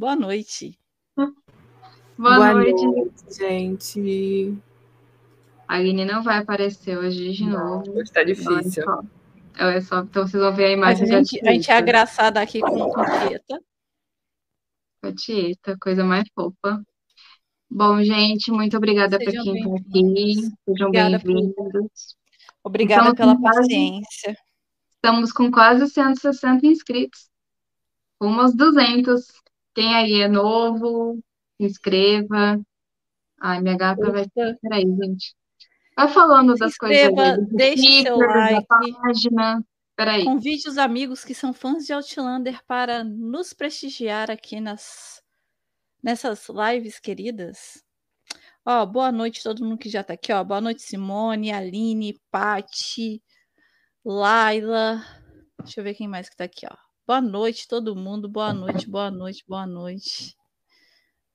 Boa noite. Boa, Boa noite. noite, gente. A Aline não vai aparecer hoje de não, novo. Hoje tá difícil. É só, então vocês vão ver a imagem a gente, a gente é agraçada aqui com, com a Tieta. Com a Tieta, coisa mais fofa. Bom, gente, muito obrigada para quem está aqui. Sejam bem-vindos. Obrigada pela paciência. Estamos com quase 160 inscritos. Rumo aos 200. Quem aí é novo, se inscreva. Ai, minha gata Ufa. vai... Peraí, gente. Vai falando se das inscreva, coisas. Aí, deixe seu like. Página. Peraí. Convide os amigos que são fãs de Outlander para nos prestigiar aqui nas nessas lives queridas. Ó, boa noite todo mundo que já tá aqui, ó. Boa noite, Simone, Aline, Pati, Laila. Deixa eu ver quem mais que tá aqui, ó. Boa noite, todo mundo. Boa noite, boa noite, boa noite.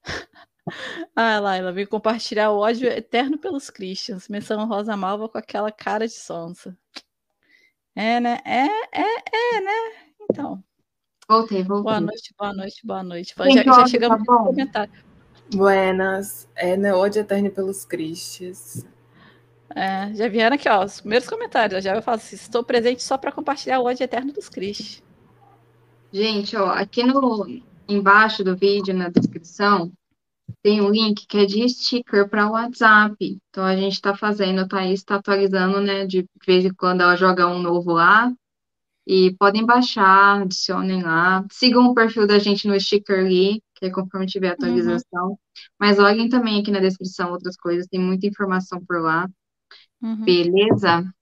ah, Laila, vem compartilhar o ódio eterno pelos Christians. Menção Rosa Malva com aquela cara de sonsa. É, né? É, é, é, né? Então. Voltei, voltei. Boa noite, boa noite, boa noite. Já, já chegamos tá no comentário. Buenas. É, né? Ódio eterno pelos Christians. É, já vieram aqui, ó, os primeiros comentários. Já eu falo assim: estou presente só para compartilhar o ódio eterno dos Christians. Gente, ó, aqui no embaixo do vídeo, na descrição, tem um link que é de sticker para WhatsApp. Então a gente está fazendo, a Thaís está atualizando, né? De vez em quando ela joga um novo lá. E podem baixar, adicionem lá. Sigam o perfil da gente no sticker ali, que é conforme tiver atualização. Uhum. Mas olhem também aqui na descrição outras coisas, tem muita informação por lá. Uhum. Beleza?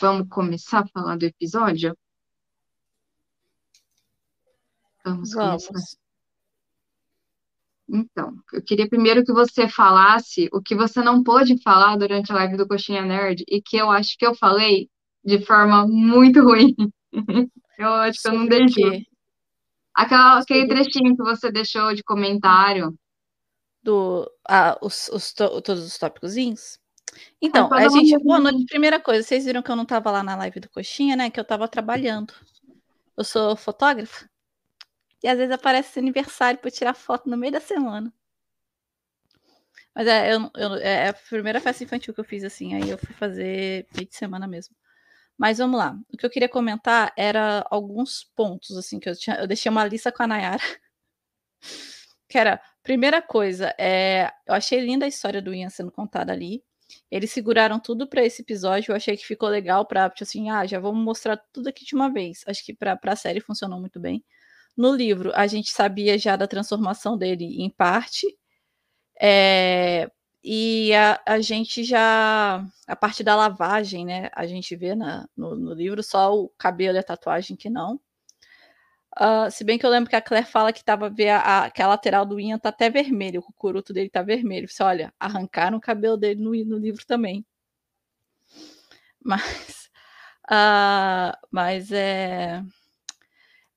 Vamos começar a falar do episódio? Vamos, Vamos. começar. Então, eu queria primeiro que você falasse o que você não pôde falar durante a live do Coxinha Nerd e que eu acho que eu falei de forma muito ruim. eu acho que eu não deixei. Aquela, aquele trechinho que você deixou de comentário. Do, ah, os, os todos os tópicozinhos? Então, a gente, boa noite. Primeira coisa, vocês viram que eu não estava lá na live do Coxinha, né? Que eu estava trabalhando. Eu sou fotógrafa. E às vezes aparece aniversário para tirar foto no meio da semana. Mas é, eu, eu, é a primeira festa infantil que eu fiz assim, aí eu fui fazer meio de semana mesmo. Mas vamos lá. O que eu queria comentar era alguns pontos, assim, que eu tinha. Eu deixei uma lista com a Nayara. que era, primeira coisa, é, eu achei linda a história do Ian sendo contada ali. Eles seguraram tudo para esse episódio. Eu achei que ficou legal para, tipo assim, ah, já vamos mostrar tudo aqui de uma vez. Acho que para a série funcionou muito bem. No livro, a gente sabia já da transformação dele em parte, é, e a, a, gente já, a parte da lavagem, né? A gente vê na, no, no livro só o cabelo e a tatuagem que não. Uh, se bem que eu lembro que a Claire fala que tava ver a, a, que a lateral do Ian tá até vermelho, o cucuruto dele tá vermelho. Você olha, arrancaram o cabelo dele no, no livro também. Mas, uh, mas é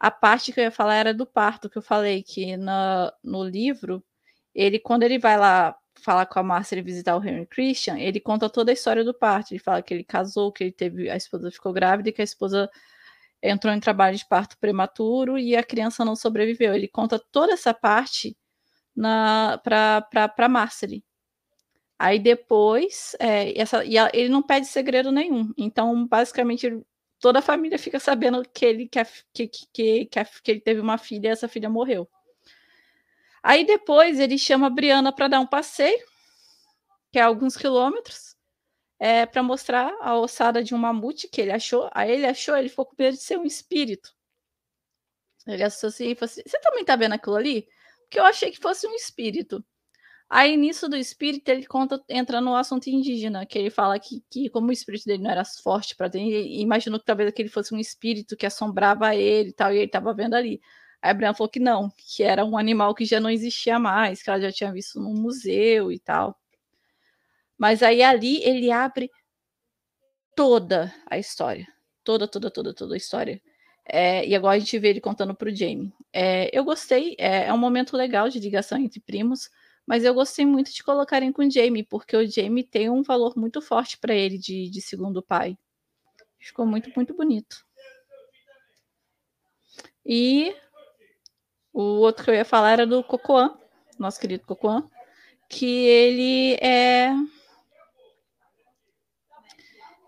a parte que eu ia falar era do parto, que eu falei que no, no livro, ele, quando ele vai lá falar com a Márcia e visitar o Henry Christian, ele conta toda a história do parto. Ele fala que ele casou, que ele teve, a esposa ficou grávida e que a esposa entrou em trabalho de parto prematuro e a criança não sobreviveu. Ele conta toda essa parte para Marcely. Aí depois, é, essa, e ele não pede segredo nenhum. Então, basicamente, toda a família fica sabendo que ele, que, que, que, que, que ele teve uma filha e essa filha morreu. Aí depois ele chama a Briana para dar um passeio, que é alguns quilômetros, é, para mostrar a ossada de um mamute que ele achou. Aí ele achou, ele ficou com medo de ser um espírito. Ele associou assim e falou assim: Você também tá vendo aquilo ali? Porque eu achei que fosse um espírito. Aí, nisso do espírito, ele conta, entra no assunto indígena, que ele fala que, que como o espírito dele não era forte para ter, imaginou que talvez aquele fosse um espírito que assombrava ele e tal, e ele estava vendo ali. Aí a Brianna falou que não, que era um animal que já não existia mais, que ela já tinha visto no museu e tal. Mas aí ali ele abre toda a história. Toda, toda, toda, toda a história. É, e agora a gente vê ele contando para o Jamie. É, eu gostei, é, é um momento legal de ligação entre primos mas eu gostei muito de colocarem com o Jamie, porque o Jamie tem um valor muito forte para ele de, de segundo pai. Ficou muito, muito bonito. E O outro que eu ia falar era do Cocoan, nosso querido Cocoan, que ele é.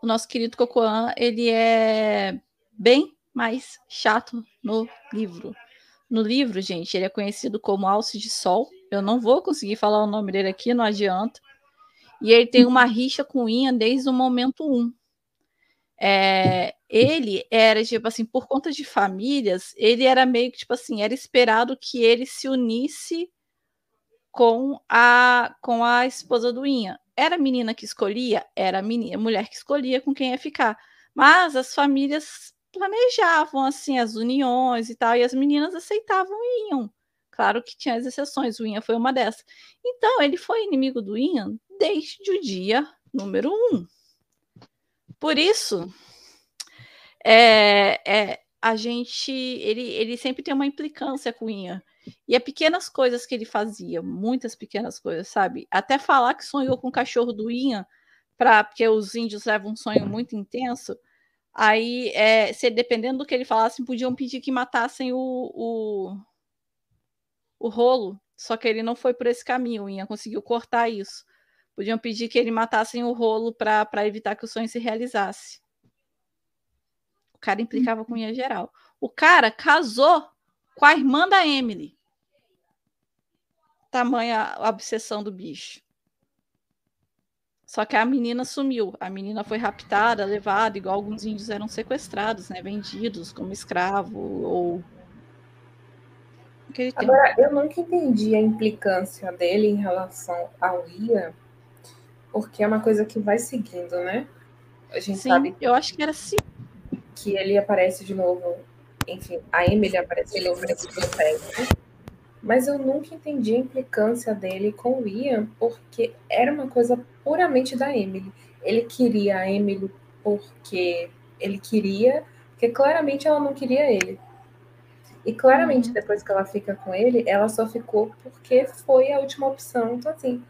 O nosso querido Cocoan, ele é bem mais chato no livro. No livro, gente, ele é conhecido como Alce de Sol. Eu não vou conseguir falar o nome dele aqui, não adianta. E ele tem uma rixa com Ian desde o momento 1. Um. É, ele era, tipo assim, por conta de famílias, ele era meio que, tipo assim, era esperado que ele se unisse com a, com a esposa do Ian. Era a menina que escolhia? Era a, menina, a mulher que escolhia com quem ia ficar. Mas as famílias planejavam, assim, as uniões e tal, e as meninas aceitavam o Ian. Claro que tinha as exceções, o Ian foi uma dessas. Então, ele foi inimigo do Ian desde o dia número um. Por isso, é, é, a gente, ele, ele sempre tem uma implicância com o Ian. E é pequenas coisas que ele fazia, muitas pequenas coisas, sabe? Até falar que sonhou com o cachorro do Ian, pra, porque os índios levam um sonho muito intenso. Aí, é, se dependendo do que ele falasse, podiam pedir que matassem o, o, o rolo. Só que ele não foi por esse caminho, o Ian conseguiu cortar isso. Podiam pedir que ele matassem o rolo para evitar que o sonho se realizasse. O cara implicava com Ian geral. O cara casou com a irmã da Emily. Tamanha obsessão do bicho. Só que a menina sumiu. A menina foi raptada, levada, igual alguns índios eram sequestrados, né? Vendidos como escravo ou. Agora, eu nunca entendi a implicância dele em relação ao Ian porque é uma coisa que vai seguindo, né? A gente Sim, sabe. Eu acho que era assim. Que ele aparece de novo. Enfim, a Emily aparece de novo nesse processo. Mas eu nunca entendi a implicância dele com o Ian, porque era uma coisa puramente da Emily. Ele queria a Emily porque ele queria, porque claramente ela não queria ele. E claramente, uhum. depois que ela fica com ele, ela só ficou porque foi a última opção. Então, assim,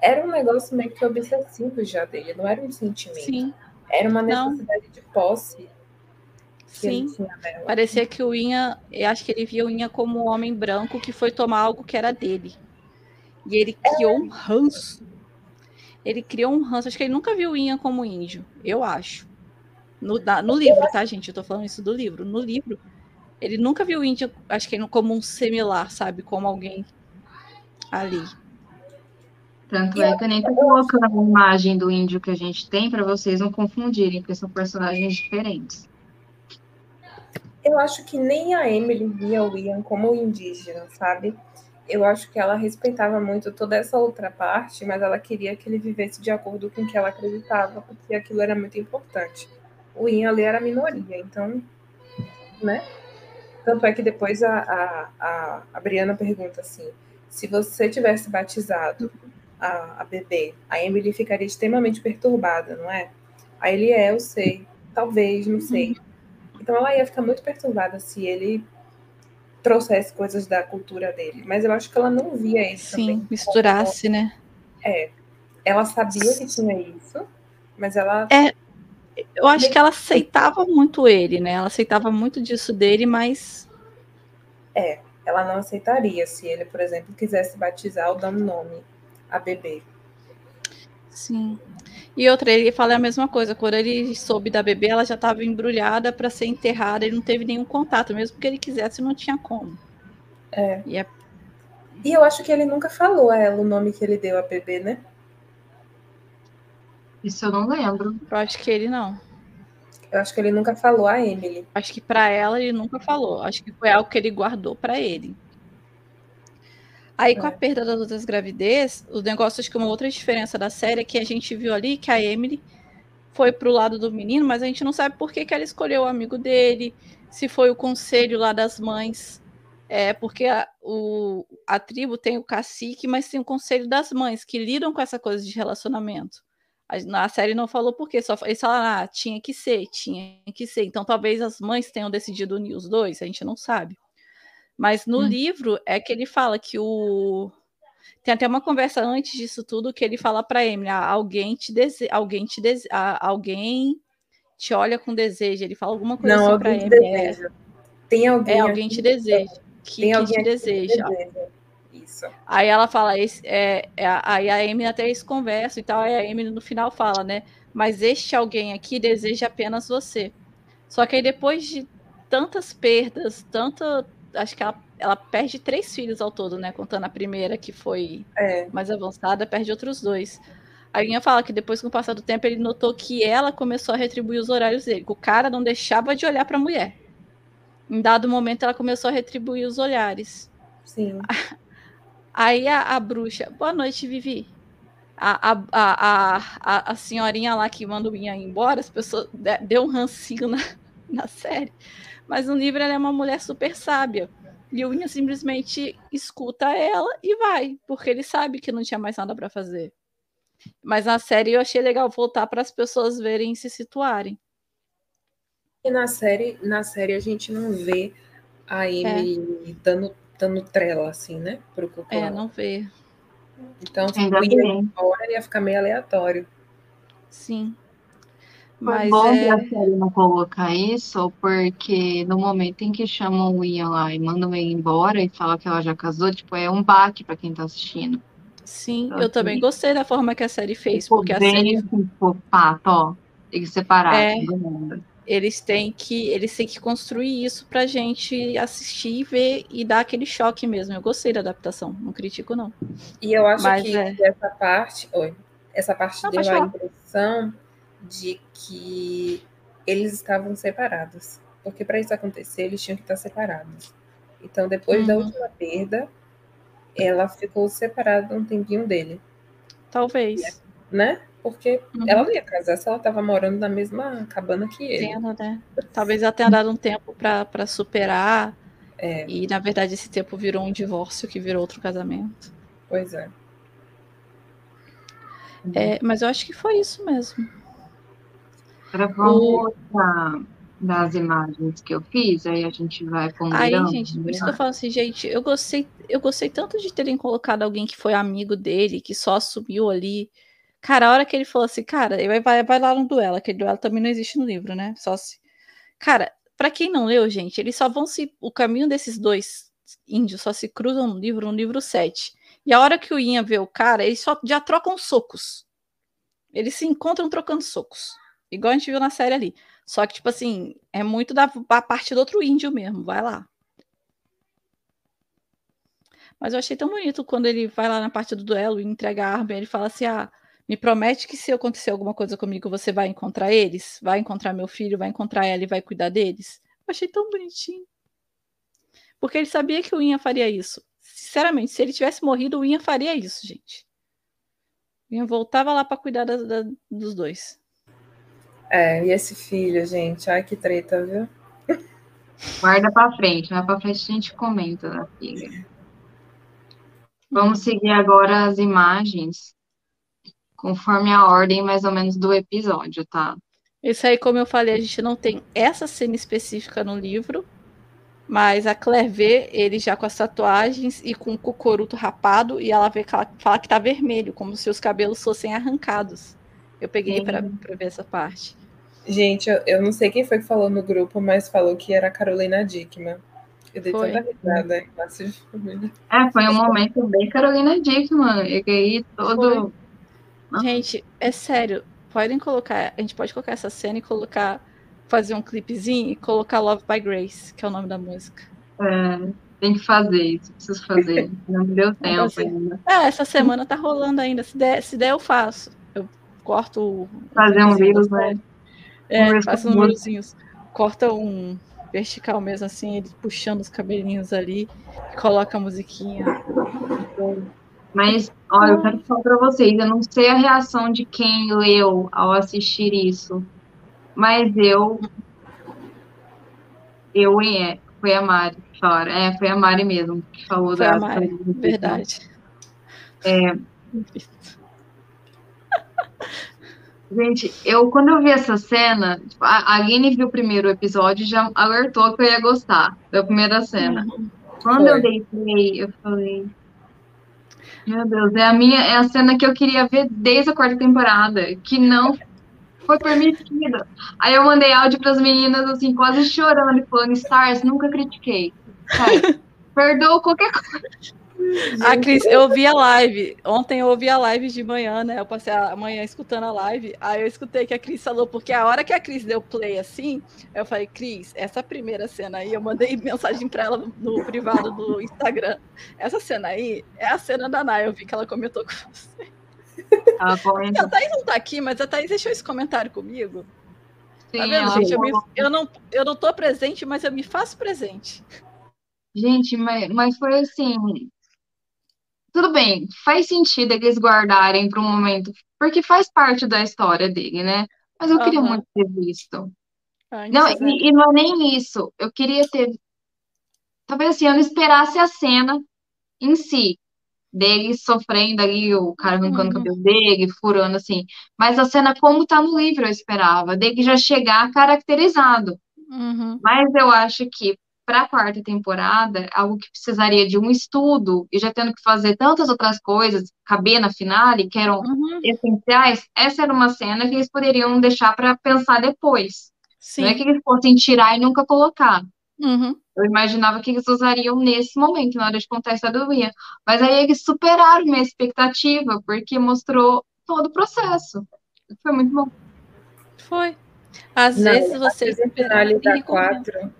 era um negócio meio que obsessivo já dele, não era um sentimento. Sim. Era uma necessidade não. de posse. Sim. Parecia que o Inha, eu acho que ele via o Inha como um homem branco que foi tomar algo que era dele. E ele criou é. um ranço. Ele criou um ranço. Acho que ele nunca viu o Inha como índio, eu acho. No, no livro, tá, gente? Eu tô falando isso do livro. No livro, ele nunca viu o índio, acho que como um similar, sabe? Como alguém ali. Tanto é que eu nem tô colocando a imagem do índio que a gente tem para vocês não confundirem, porque são personagens diferentes. Eu acho que nem a Emily via o Ian como indígena, sabe? Eu acho que ela respeitava muito toda essa outra parte, mas ela queria que ele vivesse de acordo com o que ela acreditava, porque aquilo era muito importante. O Ian ali era minoria, então, né? Tanto é que depois a, a, a, a Briana pergunta assim: se você tivesse batizado a, a bebê, a Emily ficaria extremamente perturbada, não é? Aí ele é, eu sei, talvez, não sei. Então ela ia ficar muito perturbada se ele trouxesse coisas da cultura dele. Mas eu acho que ela não via isso Sim, também. misturasse, né? É. Ela sabia que tinha isso, mas ela. É, eu acho que ela aceitava muito ele, né? Ela aceitava muito disso dele, mas. É, ela não aceitaria se ele, por exemplo, quisesse batizar ou dar um nome a bebê. Sim. E outra, ele fala a mesma coisa. Quando ele soube da bebê, ela já estava embrulhada para ser enterrada. Ele não teve nenhum contato, mesmo que ele quisesse, não tinha como. É. E, é... e eu acho que ele nunca falou a ela o nome que ele deu a bebê, né? Isso eu não lembro. Eu acho que ele não. Eu acho que ele nunca falou a Emily. Acho que para ela ele nunca falou. Acho que foi algo que ele guardou para ele. Aí, com a é. perda das outras gravidez, o negócio, acho que uma outra diferença da série é que a gente viu ali que a Emily foi pro lado do menino, mas a gente não sabe por que, que ela escolheu o amigo dele, se foi o conselho lá das mães. É, porque a, o, a tribo tem o cacique, mas tem o conselho das mães, que lidam com essa coisa de relacionamento. A, a série não falou por quê, só eles falaram, ah, tinha que ser, tinha que ser. Então talvez as mães tenham decidido unir os dois, a gente não sabe. Mas no hum. livro é que ele fala que o. Tem até uma conversa antes disso tudo que ele fala para Emily: ah, alguém te dese... alguém te dese... ah, alguém te olha com desejo. Ele fala alguma coisa Não, assim para Emily. É... Tem alguém. É, alguém te deseja. que, que te deseja. deseja. Isso. Aí ela fala, esse, é, é, aí a Emily até eles conversam e tal, aí a Emily no final fala, né? Mas este alguém aqui deseja apenas você. Só que aí depois de tantas perdas, tanta. Acho que ela, ela perde três filhos ao todo, né? Contando a primeira, que foi é. mais avançada, perde outros dois. A Guinha fala que depois, com o passar do tempo, ele notou que ela começou a retribuir os horários dele. Que o cara não deixava de olhar para a mulher. Em dado momento, ela começou a retribuir os olhares. Sim. Aí a, a bruxa, boa noite, Vivi. A, a, a, a, a senhorinha lá que manda o Ian embora, as pessoas deu um rancinho na, na série. Mas no livro ela é uma mulher super sábia. E o Ian simplesmente escuta ela e vai, porque ele sabe que não tinha mais nada para fazer. Mas na série eu achei legal voltar para as pessoas verem e se situarem. E na série, na série a gente não vê a Amy é. dando dando trela, assim, né? Pro Cuclão. É, não vê. Então, se o ia embora, ia ficar meio aleatório. Sim. Mas Foi bom é... a série não colocar isso, porque no momento em que chamam o Ian lá e mandam ele embora e falam que ela já casou, tipo, é um baque para quem tá assistindo. Sim, então, eu assim, também gostei da forma que a série fez, porque a série... Tipo, pato, ó, tem que separar é... todo mundo eles têm que eles têm que construir isso pra gente assistir e ver e dar aquele choque mesmo. Eu gostei da adaptação, não critico não. E eu acho Mas, que é... essa parte, oi, essa parte não, deu a impressão de que eles estavam separados, porque para isso acontecer eles tinham que estar separados. Então depois uhum. da última perda, ela ficou separada um tempinho dele. Talvez. Né? Porque uhum. ela não ia casar se ela estava morando na mesma cabana que ele. Entendo, né? Talvez ela tenha dado um tempo para superar. É. E, na verdade, esse tempo virou um divórcio que virou outro casamento. Pois é. é mas eu acho que foi isso mesmo. Agora vamos o... das imagens que eu fiz, aí a gente vai ponderando. Aí, gente, por isso que eu falo assim, gente, eu gostei, eu gostei tanto de terem colocado alguém que foi amigo dele, que só assumiu ali Cara, a hora que ele falou assim, cara, vai, vai lá no duelo, aquele duelo também não existe no livro, né? Só se. Cara, para quem não leu, gente, eles só vão se. O caminho desses dois índios só se cruzam no livro, no livro 7. E a hora que o Ian vê o cara, eles só já trocam socos. Eles se encontram trocando socos. Igual a gente viu na série ali. Só que, tipo assim, é muito da, da parte do outro índio mesmo. Vai lá. Mas eu achei tão bonito quando ele vai lá na parte do duelo e entrega a arma e ele fala assim: ah, me promete que se acontecer alguma coisa comigo, você vai encontrar eles? Vai encontrar meu filho, vai encontrar ela e vai cuidar deles? Eu achei tão bonitinho. Porque ele sabia que o Ian faria isso. Sinceramente, se ele tivesse morrido, o Ian faria isso, gente. O Ian voltava lá para cuidar da, da, dos dois. É, e esse filho, gente? Ai, que treta, viu? Guarda para frente, vai para frente a gente comenta da filha. Vamos seguir agora as imagens conforme a ordem mais ou menos do episódio, tá? Isso aí, como eu falei, a gente não tem essa cena específica no livro, mas a Claire vê ele já com as tatuagens e com o cocoruto rapado, e ela vê que ela fala que tá vermelho, como se os cabelos fossem arrancados. Eu peguei para ver essa parte. Gente, eu, eu, não sei quem foi que falou no grupo, mas falou que era a Carolina Dickman. Eu dei foi. tanta risada em classe de família. É, foi um momento bem Carolina Dickman. Eu ganhei todo. Foi. Gente, é sério. Podem colocar. A gente pode colocar essa cena e colocar. Fazer um clipezinho e colocar Love by Grace, que é o nome da música. É, tem que fazer isso, preciso fazer. Não deu tempo ainda. É, essa semana tá rolando ainda. Se der, se der eu faço. Eu corto. Fazer um vírus, né? É, faço númerozinhos. Corta um vertical mesmo, assim, ele puxando os cabelinhos ali, coloca a musiquinha. Mas, olha, eu quero falar para vocês, eu não sei a reação de quem leu ao assistir isso, mas eu, eu é, foi a Mari que falaram, é, foi a Mari mesmo que falou foi da a Mari, verdade. É, Gente, eu quando eu vi essa cena, tipo, a, a Guine viu o primeiro episódio e já alertou que eu ia gostar da primeira cena. Uhum. Quando Foi. eu dei play, eu falei, meu Deus, é a minha, é a cena que eu queria ver desde a quarta temporada, que não foi permitida. Aí eu mandei áudio para as meninas assim, quase chorando e falando, Stars, nunca critiquei. Perdoa qualquer coisa. A Cris, eu ouvi a live. Ontem eu ouvi a live de manhã, né? Eu passei a manhã escutando a live. Aí eu escutei que a Cris falou, porque a hora que a Cris deu play assim, eu falei, Cris, essa primeira cena aí, eu mandei mensagem pra ela no, privado do Instagram. Essa cena aí é a cena da Naya. Eu vi que ela comentou com você. Ela A. Thaís não tá aqui, mas a Thaís deixou esse comentário comigo. Sim, Tá vendo, ela gente? Eu, me- eu não, eu não tô presente, mas eu me faço presente. Gente, mas, mas foi assim. Tudo bem, faz sentido eles guardarem para um momento, porque faz parte da história dele, né? Mas eu queria Aham. muito ter visto. Antes, Não, né? e, e não é nem isso. Eu queria ter. Talvez assim, eu não esperasse a cena em si, dele sofrendo ali, o cara arrancando o Uhum. cabelo dele, furando assim. Mas a cena, como tá no livro, eu esperava, dele já chegar caracterizado. Uhum. Mas eu acho que para a quarta temporada, algo que precisaria de um estudo e já tendo que fazer tantas outras coisas, caber na finale, que eram Uhum. essenciais, essa era uma cena que eles poderiam deixar para pensar depois. Não é Sim. que eles fossem tirar e nunca colocar. Uhum. Eu imaginava que eles usariam nesse momento, na hora de contar a história do Ian. Mas aí eles superaram minha expectativa, porque mostrou todo o processo. Foi muito bom. Foi. Às Não, vezes a você season espera finale da recomenda. 4.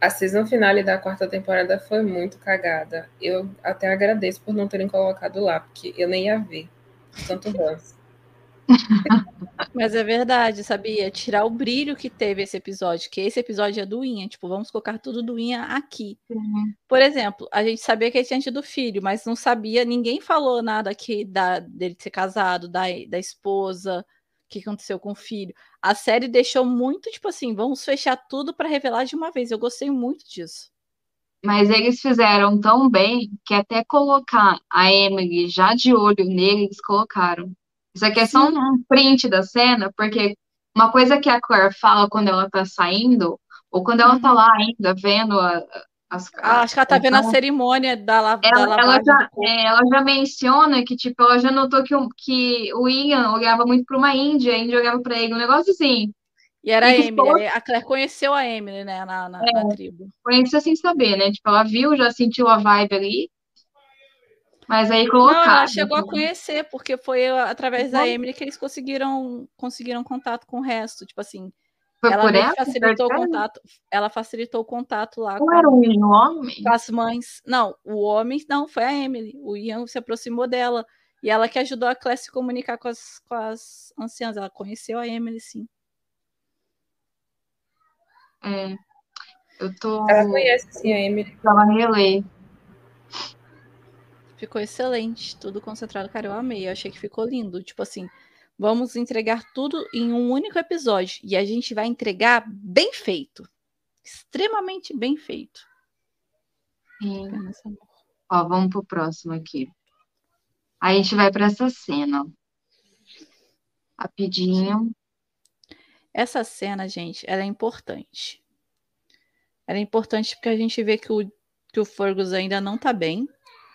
A season finale da quarta temporada foi muito cagada. Eu até agradeço por não terem colocado lá, porque eu nem ia ver. Tanto ranço. Mas é verdade, sabia? Tirar o brilho que teve esse episódio, que esse episódio é do Ian, tipo, vamos colocar tudo do Ian aqui. Por exemplo, a gente sabia que ele tinha tido filho, mas não sabia, ninguém falou nada aqui da, dele ser casado, da, da esposa, que aconteceu com o filho. A série deixou muito, tipo assim, vamos fechar tudo para revelar de uma vez. Eu gostei muito disso. Mas eles fizeram tão bem que até colocar a Emily já de olho nele, eles colocaram. Isso aqui é só Sim. um print da cena, porque uma coisa que a Claire fala quando ela tá saindo, ou quando ela tá Uhum. lá ainda vendo a- as, Ah, acho que ela tá vendo a então, cerimônia da, la- da ela, ela lavagem já, é, ela já menciona que, tipo, ela já notou que o, que o Ian olhava muito para uma Índia, a Índia olhava para ele, um negócio assim. E era a E que Emily. foi- A Claire conheceu a Emily, né, na, na, É. na tribo. Conhecia sem saber, né? Tipo, ela viu, já sentiu a vibe ali, mas aí Não, colocaram. ela chegou a conhecer, porque foi através da Foi? Emily que eles conseguiram, conseguiram contato com o resto. Tipo assim, Foi ela facilitou o contato. Ela facilitou o contato lá Não com, era um homem? com as mães. Não, o homem não, foi a Emily. O Ian se aproximou dela. E ela que ajudou a Claire a se comunicar com as, com as anciãs. Ela conheceu a Emily, sim. É. Eu tô. Ela conhece sim a Emily. Ela reler. Ficou excelente, tudo concentrado, cara, eu amei, eu achei que ficou lindo, tipo assim, vamos entregar tudo em um único episódio e a gente vai entregar bem feito, extremamente bem feito. Sim. Ó, vamos pro próximo aqui. Aí a gente vai para essa cena. Rapidinho. Essa cena, gente, ela é importante. Ela é importante porque a gente vê que o, que o Fergus ainda não tá bem,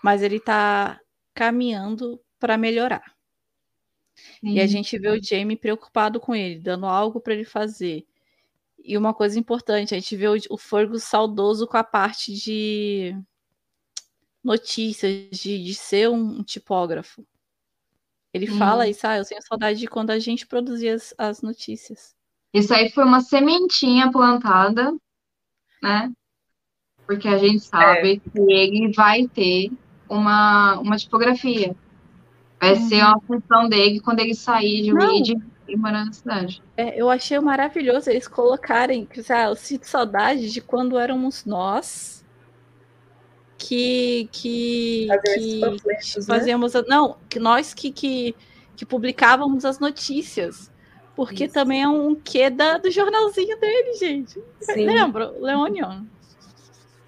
mas ele tá caminhando para melhorar. E a Sim. gente vê o Jamie preocupado com ele, dando algo para ele fazer. E uma coisa importante, a gente vê o, o Fergus saudoso com a parte de notícias, de, de ser um, um tipógrafo. Ele Sim. fala isso, ah, eu tenho saudade de quando a gente produzia as, as notícias. Isso aí foi uma sementinha plantada, né? Porque a gente sabe que ele vai ter uma, uma tipografia. Vai ser uma função dele quando ele sair de. Reed e morar na cidade. É, eu achei maravilhoso eles colocarem, que, ah, eu sinto saudade de quando éramos nós que que, que né? fazíamos, a- não, que nós que, que, que publicávamos as notícias. Porque Isso. também é um quê da, do jornalzinho dele, gente. Sim. Lembra? Leonion.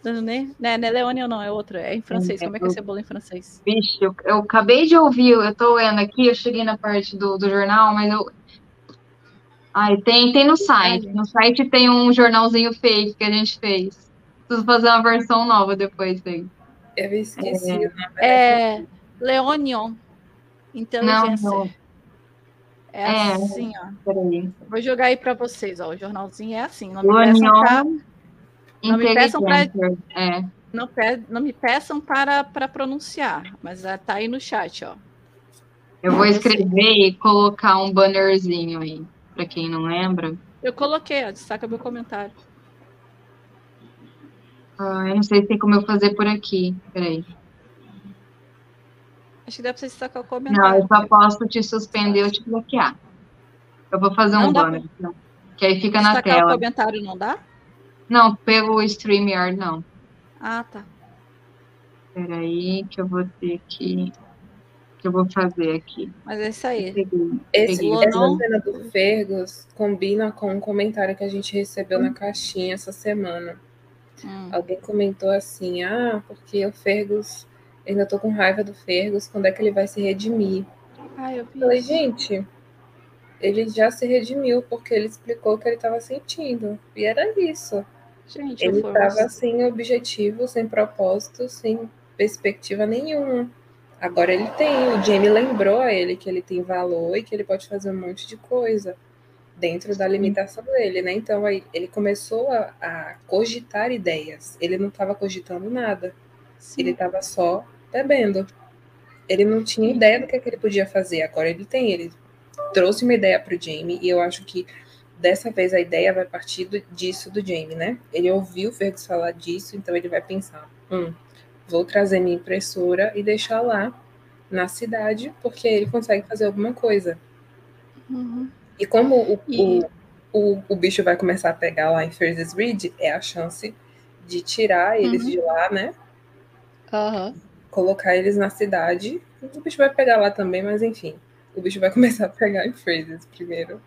Né? Né, não é Leonion, não, é outro. É em francês. É, Como é que é cebola em francês? Vixe, eu, eu acabei de ouvir, eu tô lendo aqui, eu cheguei na parte do, do jornal, mas eu. Ai, tem, tem no site. No site tem um jornalzinho fake que a gente fez. Preciso fazer uma versão nova depois dele. Eu esqueci o nome. É Leonion. Inteligência. Não, não, É, É. assim, ó. peraí. Vou jogar aí pra vocês, ó. O jornalzinho é assim. Não me peçam Leonion Não me peçam Inteligência. É. Não, pe não me peçam para, para pronunciar, mas tá aí no chat, ó. Eu vou escrever e colocar um bannerzinho aí, para quem não lembra. Eu coloquei, ó, destaca meu comentário. Ah, eu não sei se tem como eu fazer por aqui. Peraí. Acho que dá pra você destacar o comentário. Não, eu só posso te suspender ou te bloquear. Eu vou fazer não um banner. Pra... Que aí fica destacar na tela. o comentário não dá? Não, pelo StreamYard não. Ah, tá. Peraí, que eu vou ter que. que eu vou fazer aqui. Mas é isso aí. Esse, essa cena do Fergus combina com um comentário que a gente recebeu hum. na caixinha essa semana. Hum. Alguém comentou assim: ah, porque o Fergus. Ainda tô com raiva do Fergus, quando é que ele vai se redimir? Ah, eu vi. Falei, gente, ele já se redimiu porque ele explicou o que ele estava sentindo. E era isso. Gente, ele estava sem objetivo, sem propósito, sem perspectiva nenhuma. Agora ele tem. O Jamie lembrou a ele que ele tem valor e que ele pode fazer um monte de coisa dentro da limitação dele, né? Então aí ele começou a, a cogitar ideias. Ele não estava cogitando nada. Sim. Ele estava só bebendo. Ele não tinha ideia do que, é que ele podia fazer. Agora ele tem. Ele trouxe uma ideia para o Jamie e eu acho que dessa vez a ideia vai partir do, disso do Jamie, né? Ele ouviu o Fergus falar disso, então ele vai pensar: hum, vou trazer minha impressora e deixar lá na cidade, porque ele consegue fazer alguma coisa. Uhum. E como o, e... o, o, o, bicho vai começar a pegar lá em Fergus Ridge, é a chance de tirar eles uhum. de lá, né? Uhum. Colocar eles na cidade. O bicho vai pegar lá também, mas enfim. O bicho vai começar a pegar em Phrases primeiro.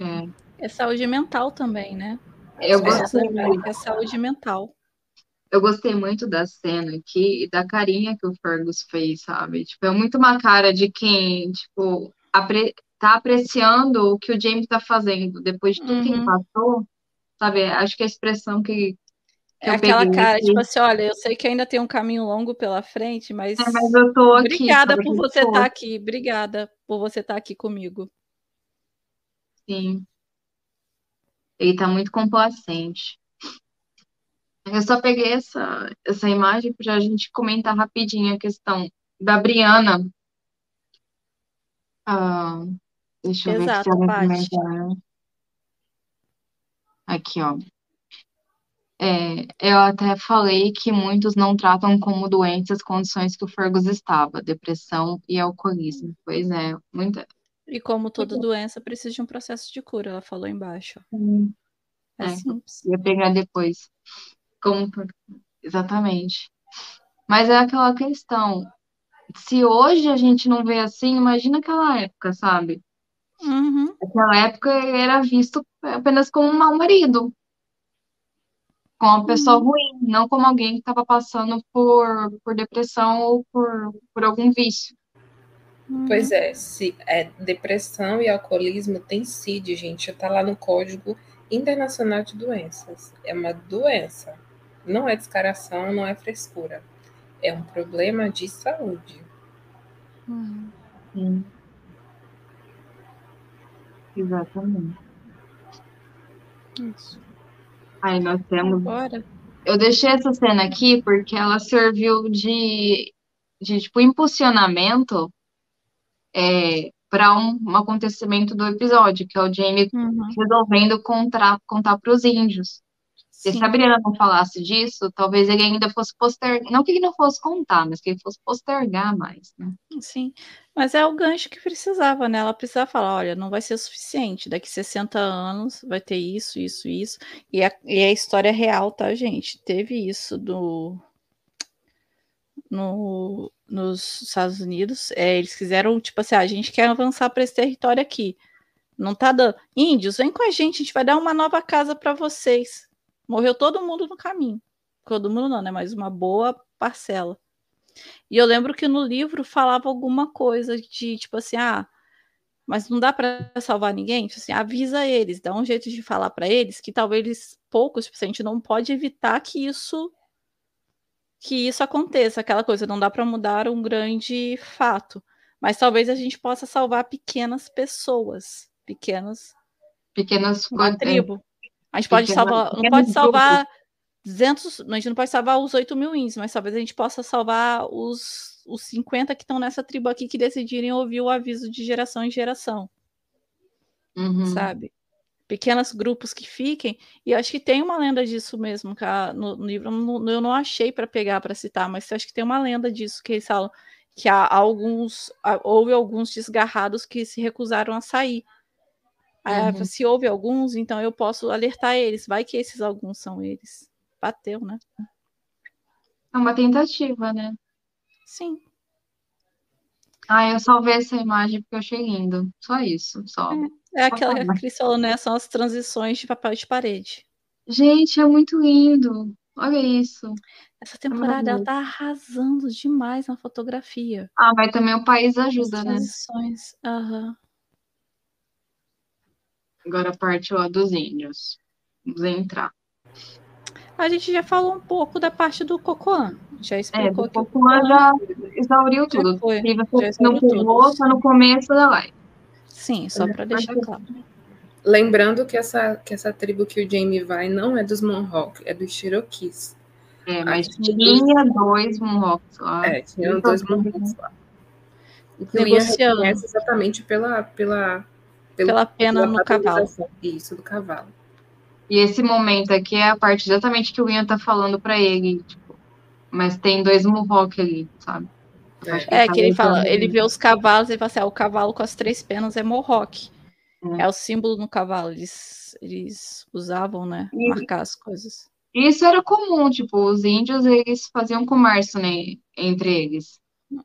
É. é saúde mental também, né? Eu gostei muito. É saúde mental. Eu gostei muito da cena aqui e da carinha que o Fergus fez, sabe? Tipo, é muito uma cara de quem, tipo, apre tá apreciando o que o James tá fazendo depois de tudo uhum. que ele uhum. passou, sabe? Acho que a expressão que é aquela cara, aqui. tipo assim, olha, eu sei que ainda tem um caminho longo pela frente, mas, é, mas eu tô aqui, obrigada por você estar tá aqui, obrigada por você estar tá aqui comigo. Sim. Ele tá muito complacente. Eu só peguei essa, essa imagem para a gente comentar rapidinho a questão da Briana. Ah, deixa eu Exato, ver se ela Aqui, ó. É, eu até falei que muitos não tratam como doenças as condições que o Fergus estava, depressão e alcoolismo. Pois é, muita. E como toda doença precisa de um processo de cura, ela falou embaixo. Hum. É, é simples. Ia pegar depois. Como... Exatamente. Mas é aquela questão. Se hoje a gente não vê assim, imagina aquela época, sabe? Uhum. Aquela época era visto apenas como um mau marido com uma pessoa uhum. ruim, não como alguém que estava passando por, por depressão ou por, por algum vício. Pois é, se é depressão e alcoolismo tem CID, gente, está lá no Código Internacional de Doenças. É uma doença. Não é descaração, não é frescura. É um problema de saúde. Uhum. Exatamente. Isso. Aí nós temos. Agora. Eu deixei essa cena aqui porque ela serviu de, de tipo, impulsionamento é, para um, um, acontecimento do episódio, que é o Jamie uhum. resolvendo contar, contar para os índios. Se a Briana não falasse disso, talvez ele ainda fosse postergar. Não que ele não fosse contar, mas que ele fosse postergar mais, né? Sim. Mas é o gancho que precisava, né? Ela precisava falar: olha, não vai ser suficiente. Daqui 60 anos vai ter isso, isso, isso. E a, e a história real, tá, gente? Teve isso do. No, nos Estados Unidos, é, eles quiseram, tipo assim, ah, a gente quer avançar para esse território aqui. Não tá dando. Índios, vem com a gente, a gente vai dar uma nova casa para vocês. Morreu todo mundo no caminho. Todo mundo não, né? Mas uma boa parcela. E eu lembro que no livro falava alguma coisa de tipo assim, ah, mas não dá para salvar ninguém? Tipo assim, avisa eles, dá um jeito de falar para eles que talvez eles, poucos, tipo assim, a gente não pode evitar que isso que isso aconteça, aquela coisa, não dá para mudar um grande fato, mas talvez a gente possa salvar pequenas pessoas, pequenas pequenas uma tribo. A gente pode salvar, não pode salvar 200, a gente não pode salvar os 8 mil índios, mas talvez a gente possa salvar os, os 50 que estão nessa tribo aqui que decidirem ouvir o aviso de geração em geração. Uhum. Sabe? Pequenos grupos que fiquem, e acho que tem uma lenda disso mesmo, que a, no, no, livro eu não, eu não achei para pegar para citar, mas acho que tem uma lenda disso que eles falam que há alguns, houve alguns desgarrados que se recusaram a sair. Uhum. se houve alguns, então eu posso alertar eles. Vai que esses alguns são eles. Bateu, né? É uma tentativa, né? Sim. Ah, eu salvei essa imagem porque eu achei lindo. Só isso, só. É, é aquela que a Cris falou, né? São as transições de papel de parede. Gente, é muito lindo. Olha isso. Essa temporada ela tá arrasando demais na fotografia. Ah, mas também o país ajuda, As né? transições. Aham. Agora a parte ó, dos índios. Vamos entrar. A gente já falou um pouco da parte do Cocoan. Já É, explicou do que o Cocoan já exauriu Já tudo. foi, já não exauriu pegou, tudo. só no começo da live. Sim, só para deixar claro. Lembrando que essa, que essa tribo que o Jamie vai não é dos Mohawk, é dos Cherokees. É, mas Acho que tinha dois Mohawks lá. É, Então, dois Mohawks lá. Negociando. reconhece exatamente pela, pela, pelo- Pela pena no cavalo. Isso, do cavalo. E esse momento aqui é a parte exatamente que o Ian tá falando pra ele, tipo, mas tem dois Mohawk ali, sabe? É, que ele fala, ele vê os cavalos e fala assim: ah, o cavalo com as três penas é Mohawk. É. É o símbolo no cavalo. Eles, eles usavam, né? E- Marcar as coisas. Isso era comum, tipo, os índios, eles faziam comércio, né, entre eles.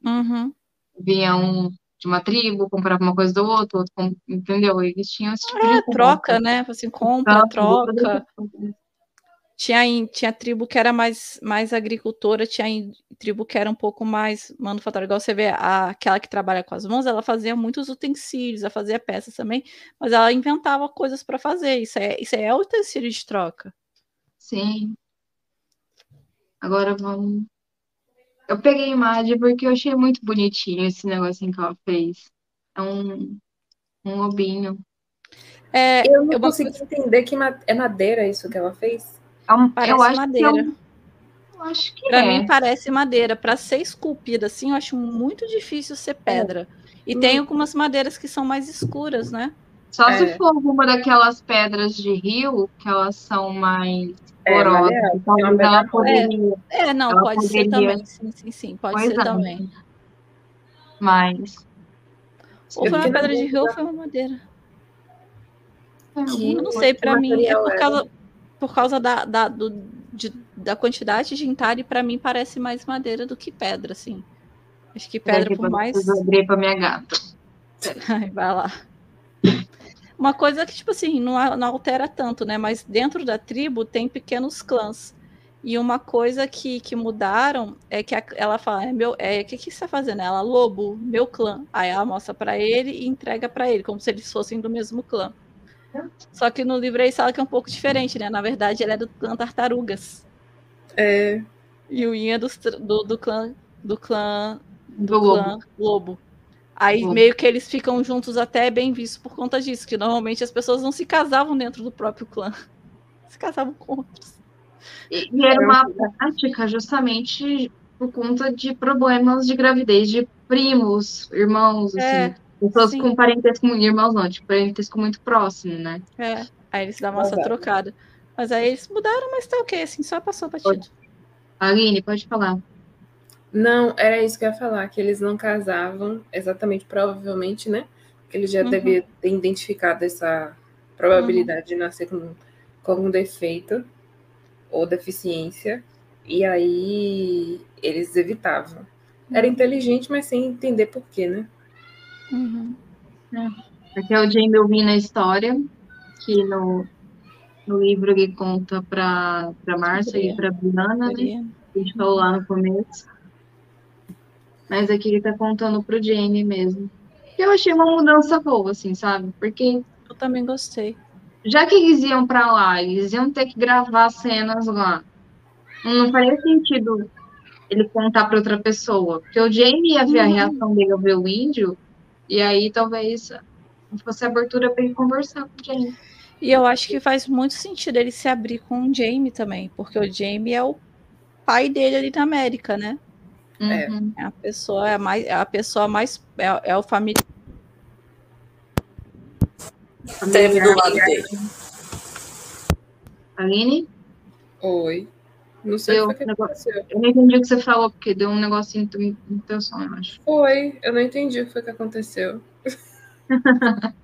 Uhum. Vinha um de uma tribo, comprava uma coisa do outro, outro entendeu? Eles tinham esse tipo de É, comércio. troca, né? Assim, compra, Troca, troca. Tinha, tinha tribo que era mais, mais agricultora, tinha tribo que era um pouco mais manufatura. Igual você vê, a, aquela que trabalha com as mãos, ela fazia muitos utensílios, ela fazia peças também, mas ela inventava coisas para fazer. Isso é, isso é utensílio de troca. Sim. Agora vamos. Eu peguei a imagem porque eu achei muito bonitinho esse negocinho que ela fez. É um, um lobinho. É, Eu não eu consegui entender que ma- é madeira isso que ela fez. É um, Parece eu acho madeira. Que é um, eu acho que Pra é. mim parece madeira. Pra ser esculpida assim, eu acho muito difícil ser pedra. E Hum. tem algumas madeiras que são mais escuras, né? Só É. se for alguma daquelas pedras de rio, que elas são mais É, porosas. é uma ela poderia. É, não, Ela pode ser poderia- também. Sim, sim, sim. Pode Pois ser é. também. Mas. Ou foi uma pedra de rio ou foi uma madeira. Que- Eu não sei, pra que mim é por era? causa, por causa da, da, do- de- da quantidade de entalhe, pra mim parece mais madeira do que pedra, assim. Acho que pedra, por mais. Eu abrir pra minha gata. Ai, vai lá. Uma coisa que, tipo assim, não, não altera tanto, né? Mas dentro da tribo tem pequenos clãs. E uma coisa que, que mudaram é que a- ela fala, é meu, é, o que, que você tá fazendo? Ela, lobo, meu clã. Aí ela mostra pra ele e entrega pra ele, como se eles fossem do mesmo clã. Só que no livro aí fala que é um pouco diferente, né? Na verdade, ele é do clã Tartarugas. É, E o Ian é tr- do, do clã do clã Do clã lobo. lobo. Aí Lobo. meio que eles ficam juntos até é bem visto por conta disso, que normalmente as pessoas não se casavam dentro do próprio clã. Se casavam com outros. E, e era uma prática justamente por conta de problemas de gravidez de primos, irmãos, É, assim. Pessoas sim. com parentesco, irmãos não, tipo, parentesco muito próximo, né? É. Aí eles davam essa trocada. Mas aí eles mudaram, mas tá ok, assim, só passou batido. Aline, pode falar. Não, era isso que eu ia falar, que eles não casavam exatamente, provavelmente, né? Que eles já Uhum. deviam ter identificado essa probabilidade de nascer com, com algum defeito ou deficiência, e aí eles evitavam. Era inteligente, mas sem entender por quê, né? Uhum. Porque é o Jamie ouvindo a história, que no, no livro ele conta pra, pra Márcia e pra Briana, né? A gente falou lá no começo. Mas aqui ele tá contando pro Jamie mesmo. Eu achei uma mudança boa, assim, sabe? Porque Eu também gostei. já que eles iam pra lá, eles iam ter que gravar cenas lá. Não faria sentido ele contar pra outra pessoa. Porque o Jamie ia ver a Uhum. reação dele ao ver o índio, e aí talvez fosse a abertura pra ele conversar com o Jamie. E eu acho que faz muito sentido ele se abrir com o Jamie também, porque o Jamie é o pai dele ali na América, né? Uhum. É a pessoa é mais, é a pessoa mais é, é o família. Esteve do lado dele. Aline? Oi. Não sei o que negócio- aconteceu. Eu não entendi o que você falou, porque deu um negocinho no teu som, eu acho. Foi, eu não entendi o que foi que aconteceu.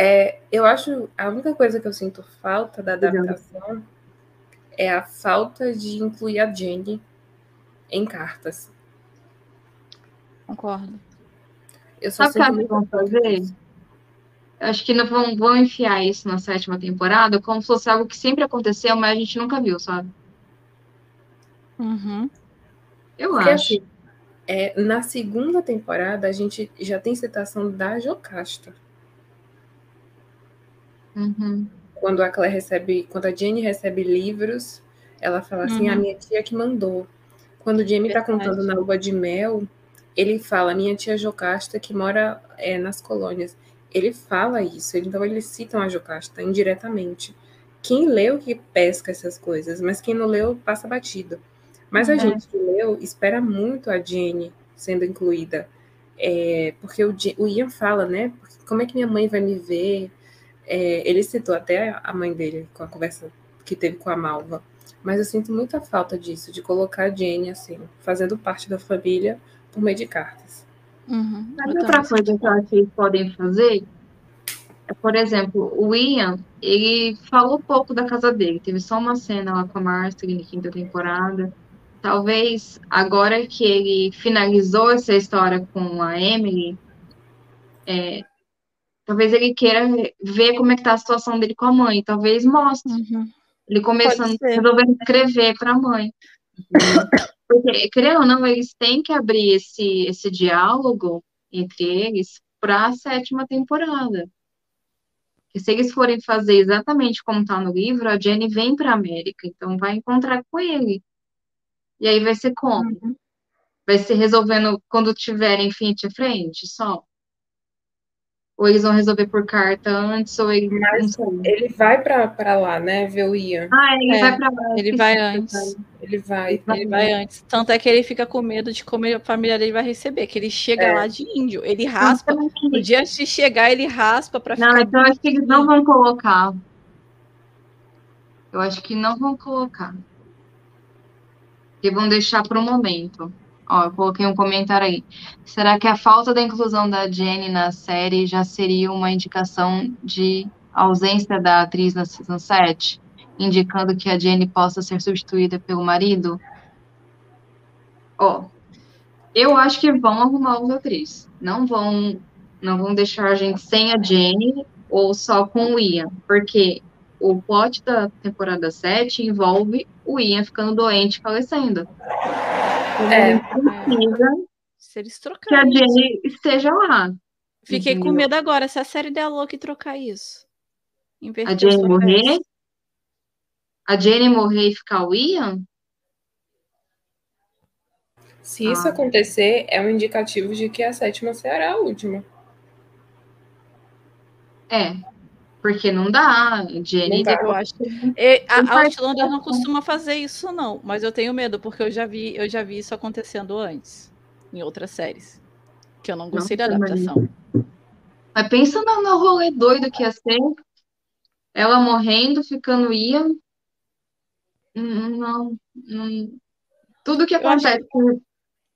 É, eu acho a única coisa que eu sinto falta da adaptação é a falta de incluir a Jenny em cartas. Concordo. Eu só Sabe o que vão fazer? acho que não vão, vão enfiar isso na sétima temporada como se fosse algo que sempre aconteceu, mas a gente nunca viu, sabe? Uhum. Eu Porque acho. assim, é, na segunda temporada a gente já tem citação da Jocasta. Uhum. Quando a Claire recebe, quando a Jenny recebe livros, ela fala assim: Uhum. a minha tia que mandou. Quando o Jamie tá Verdade. contando na lua de mel, ele fala: minha tia Jocasta que mora é, nas colônias. Ele fala isso, então eles citam a Jocasta indiretamente. Quem leu que pesca essas coisas, mas quem não leu passa batido. Mas a É. gente que leu espera muito a Jenny sendo incluída. É, porque o, o Ian fala, né? Como é que minha mãe vai me ver? É, ele citou até a mãe dele com a conversa que teve com a Malva. Mas eu sinto muita falta disso, de colocar a Jenny assim, fazendo parte da família por meio de cartas. Uhum. Outra coisa que eu acho que eles podem fazer é, por exemplo, o Ian, ele falou pouco da casa dele. Teve só uma cena lá com a Marcia na quinta temporada. Talvez agora que ele finalizou essa história com a Emily, é, talvez ele queira ver como é que tá a situação dele com a mãe. Talvez mostre. Uhum. Ele começando, ser. resolvendo escrever para a mãe. Porque, querendo ou não, eles têm que abrir esse, esse diálogo entre eles para a sétima temporada. Porque se eles forem fazer exatamente como está no livro, a Jenny vem para a América, então vai encontrar com ele. E aí vai ser como? Uhum. Vai ser resolvendo quando tiverem frente a frente, só? Ou eles vão resolver por carta antes, ou eles Mas não. Ele vai pra lá, né? Ver o Ian. Ah, ele É, vai para lá. Ele vai antes. Ele vai. Ele vai antes. Tanto é que ele fica com medo de como a família dele vai receber, que ele chega É. lá de índio. Ele raspa. Então, No dia antes de chegar, ele raspa Não, ficar. então eu acho que eles não vão colocar. Eu acho que não vão colocar. Que vão deixar para o momento. Ó, eu coloquei um comentário aí. Será que a falta da inclusão da Jenny na série já seria uma indicação de ausência da atriz na season 7? Indicando que a Jenny possa ser substituída pelo marido? Ó, eu acho que vão arrumar outra atriz. Não vão, não vão deixar a gente sem a Jenny ou só com o Ian, porque o plot da temporada 7 envolve o Ian ficando doente e falecendo. É. Precisa Se eles que a trocarem. isso. Jenny esteja lá. Fiquei com entendeu? medo agora. Se a série der louca e trocar isso. Inverter A Jenny morrer? A Jenny morrer e ficar o Ian? Se isso Ah. acontecer, é um indicativo de que a sétima será a última. É. Porque não dá. A Jenny Não dá. Eu acho. E a, a Outlander não costuma fazer isso, não. Mas eu tenho medo, porque eu já vi, eu já vi isso acontecendo antes. Em outras séries. Que eu não gostei da adaptação. Mas pensa no, no rolê doido que ia ser. Ela morrendo, ficando Ian. Hum, Não, não. Tudo que acontece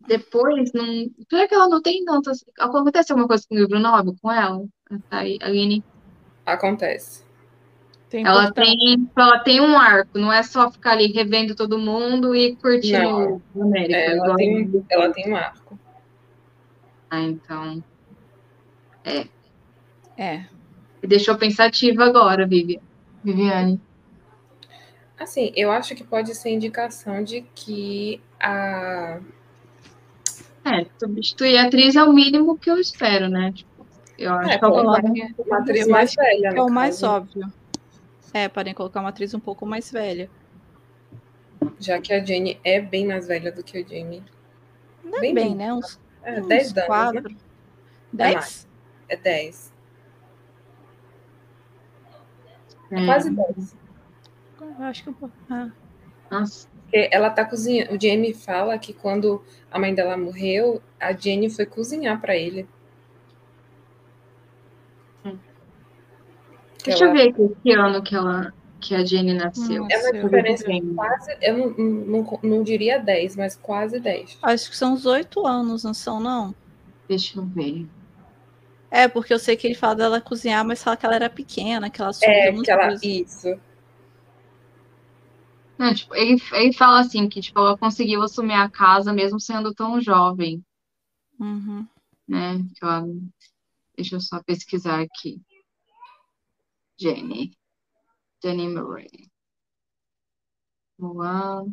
depois, não. Pior que ela não tem tantas. Acontece alguma coisa com o livro novo com ela? Tá aí, Aline? Acontece. Tem Ela tem, ela tem um arco, não é só ficar ali revendo todo mundo e curtindo a América. É, ela, tem, um- ela tem um arco. Ah, então. É. Me deixou pensativa agora, Vivi. Viviane. Assim, eu acho que pode ser indicação de que a. É, substituir a atriz é o mínimo que eu espero, né? Tipo, eu acho É, que é o pô, mais- Uma atriz mais velha, É no o mais caso, óbvio. É, podem colocar uma atriz um pouco mais velha. Já que a Jenny é bem mais velha do que o Jamie. Não é Bem bem, bem. né? Uns, É, uns 10 anos, né? quatro. Dez? É 10. É quase 10. Eu acho que eu. Ah. Nossa. Porque ela tá cozinhando. O Jamie fala que quando a mãe dela morreu, a Jenny foi cozinhar pra ele. Que Deixa eu ela- ver aqui que ano que, ela, que a Jenny nasceu. Nossa, É uma eu diferença de quase. Eu não, não, não diria 10, mas quase 10. Acho que são uns oito anos, não são, não? Deixa eu ver. É, porque eu sei que ele fala dela cozinhar, mas fala que ela era pequena, que ela subia É, que ela. Isso. Não, tipo, ele, ele fala assim que tipo, ela conseguiu assumir a casa mesmo sendo tão jovem, Uhum. né? Que ela- Deixa eu só pesquisar aqui. Jenny. Jenny Murray. Uau.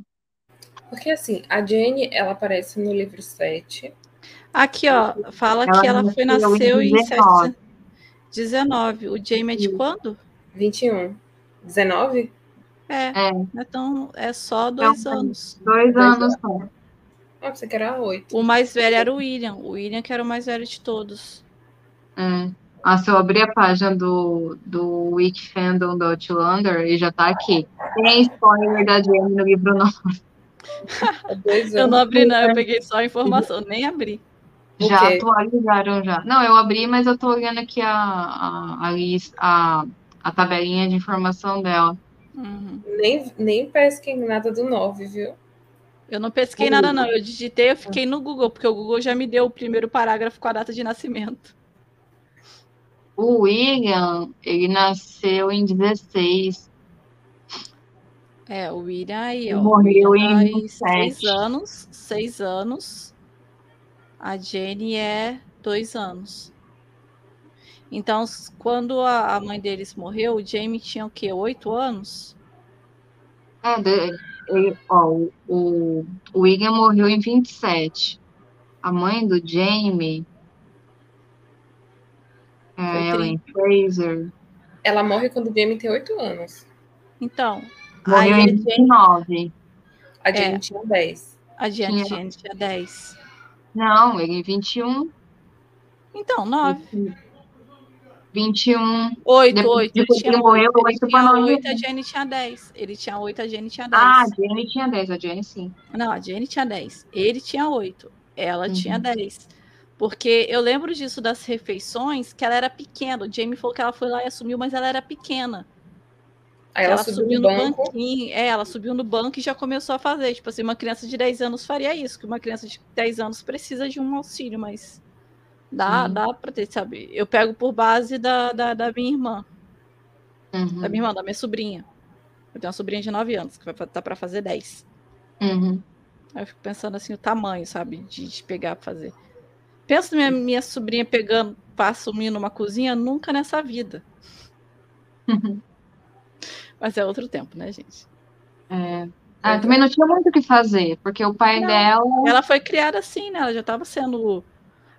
Porque assim, a Jenny, ela aparece no livro 7. Aqui, ó, fala Ela que ela foi nasceu em nasceu em 19. 19. O Jamie é de quando? 21. 19? É, É, então é só dois Não, anos. dois Dois anos só. Ah, você que era 8. O mais velho era o William. O William que era o mais velho de todos. É. Ah, se eu abrir a página do, do Wiki Fandom do Outlander, ele já tá aqui. Tem spoiler da Jenny no livro 9. Dois Eu não abri, não, eu peguei só a informação, nem abri. Já quê? atualizaram já. Não, eu abri, mas eu tô olhando aqui a, a, a, a, a tabelinha de informação dela. Uhum. Nem, nem pesquei nada do 9, viu? Eu não pesquei nada, não. Eu digitei, eu fiquei no Google, porque o Google já me deu o primeiro parágrafo com a data de nascimento. O William, ele nasceu em 16. É, o William aí, ó. morreu em William tem 27. seis anos. Seis anos. A Jenny é dois anos. Então, quando a, a mãe deles morreu, o Jamie tinha o quê? Oito anos? É, de- ele- ó, o, o o William morreu em 27. A mãe do Jamie, é, Ellen Fraser, Ela morre quando o Jamie tem 8 anos. Então, morreu aí em a Jenny, 29. A Jenny É. tinha 10. a Jenny, Tinha. Tinha dez. Não, ele em 21. Então, nove. 21. Oito, Depois oito. Ele que tinha morreu, oito. Ele oito pra tinha nove. oito, a Jenny tinha dez. Ele tinha oito, a Jenny tinha dez. Ah, a Jenny tinha 10, a Jenny sim. Não, a Jenny tinha 10. Ele tinha 8. Ela Uhum. tinha 10. Porque eu lembro disso das refeições, que ela era pequena. O Jamie falou que ela foi lá e assumiu, mas ela era pequena. Aí ela ela, subiu no no banco. banquinho. É, ela subiu no banco e já começou a fazer. Tipo assim, uma criança de 10 anos faria isso, que uma criança de 10 anos precisa de um auxílio, mas dá, Sim. dá pra ter, sabe? Eu pego por base da, da, da minha irmã. Uhum. Da minha irmã, da minha sobrinha. Eu tenho uma sobrinha de 9 anos, que vai tá pra fazer 10. Uhum. Aí eu fico pensando assim, o tamanho, sabe, de, de pegar pra fazer. Penso na minha, minha sobrinha pegando, pra assumir numa cozinha, nunca nessa vida. Mas é outro tempo, né, gente? É. Ah, também não tinha muito o que fazer, porque o pai Não. dela. Ela foi criada assim, né? Ela já estava sendo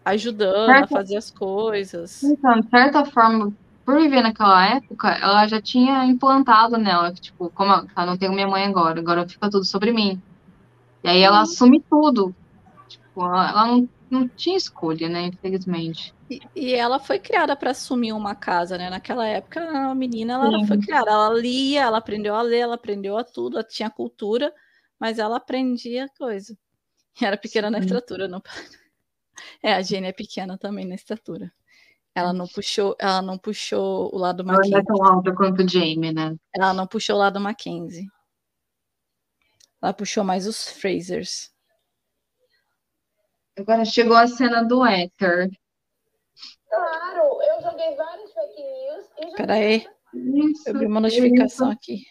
ajudando a Certo. fazer as coisas. Então, de certa forma, por viver naquela época, ela já tinha implantado nela, que, tipo, como eu não tenho minha mãe agora, agora fica tudo sobre mim. E aí ela assume tudo. Tipo, ela, ela não, não tinha escolha, né, infelizmente. E, e ela foi criada para assumir uma casa, né? Naquela época, a menina ela Sim. foi criada. Ela lia, ela aprendeu a ler, ela aprendeu a tudo, ela tinha cultura, mas ela aprendia coisa. E era pequena na Sim. estatura, não. É, a Jenny é pequena também na estatura. Ela não puxou, ela não puxou o lado Ela não é Mackenzie. tão alta quanto o Jamie, né? Ela não puxou o lado Mackenzie. Ela puxou mais os Frasers. Agora chegou a cena do Éter. Claro, eu joguei vários fake news e já Pera aí, Isso, eu vi uma notificação aqui.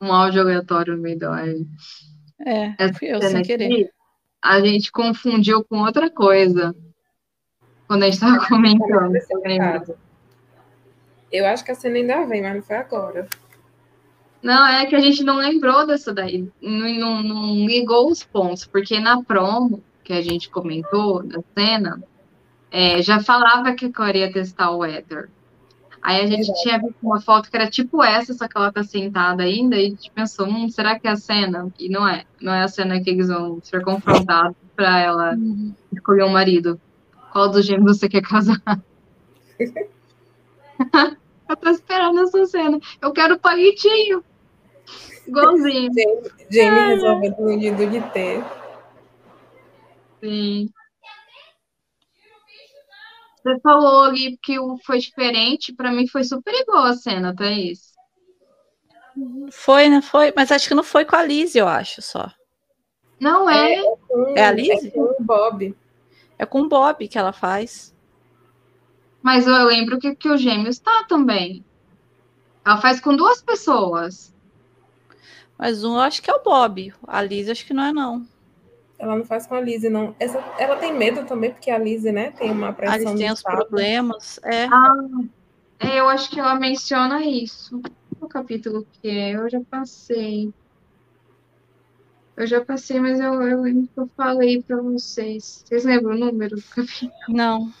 Um áudio aleatório no meio da live. É, Essa fui eu sem querer. a gente confundiu com outra coisa. Quando a gente estava comentando. Eu acho que a cena ainda vem, mas não foi agora. Não, é que a gente não lembrou dessa daí. Não, não, não ligou os pontos, porque na promo que a gente comentou da cena, é, já falava que a Cora ia testar o Ether. Aí a gente Verdade. tinha visto uma foto que era tipo essa, só que ela tá sentada ainda, e a gente pensou, hum, será que é a cena? E não é. Não é a cena que eles vão ser confrontados pra ela Uhum. escolher um marido. Qual dos gêmeos você quer casar? Eu tô esperando essa cena. Eu quero palitinho. Igualzinho. Jamie, Jamie resolvendo o nido de ter. Sim. Você falou ali que o foi diferente. Pra mim foi super igual a cena, Thaís. Foi, né? Foi, mas acho que não foi com a Liz, eu acho só. Não é. Com- É a Liz? É com o Bob. É com o Bob que ela faz. Mas eu lembro que, que o Gêmeos tá também. Ela faz com duas pessoas. Mas um eu acho que é o Bob. A Liz acho que não é, não. Ela não faz com a Lizzie, não. Essa, ela tem medo também, porque a Lizzie, né, tem uma A pressão Liz tem os problemas. É. É, eu acho que ela menciona isso. O capítulo que é, eu já passei. Eu já passei, mas eu, eu lembro que eu falei pra vocês. Vocês lembram o número do capítulo? Não.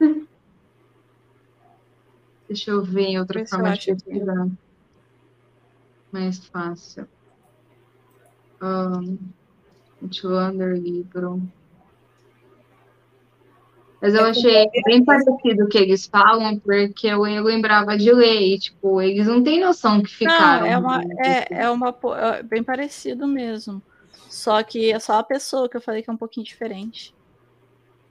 Deixa eu ver em outra eu forma de. Mais fácil. Um, Outlander, livro. Mas eu É achei bem parecido o que eles falam, porque eu, eu lembrava de ler, e, tipo, eles não têm noção que Não, ficaram. é uma, é, é uma é bem parecido mesmo. Só que é só a pessoa que eu falei que é um pouquinho diferente.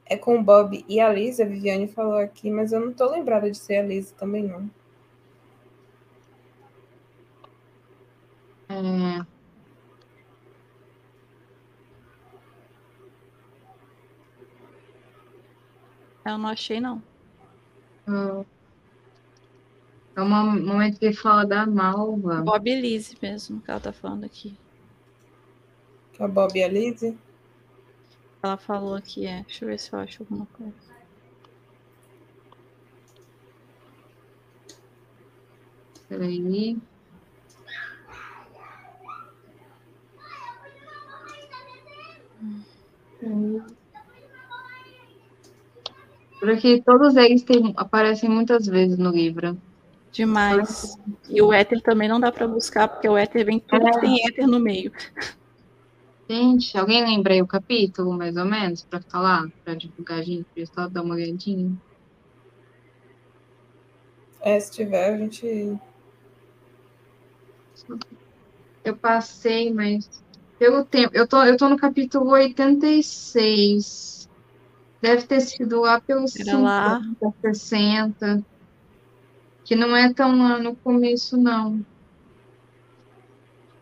É com o Bob e a Liz, a Viviane falou aqui, mas eu não tô lembrada de ser a Liz também, não. É, Eu não achei, não. ah, é uma momento que ele fala da Malva. Bob e Liz mesmo, que ela tá falando aqui. Que é o Bob e a Liz. Ela falou aqui, é. Deixa eu ver se eu acho alguma coisa. Peraí. Porque todos eles têm, aparecem muitas vezes no livro. Demais. E o éter também não dá pra buscar, porque o éter vem tudo que tem éter no meio. Gente, alguém lembra aí o capítulo, mais ou menos, pra falar? Pra divulgar a gente, pra só dar uma olhadinha? É, se tiver, a gente. Eu passei, mas pelo tempo. Eu tô, eu tô no capítulo 86. Deve ter sido lá pelos Era lá. 50, 60. Que não é tão lá no começo, não.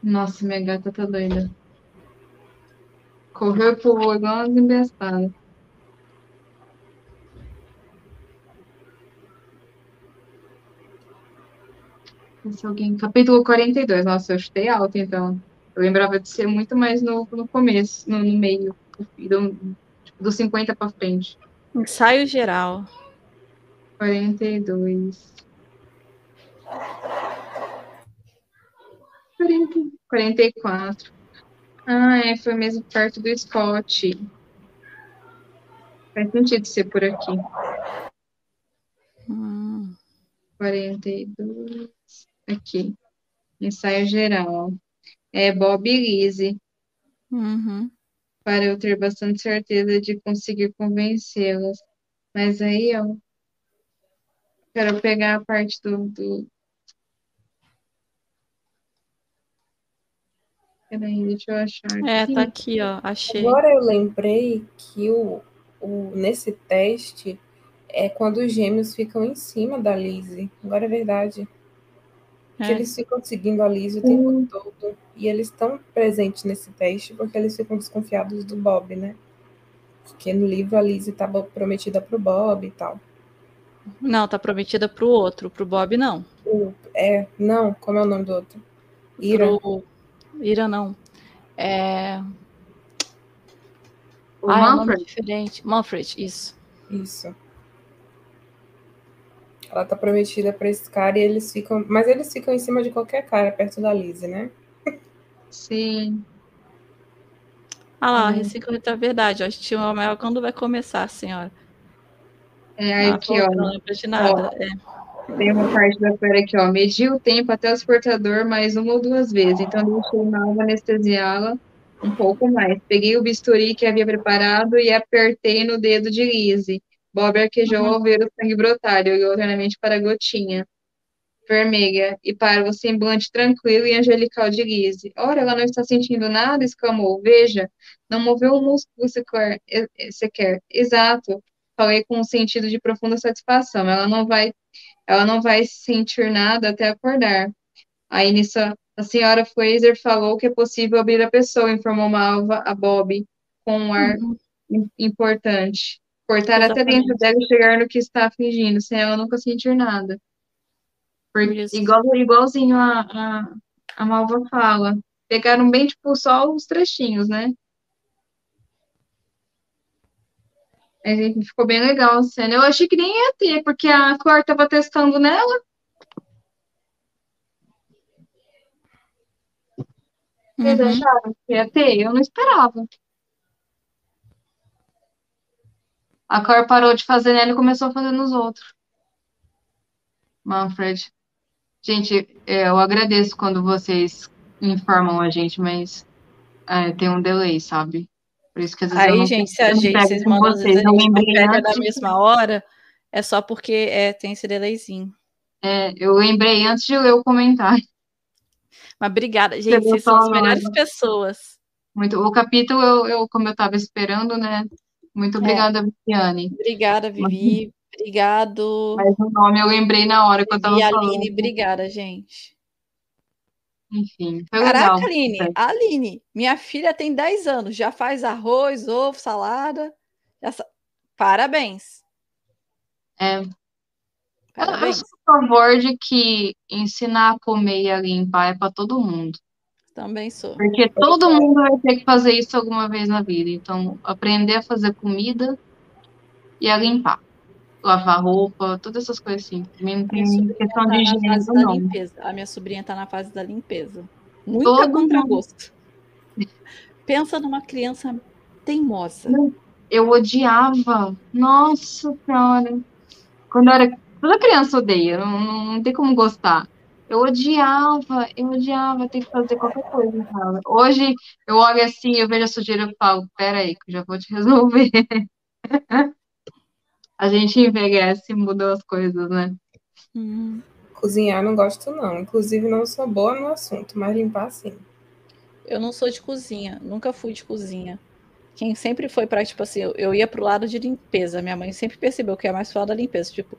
Nossa, minha gata tá doida. Correu e pulou igual uma desembestada. Esse alguém. Capítulo 42. Nossa, eu chutei alto, então. Eu lembrava de ser muito mais no, no começo, no, no meio. Do, tipo, dos 50 pra frente. Ensaio geral. 42. 40, 44. Ah, é, foi mesmo perto do Scott. Faz sentido ser por aqui. Hum. 42. Aqui. Ensaio geral. É Bob e Lizzie. Uhum. Para eu ter bastante certeza de conseguir convencê-las. Mas aí eu quero pegar a parte do, do... Peraí, deixa eu achar É, aqui. tá aqui, ó. Achei. Agora eu lembrei que o, o, nesse teste é quando os gêmeos ficam em cima da Lizzie. Agora é verdade. Que É. eles ficam seguindo a Lizzie o tempo todo. E eles estão presentes nesse teste porque eles ficam desconfiados do Bob, né? Porque no livro a Lizzie estava prometida pro Bob e tal. Não, tá prometida pro outro. Pro Bob, não. O- é, não, como é o nome do outro? Ira. Pro... Ira, não. É... O Ah, é um nome Manfred? diferente. Manfred, isso. Isso. Ela tá prometida pra esse cara e eles ficam. Mas eles ficam em cima de qualquer cara perto da Lizzie, né? Sim. Ah lá, Hum. recicla é verdade. Ó, estima maior quando vai começar, senhora. É aí aqui, ó. que Não lembra de nada. É. Tem uma parte da pera aqui, ó. Medi o tempo até o despertador mais uma ou duas vezes. Então, deixei alma anestesiá-la um pouco mais. Peguei o bisturi que havia preparado e apertei no dedo de Lizzie. Bob arquejou ao ver o sangue brotar e olhou eternamente para a gotinha. vermelha e para o semblante tranquilo e angelical de Lise. Ora, ela não está sentindo nada, exclamou. Veja, não moveu um músculo sequer. sequer. Exato. Falei com um sentido de profunda satisfação. Ela não vai, ela não vai sentir nada até acordar. Aí nisso, a senhora Fraser falou que é possível abrir a pessoa, informou Malva a Bob com um ar Uhum. importante. Cortar até Exatamente. dentro dela e chegar no que está fingindo, sem ela nunca sentir nada. Porque, igual, igualzinho a, a, a Malva fala. Pegaram bem, tipo, só os trechinhos, né? Mas ficou bem legal a cena. Eu achei que nem ia ter, porque a Cor tava testando nela. Vocês Uhum. acharam que ia ter? Eu não esperava. A Cor parou de fazer nela e começou a fazer nos outros. Manfred. Gente, é, eu agradeço quando vocês informam a gente, mas é, tem um delay, sabe? Por isso que às vezes eu Aí, não gente, se a eu gente, vocês mandam, às vezes vocês. a Eu gente pega na mesma hora, é só porque é, tem esse delayzinho. é, eu lembrei antes de ler o comentário. Mas obrigada, gente, vocês são as melhores pessoas. Muito, o capítulo, eu, eu, como eu estava esperando, né? Muito É. obrigada, Viviane. Obrigada, Vivi. Obrigado. Mas o nome eu lembrei na hora que eu estava e falando. Aline, obrigada, gente. Enfim, foi Caraca, legal. Aline, Aline, minha filha tem 10 anos, já faz arroz, ovo, salada. sa- Parabéns. É, Eu, eu Parabéns. sou a favor de que ensinar a comer e a limpar é para todo mundo. Também sou. Porque todo mundo vai ter que fazer isso alguma vez na vida. Então, aprender a fazer comida e a limpar. Lavar roupa, todas essas coisas assim. Também não tem questão tá de na higiene, fase da não. limpeza. A minha sobrinha tá na fase da limpeza. Muita Todo contragosto. Pensa numa criança teimosa. Eu odiava. Nossa Senhora. Quando eu era. Toda criança odeia, não, não tem como gostar. Eu odiava, eu odiava ter que fazer qualquer coisa em casa. Hoje eu olho assim, eu vejo a sujeira e falo, peraí, que eu já vou te resolver. A gente envelhece e muda as coisas, né? Hum. Cozinhar não gosto, não. Inclusive, não sou boa no assunto, mas limpar sim. Eu não sou de cozinha, nunca fui de cozinha. Quem sempre foi pra, tipo assim, eu, eu ia pro lado de limpeza. Minha mãe sempre percebeu que é mais foda da limpeza. Tipo,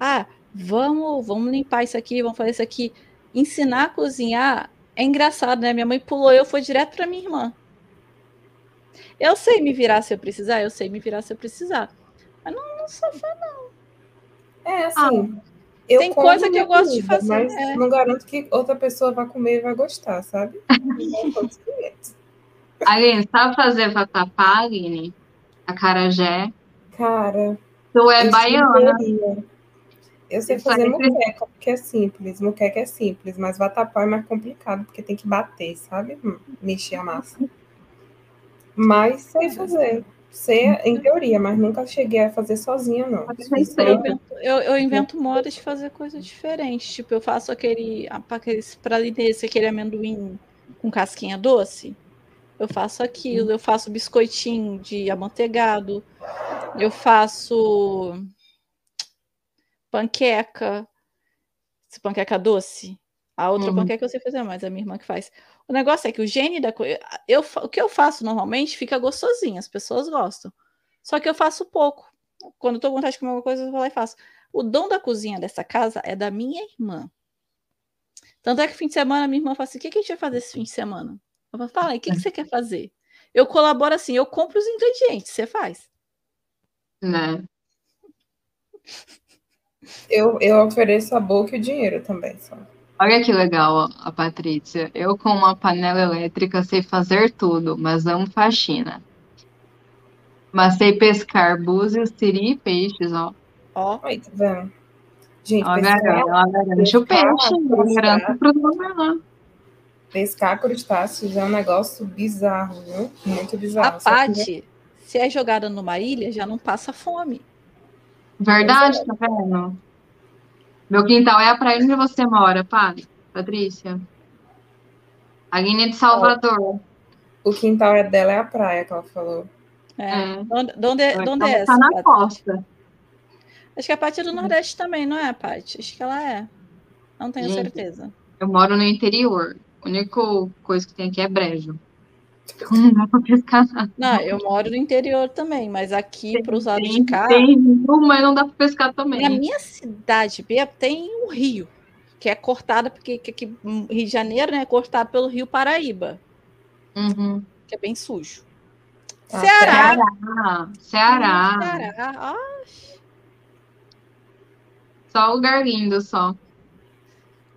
ah, vamos, vamos limpar isso aqui, vamos fazer isso aqui. Ensinar a cozinhar é engraçado, né? Minha mãe pulou, eu fui direto pra minha irmã. Eu sei me virar se eu precisar, eu sei me virar se eu precisar. Mas não, não sou fã. É, assim. eu Ah, tem coisa que eu gosto de fazer, Mas é. não garanto que outra pessoa vai comer e vai gostar, sabe? Não. Aline, sabe fazer vatapá, Aline? Acarajé? Cara, Tu é baiana. teoria. Eu sei fazer moqueca, porque é simples. Moqueca é simples, mas vatapá é mais complicado, porque tem que bater, sabe? Hum, Mexer a massa. Mas sei fazer. Sei em teoria, mas nunca cheguei a fazer sozinha, não. Eu invento, eu, eu invento modas de fazer coisas diferentes. Tipo, eu faço aquele, aqueles pralinês, aquele amendoim com casquinha doce. Eu faço aquilo, eu faço biscoitinho de amanteigado, eu faço panqueca, panqueca doce. A outra Uhum. panqueca eu sei fazer mais, a minha irmã que faz. O negócio é que o gene da coisa. Eu, o que eu faço normalmente fica gostosinho, as pessoas gostam. Só que eu faço pouco. Quando eu tô com vontade de comer alguma coisa, eu vou lá e faço. O dom da cozinha dessa casa é da minha irmã. Tanto é que fim de semana minha irmã fala assim: o que, que a gente vai fazer esse fim de semana? Eu falo, fala aí, o que, que você quer fazer? Eu colaboro assim, eu compro os ingredientes, você faz. Né? Eu, eu ofereço a boca e o dinheiro também, só. Olha que legal, ó, a Patrícia. Eu, com uma panela elétrica, sei fazer tudo, mas amo faxina. Mas sei pescar búzios, siri e peixes, ó. Ó, Aí, tá vendo? Gente, Ó, pescar, garante, ó, garante o peixe, garanto pro lá. pescar crustáceos é um negócio bizarro, viu? Muito a bizarro. Que- Paty, se é jogada numa ilha, já não passa fome. Verdade, tá vendo? Meu quintal é a praia onde você mora, pá, Patrícia. A linha de Salvador. O quintal é dela é a praia, que ela falou. É. É. De onde, de onde é, de onde é tá essa? na Paty? costa. Acho que a Paty é do Nordeste também, não é, Paty? Acho que ela é. Não tenho Gente. certeza. Eu moro no interior. A única coisa que tem aqui é brejo. Não dá pra pescar nada. Não, eu moro no interior também, mas aqui para os lados de cá, tem rio, mas não dá pra pescar na também. minha cidade, Bia, tem um rio, que é cortado, porque que aqui, hum, Rio de Janeiro né, é cortado pelo Rio Paraíba, Uhum. que é bem sujo. Ah, Ceará. Ceará. Ceará. Ah, Só lugar lindo, só.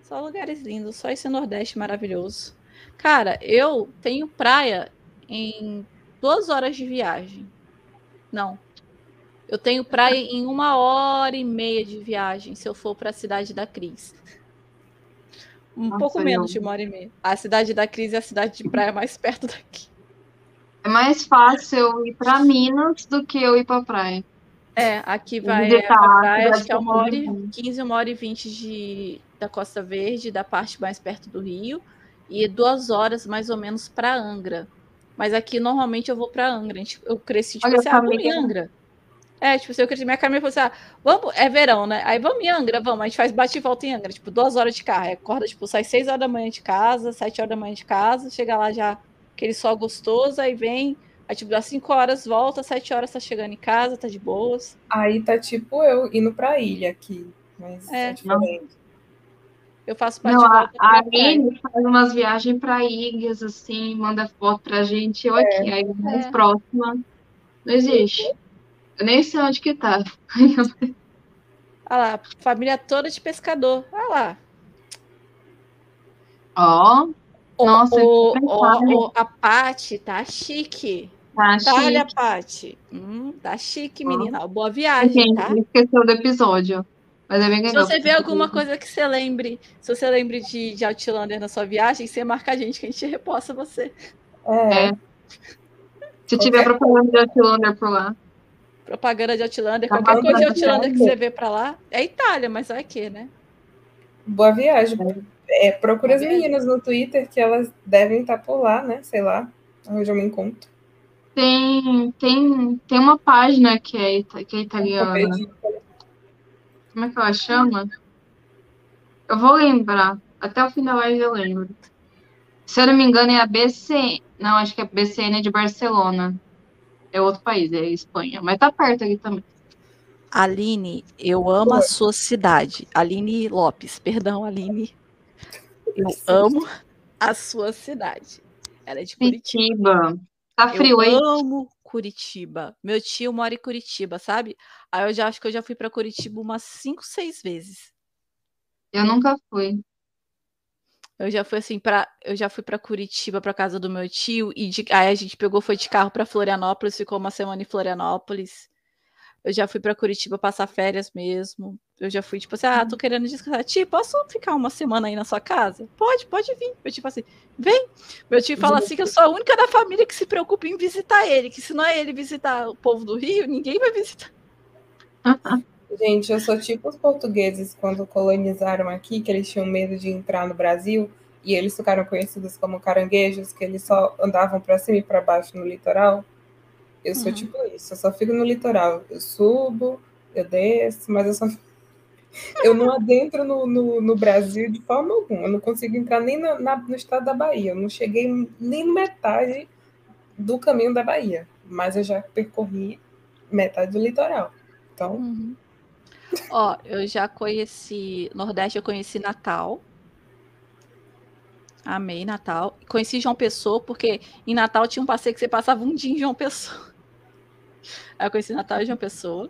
Só lugares lindos, só esse Nordeste maravilhoso. Cara, eu tenho praia em duas horas de viagem. Não. Eu tenho praia em uma hora e meia de viagem, se eu for para a cidade da Cris. Um Nossa, pouco menos eu- de uma hora e meia. A cidade da Cris é a cidade de praia mais perto daqui. É mais fácil eu ir pra Minas do que eu ir pra praia. É, aqui vai pra a praia, acho que é uma hora e também. 15, uma hora e 20 de, da Costa Verde, da parte mais perto do Rio, e duas horas mais ou menos para Angra. Mas aqui normalmente eu vou para Angra. Eu cresci, tipo Olha, assim, ah, vamos em família. Angra. É, tipo assim, eu cresci, minha família falou assim, ah, vamos, é verão, né? Aí vamos em Angra, vamos, a gente faz bate e volta em Angra, tipo, duas horas de carro. Aí acorda, tipo, sai seis horas da manhã de casa, sete horas da manhã de casa, chega lá já aquele sol gostoso, aí vem, aí tipo, às cinco horas volta, sete horas tá chegando em casa, tá de boas. Aí tá tipo eu indo pra ilha aqui. Mas É. é, diferente. Eu faço bate Não, a, a. Aline faz umas viagens pra ilhas, assim, manda foto pra gente. Eu aqui, aí mais É. próxima. Não existe. Eu nem sei onde que tá. Olha lá, família toda de pescador. Olha lá. Ó, Ô, Nossa, a Paty tá chique. tá Tá, olha, chique. Paty. Hum, tá chique, menina. Boa viagem, Gente, tá? esqueceu do episódio. Mas é bem Se legal. você vê alguma coisa que você lembre, se você lembre de, de Outlander na sua viagem, você marca a gente, que a gente reposta você. É, É. Se tiver propaganda de Outlander por lá. Propaganda de Outlander, Tá qualquer coisa de tá Outlander que bom. você vê pra lá. É Itália, mas vai que, né? boa viagem. É, procura as Boa viagem. meninas no Twitter que elas devem estar por lá, né? Sei lá. Onde eu me encontro. Tem, tem, tem uma página que é, que é italiana. Como é que ela chama? Eu vou lembrar. Até o fim da live eu lembro. Se eu não me engano, é a BC. Não, acho que é a BCN de Barcelona. É outro país, é Espanha. Mas tá perto aqui também. Aline, eu amo a sua cidade. Aline Lopes, perdão, Aline. Eu amo a sua cidade. Ela é de Curitiba. Curitiba. Tá frio, eu hein? amo Curitiba. Meu tio mora em Curitiba, sabe? Aí eu já acho que eu já fui para Curitiba umas cinco, seis vezes. Eu nunca fui. Eu já fui assim para, eu já fui para Curitiba para casa do meu tio e de- aí a gente pegou foi de carro para Florianópolis, ficou uma semana em Florianópolis. Eu já fui para Curitiba passar férias mesmo. Eu já fui tipo assim, ah, tô querendo descansar. Tio, posso ficar uma semana aí na sua casa? Pode, pode vir. Tio fala assim, vem. Meu tio fala assim que eu sou a única da família que se preocupa em visitar ele, que se não é ele visitar o povo do Rio, ninguém vai visitar. Gente, eu sou tipo os portugueses quando colonizaram aqui, que eles tinham medo de entrar no Brasil e eles ficaram conhecidos como caranguejos, que eles só andavam para cima e para baixo no litoral. Eu sou Uhum. tipo isso, eu só fico no litoral. Eu subo, eu desço, mas eu só. Eu não adentro no, no, no Brasil de forma alguma. Eu não consigo entrar nem na- na- no estado da Bahia. Eu não cheguei nem metade do caminho da Bahia. Mas eu já percorri metade do litoral. Então, Uhum. Ó, eu já conheci Nordeste, eu conheci Natal. Amei Natal. Conheci João Pessoa, porque em Natal tinha um passeio que você passava um dia em João Pessoa. Aí eu conheci Natal e João Pessoa.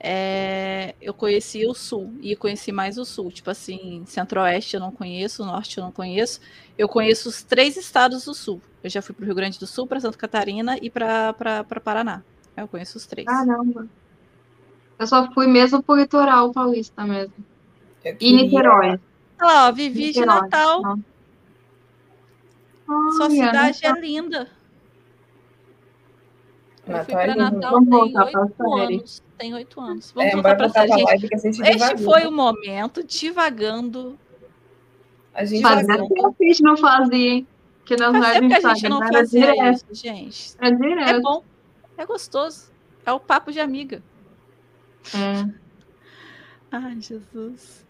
É, eu conheci o Sul e conheci mais o Sul. Tipo assim, Centro-Oeste eu não conheço, Norte eu não conheço. Eu conheço os três estados do Sul. Eu já fui para o Rio Grande do Sul, para Santa Catarina e para Paraná. Eu conheço os três. Caramba. Eu só fui mesmo pro litoral paulista mesmo. eu E Niterói. Olha lá, ó, Vivi de Niterói. Natal. Sua Olha, cidade é linda. Eu fui Natal é para. Natal tem voltar pra oito anos. Tem oito anos. Vamos É, voltar para pra gente. live gente Este foi o momento, divagando. A gente Faz- Fazia tempo que a gente não fazia, hein? Que nas Faz tempo lives que a gente não era fazia direto, isso, gente. É direto. bom, é gostoso. É o papo de amiga. É. Ai, Jesus.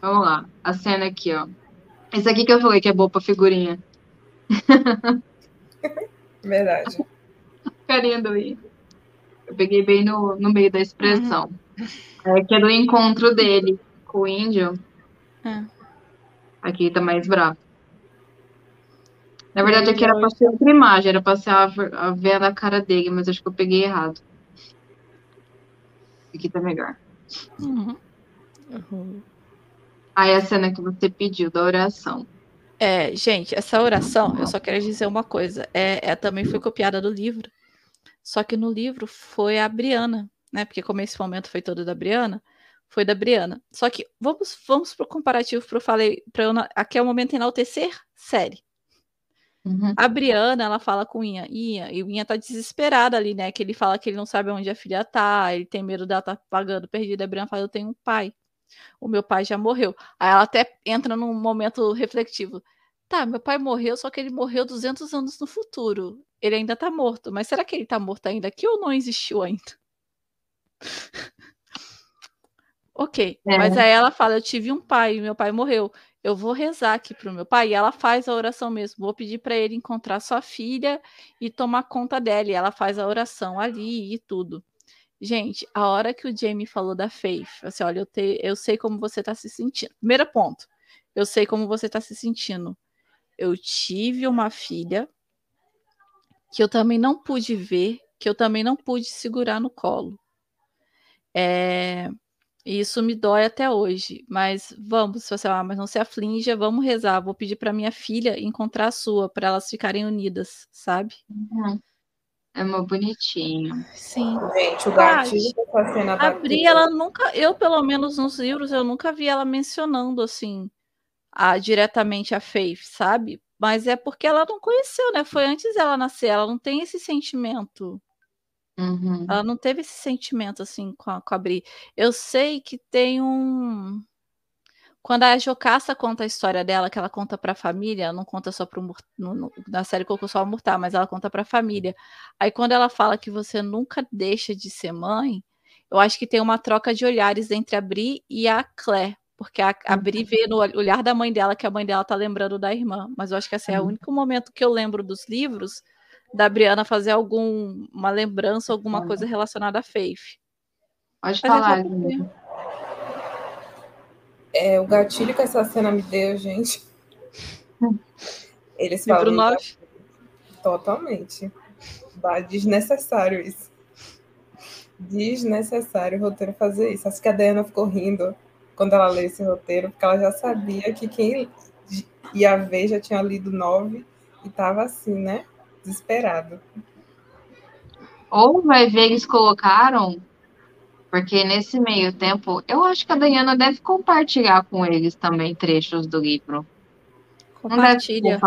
Vamos lá. A cena aqui, ó. Esse aqui que eu falei que é boa pra figurinha. Verdade. Carinha do Ian. Eu peguei bem no, no meio da expressão. É que é do encontro dele com o índio. É. Aqui tá mais bravo. Na verdade, aqui era pra ser outra imagem, era pra ser a, ver- a ver na cara dele, mas acho que eu peguei errado. Aqui tá melhor. Uhum. Uhum. Aí a cena que você pediu da oração. É, gente, essa oração, eu só quero dizer uma coisa. É, é- também foi copiada do livro. Só que no livro foi a Briana, né? Porque como esse momento foi todo da Briana, foi da Briana. Só que vamos, vamos pro comparativo para eu falei, para eu aqui é o momento enaltecer série. Uhum. A Briana, ela fala com Ian, Ian, e o Ian tá desesperado ali, né? Que ele fala que ele não sabe onde a filha tá, ele tem medo dela tá pagando perdida. A Briana fala, eu tenho um pai. O meu pai já morreu. Aí ela até entra num momento reflexivo. Tá, meu pai morreu, só que ele morreu 200 anos no futuro. Ele ainda tá morto. Mas será que ele tá morto ainda aqui ou não existiu ainda? ok. É. Mas aí ela fala, eu tive um pai, meu pai morreu eu vou rezar aqui pro meu pai. E ela faz a oração mesmo. Vou pedir para ele encontrar sua filha e tomar conta dela. E ela faz a oração ali e tudo. Gente, a hora que o Jamie falou da Faith, assim, olha, eu, te, eu sei como você tá se sentindo. Primeiro ponto, eu sei como você tá se sentindo. Eu tive uma filha que eu também não pude ver, que eu também não pude segurar no colo. É, isso me dói até hoje. Mas vamos, se você ah, mas não se aflinja, vamos rezar. Vou pedir para minha filha encontrar a sua, para elas ficarem unidas, sabe? Uhum. É uma bonitinho. Sim. Gente, o gatilho dessa cena da A Bri, ela nunca, eu pelo menos nos livros, eu nunca vi ela mencionando assim, a, diretamente a Faith, sabe? Mas é porque ela não conheceu, né? Foi antes dela nascer, ela não tem esse sentimento. Uhum. Ela não teve esse sentimento assim com a, com a Bri. Eu sei que tem um. Quando a Jocasta conta a história dela, que ela conta pra família, ela não conta só no, no, na série colocou só o Murtar, mas ela conta pra família. Aí quando ela fala que você nunca deixa de ser mãe, eu acho que tem uma troca de olhares entre a Bri e a Claire. Porque a, a Bri vê no olhar da mãe dela que a mãe dela tá lembrando da irmã. Mas eu acho que esse é o único momento que eu lembro dos livros da Briana fazer alguma lembrança, alguma coisa relacionada a Faith. Pode Mas é falar, Júlia. É, o gatilho que essa cena me deu, gente. Eles Livro falam 9. totalmente. Desnecessário isso. Desnecessário o roteiro fazer isso. Acho que a Diana ficou rindo quando ela leu esse roteiro, porque ela já sabia que quem ia ver já tinha lido nove e tava assim, né? Desesperado. Ou vai ver, eles colocaram, porque nesse meio tempo, eu acho que a Dayana deve compartilhar com eles também trechos do livro. Compartilha.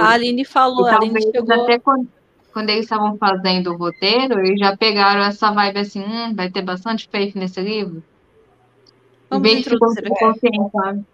A Aline falou, E a Aline talvez chegou. até quando, quando eles estavam fazendo o roteiro, eles já pegaram essa vibe assim, hum, vai ter bastante faith nesse livro. Vamos ficou introduzir sabe?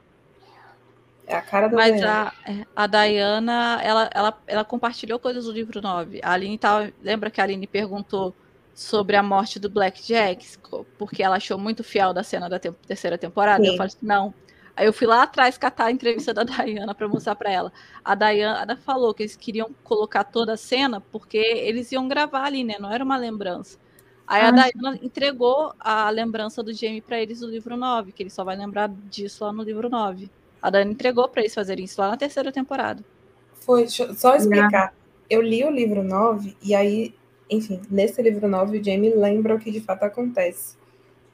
É a cara da Mas Diana. a, é, a Dayana, ela, ela, ela compartilhou coisas do livro 9. A Aline tava, lembra que a Aline perguntou sobre a morte do Blackjack, co- porque ela achou muito fiel da cena da tem- terceira temporada? Eu Sim. falei assim, não. Aí eu fui lá atrás catar a entrevista da Dayana para mostrar para ela. A Dayana falou que eles queriam colocar toda a cena porque eles iam gravar ali, né? Não era uma lembrança. Aí a Ah, Dayana entregou a lembrança do Jamie para eles no livro 9, que ele só vai lembrar disso lá no livro 9. A Dani entregou para eles fazerem isso lá na terceira temporada. Foi, deixa eu só explicar. Eu li o livro 9 e aí, enfim, nesse livro 9 o Jamie lembra o que de fato acontece.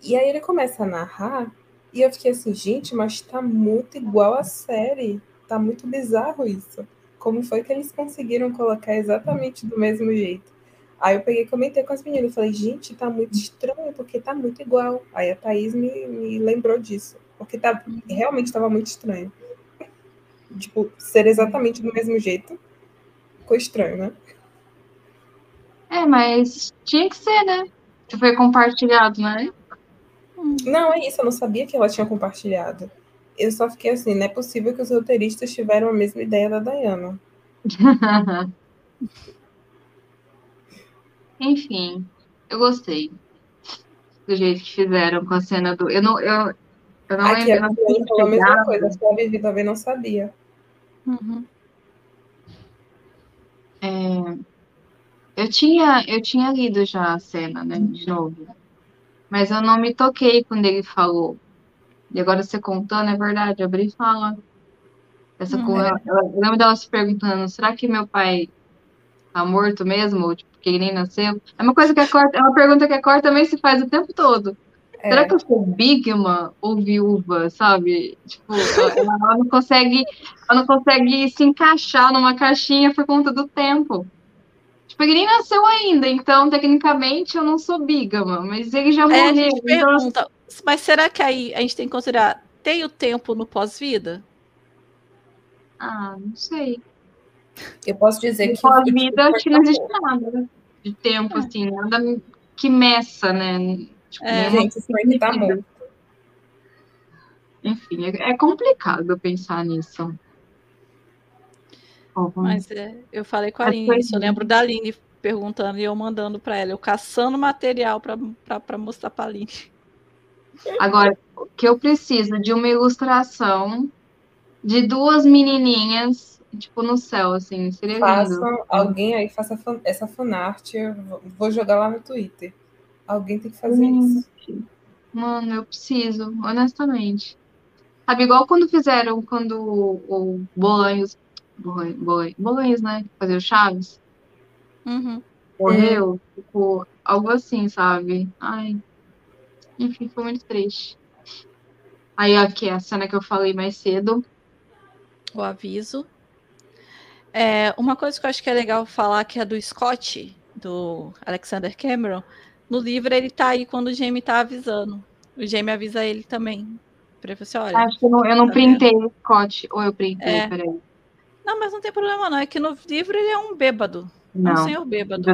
E aí ele começa a narrar e eu fiquei assim, gente, mas tá muito igual à série. Tá muito bizarro isso. Como foi que eles conseguiram colocar exatamente do mesmo jeito? Aí eu peguei e comentei com as meninas. Falei, gente, tá muito estranho, porque tá muito igual. Aí a Thaís me, me lembrou disso. Porque tá, realmente estava muito estranho. Tipo, ser exatamente do mesmo jeito. Ficou estranho, né? É, mas tinha que ser, né? Que foi compartilhado, né? Não, é isso. Eu não sabia que ela tinha compartilhado. Eu só fiquei assim, não é possível que os roteiristas tiveram a mesma ideia da Diana. Enfim, eu gostei do jeito que fizeram com a cena do. Eu não, eu, Eu não Aqui lembro. Falou a mesma coisa, só a Vivi também não sabia. Uhum. É, eu tinha, eu tinha lido já a cena, né, de novo. Mas eu não me toquei quando ele falou. E agora você contando, é verdade, abri e fala. Essa Hum, coisa, eu lembro dela se perguntando, será que meu pai tá morto mesmo? Ou, tipo, que ele nem nasceu? É uma coisa que a Cor, é uma pergunta que a Cor também se faz o tempo todo. Será É. que eu sou bigma ou viúva, sabe? Tipo, ela, ela não consegue, ela não consegue se encaixar numa caixinha por conta do tempo. Tipo, ele nem nasceu ainda, então, tecnicamente, eu não sou bigama, mas ele já É, a morreu. gente então, pergunta, mas será que aí a gente tem que considerar, tem o tempo no pós-vida? ah, não sei. Eu posso dizer No que. pós-vida, acho que não existe nada né, de tempo, assim, nada que meça, né? Tipo, É. Gente, o Frank tá medida. morto. Enfim, é, é complicado pensar nisso. Mas é, eu falei com a Aline isso, eu lembro da Aline perguntando e eu mandando pra ela, eu caçando material pra mostrar pra Aline. Agora, o que eu preciso de uma ilustração de duas menininhas, tipo, no céu, assim, seria lindo. Façam, alguém aí faça fan- essa fanart. Eu vou- jogar lá no Twitter. Alguém tem que fazer Hum. isso. Mano, eu preciso, honestamente. Sabe, igual quando fizeram, quando o, o Bolanhos, Bolanhos, Bolanhos, né, fazia o Chaves, Uhum. morreu, tipo, algo assim, sabe? Ai, enfim, foi muito triste. Aí, aqui, a cena que eu falei mais cedo, O aviso. É, uma coisa que eu acho que é legal falar que é do Scott, do Alexander Cameron, no livro ele tá aí quando o Jamie tá avisando. O Jamie avisa ele também. Falar assim, olha, acho que eu não, eu não Tá printei o Scott, ou eu printei, É. peraí. não, mas não tem problema não, é que no livro ele é um bêbado, é um Não, senhor bêbado.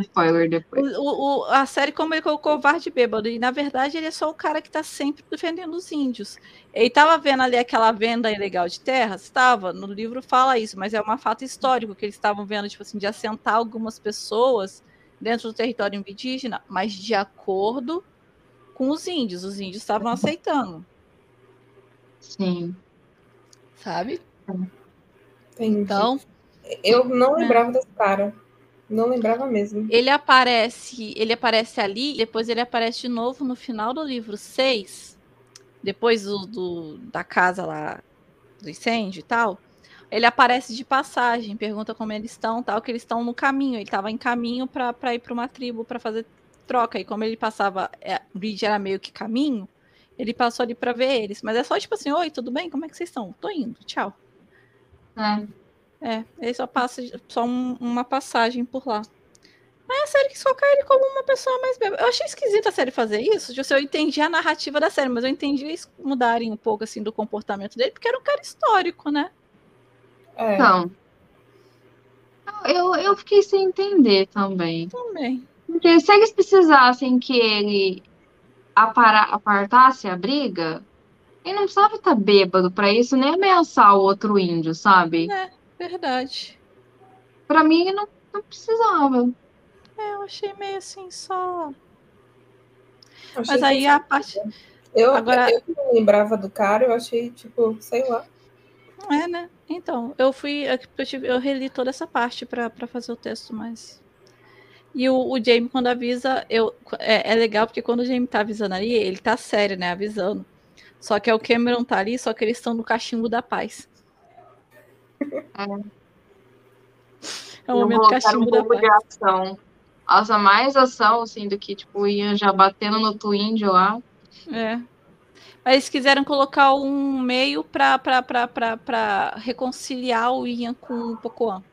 spoiler depois. O, o- a série, como ele colocou o Vard bêbado, e na verdade ele é só o cara que tá sempre defendendo os índios. Ele tava vendo ali aquela venda ilegal de terras? Estava, no livro fala isso, mas é um fato histórico, que eles estavam vendo, tipo assim, de assentar algumas pessoas dentro do território indígena, mas de acordo com os índios. Os índios estavam aceitando, Sim. sabe? Entendi. Então, eu não É. lembrava desse cara. Não lembrava mesmo. ele aparece, ele aparece ali, depois ele aparece de novo no final do livro 6, depois do, do- da casa lá do incêndio e tal. Ele aparece de passagem, pergunta como eles estão, tal, que eles estão no caminho. Ele estava em caminho para ir para uma tribo para fazer troca. E como ele passava, é, o Reed era meio que caminho, ele passou ali para ver eles. Mas é só tipo assim: Oi, tudo bem? Como é que vocês estão? Tô indo, tchau. É. É, ele só passa só um- uma passagem por lá. Mas a série quis colocar ele como uma pessoa mais bêbada. Eu achei esquisito a série fazer isso. Eu entendi a narrativa da série, mas eu entendi eles mudarem um pouco assim do comportamento dele, porque era um cara histórico, né? É. Então, eu, eu fiquei sem entender também. Também. Porque se eles precisassem que ele apara- apartasse a briga, ele não precisava estar bêbado pra isso, nem ameaçar o outro índio, sabe? Verdade. Pra mim, não, não precisava. É, eu achei meio assim só. Achei Mas aí a parte. Eu, Agora- eu que não lembrava do cara, eu achei, tipo, sei lá. É, né? Então, eu fui. Eu, tive- eu reli toda essa parte pra pra fazer o texto, mas. E o, o Jamie, quando avisa, eu, é, é legal porque quando o Jamie tá avisando ali, ele tá sério, né? Avisando. Só que é o Cameron tá ali, só que eles estão no cachimbo da paz. É o Não momento cachimbo um da pouco de ação. Nossa, mais ação, assim, do que, tipo, o Ian já batendo no outro índio lá. É. Mas eles quiseram colocar um meio pra reconciliar o Ian com o Pocoan.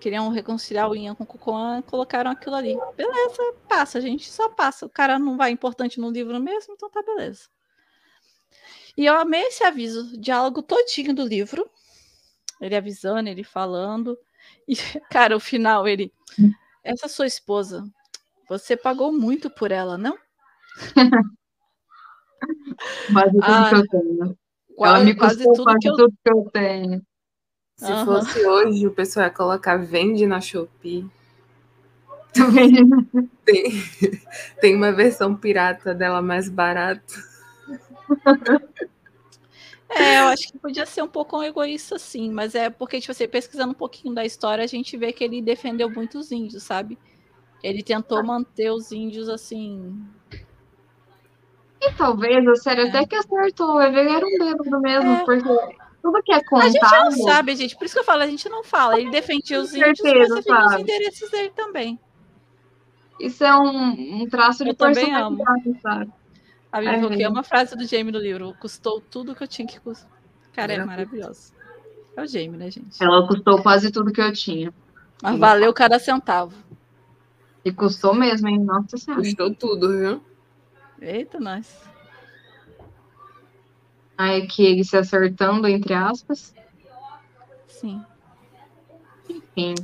Queriam reconciliar o Ian com o Cocoan e colocaram aquilo ali. Beleza, passa, gente, só passa. O cara não vai importante no livro mesmo, então tá beleza. E eu amei esse aviso, diálogo todinho do livro. Ele avisando, ele falando. E, cara, o final, ele. Essa sua esposa, você pagou muito por ela, não? Quase tudo Ah, que eu tenho. Ela Quase, me quase tudo quase que eu tudo que eu tenho. Se Aham. fosse hoje, o pessoal ia colocar vende na Shopee. Tem, tem uma versão pirata dela mais barata. É, eu acho que podia ser um pouco egoísta, sim, mas é porque, tipo, você pesquisando um pouquinho da história, a gente vê que ele defendeu muitos índios, sabe? Ele tentou manter os índios assim. E talvez a série até que acertou. Ele era um bêbado mesmo, É. porque tudo que é A gente não contado. sabe, gente. Por isso que eu falo, a gente não fala. Ele defendia os índios, mas certeza, defendia os interesses dele também. Isso é um, um traço de Eu amo. personalidade, sabe? A Bíblia falou que é uma frase do Jamie no livro. Custou tudo que eu tinha que custar. Cara, é maravilhoso. É o Jamie, né, gente? Ela custou quase tudo que eu tinha. Mas valeu cada centavo. E custou mesmo, hein? Nossa Senhora. Custou tudo, viu? Eita, nós. Aí que ele se acertando, entre aspas. Sim. Enfim.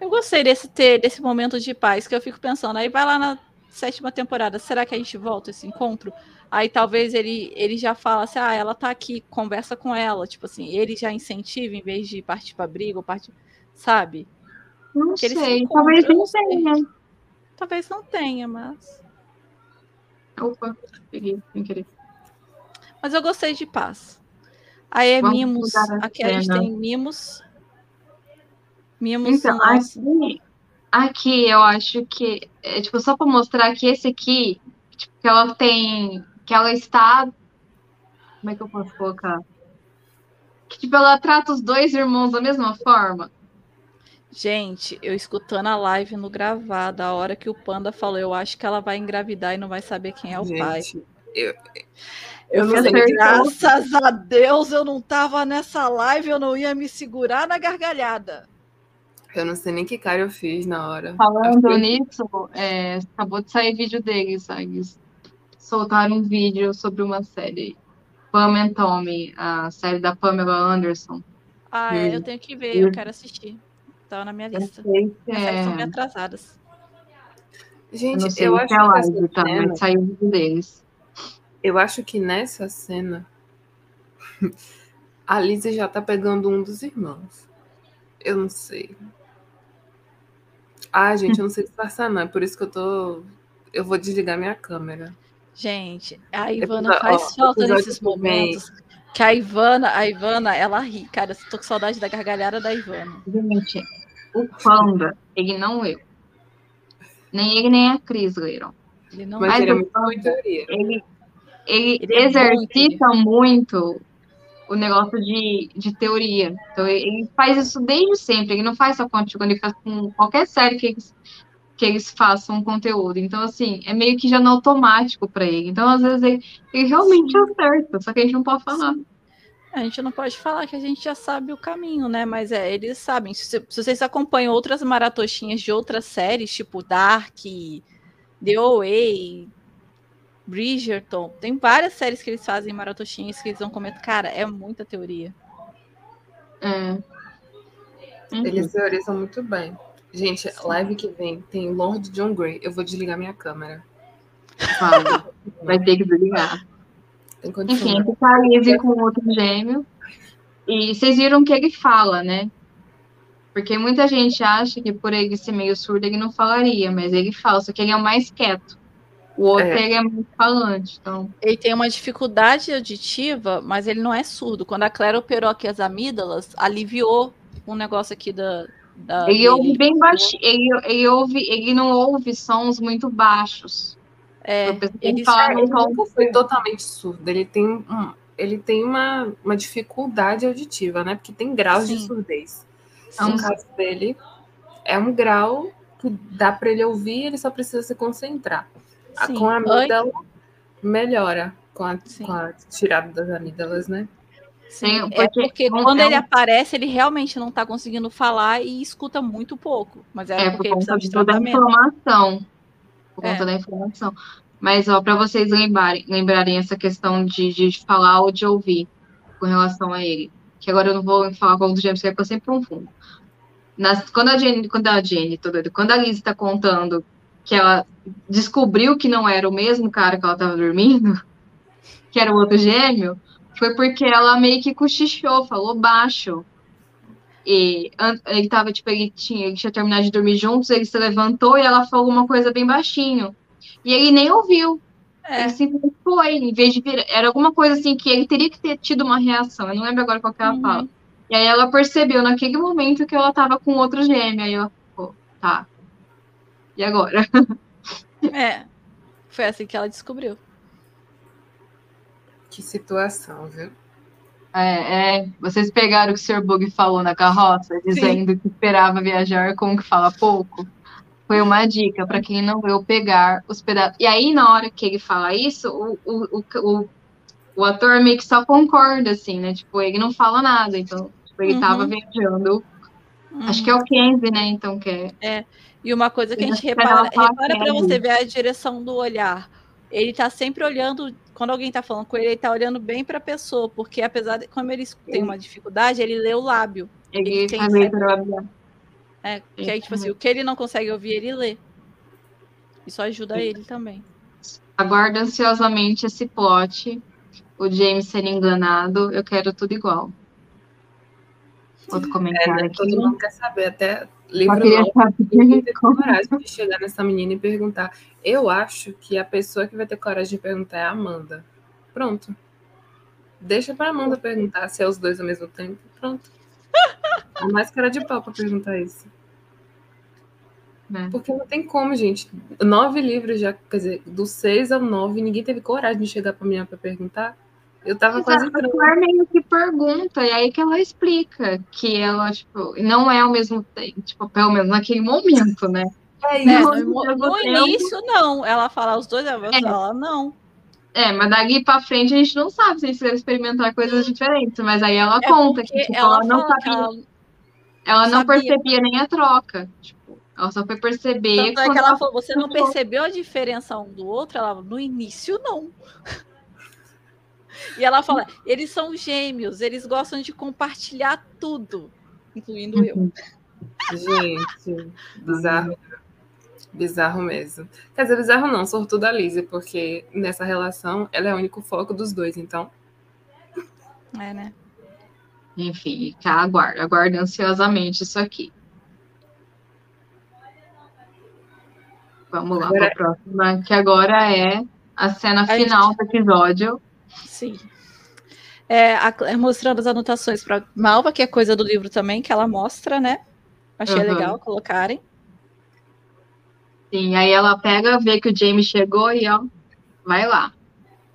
Eu gostei desse ter desse momento de paz que eu fico pensando. Aí vai lá na sétima temporada, será que a gente volta esse encontro? Aí talvez ele, ele já fala assim, ah, ela tá aqui, conversa com ela, tipo assim, ele já incentiva em vez de partir pra briga ou partir, sabe? Não Que sei. Talvez não sei. tenha. Talvez não tenha, mas Opa, peguei, sem querer. mas eu gostei de paz. Aí é Vamos mimos, aqui a gente tem mimos. Mimos Então, aqui, aqui eu acho que é tipo só para mostrar que esse aqui, tipo, que ela tem, que ela está, como é que eu posso colocar? Que tipo ela trata os dois irmãos da mesma forma. Gente, eu escutando a live no gravado, a hora que o Panda falou, eu acho que ela vai engravidar e não vai saber quem é o pai. Gente, eu, Eu eu não falei, graças a Deus eu não tava nessa live, eu não ia me segurar na gargalhada. Eu não sei nem que cara eu fiz na hora. Falando Eu- nisso, é, acabou de sair vídeo deles, sabe? Soltaram um vídeo sobre uma série. Pam and Tommy, a série da Pamela Anderson. Ah, é, Hum. eu tenho que ver, eu quero assistir. Tá na minha Eu lista. sei que As séries são é, meio atrasas. eu Gente, eu, sei acho é que live, tá? cena, Mas saiu o vídeo deles. eu acho que nessa cena a Lizzie já tá pegando um dos irmãos. Eu não sei. Ah, gente, eu não sei disfarçar, não. É por isso que eu tô. Eu vou desligar minha câmera. Gente, a Ivana ó, faz falta episódio nesses momentos. Que a Ivana, a Ivana, ela ri. Cara, eu tô com saudade da gargalhada da Ivana. Gente, o Panda, ele não leu. Nem ele, nem a Cris leram. Ele não Mas Mas ele é muito. Ele, ele, Ele é exercita muito o negócio de, de teoria. Então, ele, faz isso desde sempre. Ele não faz só contigo, ele faz com qualquer série que eles, que eles façam conteúdo. Então, assim, é meio que já no automático para ele. Então, às vezes, ele, ele realmente acerta, só que a gente não pode falar. A gente não pode falar que a gente já sabe o caminho, né? Mas é, eles sabem. Se, se vocês acompanham outras maratochinhas de outras séries, tipo Dark, The OA, Bridgerton, tem várias séries que eles fazem maratochinhas que eles vão comentar. Cara, é muita teoria. É. Enfim. Eles teorizam muito bem. Gente, live que vem tem Lord John Grey. Eu vou desligar minha câmera. Vai, vai ter que desligar. Tem Enfim, ele tá livre com outro gêmeo. E vocês viram que ele fala, né? Porque muita gente acha que por ele ser meio surdo ele não falaria, mas ele fala, só que ele é o mais quieto. O outro É. ele é muito falante, então. Ele tem uma dificuldade auditiva, mas ele não é surdo. Quando a Claire operou aqui as amígdalas, aliviou um negócio aqui da. da Ele dele. ouve bem baixinho, ele, ele ouve, ele não ouve sons muito baixos. É, ele fala É, ele nunca foi totalmente surdo. Ele tem, um, ele tem uma, uma dificuldade auditiva, né? Porque tem graus de Sim. surdez. Sim. No caso dele, é um grau que dá para ele ouvir, ele só precisa se concentrar. A- Sim. Com a amígdala, melhora com a, com a tirada das amígdalas, né? Sim, Sim, é porque porque quando é ele um- aparece, ele realmente não tá conseguindo falar e escuta muito pouco. Mas é, É, por porque ele conta de toda a informação. Por É. conta da informação. Mas, ó, para vocês lembrarem, lembrarem essa questão de, de falar ou de ouvir com relação a ele. Que agora eu não vou falar qual dos gêmeos, que é que eu sempre confundo. Nas, quando a Jenny, quando a Jenny, tô doida, quando a Liz está contando que ela descobriu que não era o mesmo cara que ela estava dormindo, que era o outro gêmeo, foi porque ela meio que cochichou, falou baixo. E ele tava, tipo, ele tinha, ele tinha terminado de dormir juntos, ele se levantou e ela falou uma coisa bem baixinho. E ele nem ouviu. É. Ele simplesmente foi, em vez de vir. Era alguma coisa assim que ele teria que ter tido uma reação. Eu não lembro agora qual que ela Uhum. fala. E aí ela percebeu naquele momento que ela tava com outro gêmeo. Aí ela ficou, tá. E agora? É. Foi assim que ela descobriu. Que situação, viu? É, é, vocês pegaram o que o Sr. Bug falou na carroça, dizendo que esperava viajar como que fala pouco? Foi uma dica para quem não viu pegar os pedaços. E aí, na hora que ele fala isso, o, o, o, o, o ator meio que só concorda, assim, né? Tipo, ele não fala nada. Então, tipo, ele Uhum. tava viajando. Acho que é o Kenzie, né? Então, que é. E uma coisa que a gente repara, repara para você ver a direção do olhar. Ele tá sempre olhando, quando alguém tá falando com ele, ele tá olhando bem para a pessoa, porque apesar de como ele tem uma dificuldade, ele lê o lábio. Ele Ele tem sempre- leitura É, que aí, tipo assim, o que ele não consegue ouvir, ele lê. Isso ajuda ele também. Aguardo ansiosamente esse plot. O James sendo enganado. Eu quero tudo igual. Outro É, comentário né? aqui. Todo mundo quer saber, até livro como- coragem de chegar nessa menina e perguntar. Eu acho que a pessoa que vai ter coragem de perguntar é a Amanda. Pronto. Deixa pra Amanda perguntar se é os dois ao mesmo tempo. Pronto. A mais cara de pau pra perguntar isso. né? Porque não tem como, gente. Nove livros já, quer dizer, do seis ao nove, ninguém teve coragem de chegar pra menina pra perguntar. Eu tava quase Exato, a entrando. Claire meio que pergunta, e aí que ela explica que ela, tipo, não é ao mesmo tempo, tipo, pelo menos naquele momento, né? É Né, no, no mesmo tempo. início, não. Ela fala os dois, ela É. fala não. É, mas dali pra frente a gente não sabe se eles quiseram experimentar coisas diferentes, mas aí ela É conta que, tipo, ela ela não sabia, ela. ela não sabia. percebia nem a troca. Tipo, ela só foi perceber Tanto é quando que ela ela falou, você não percebeu a diferença um do outro? Ela, no início, não. E ela fala, eles são gêmeos, eles gostam de compartilhar tudo, incluindo eu. Gente, bizarro. Bizarro mesmo. Quer dizer, bizarro não, sortuda a Lizzie, porque nessa relação ela é o único foco dos dois, então. É, né? Enfim, cá, aguardo, aguardo ansiosamente isso aqui. Vamos lá Agora- para a próxima, que agora é a cena A gente- final do episódio. Sim. É, a Claire mostrando as anotações para Malva, que é coisa do livro também, que ela mostra, né? Achei Uhum. legal colocarem. Sim, aí ela pega, vê que o Jamie chegou e ó, vai lá.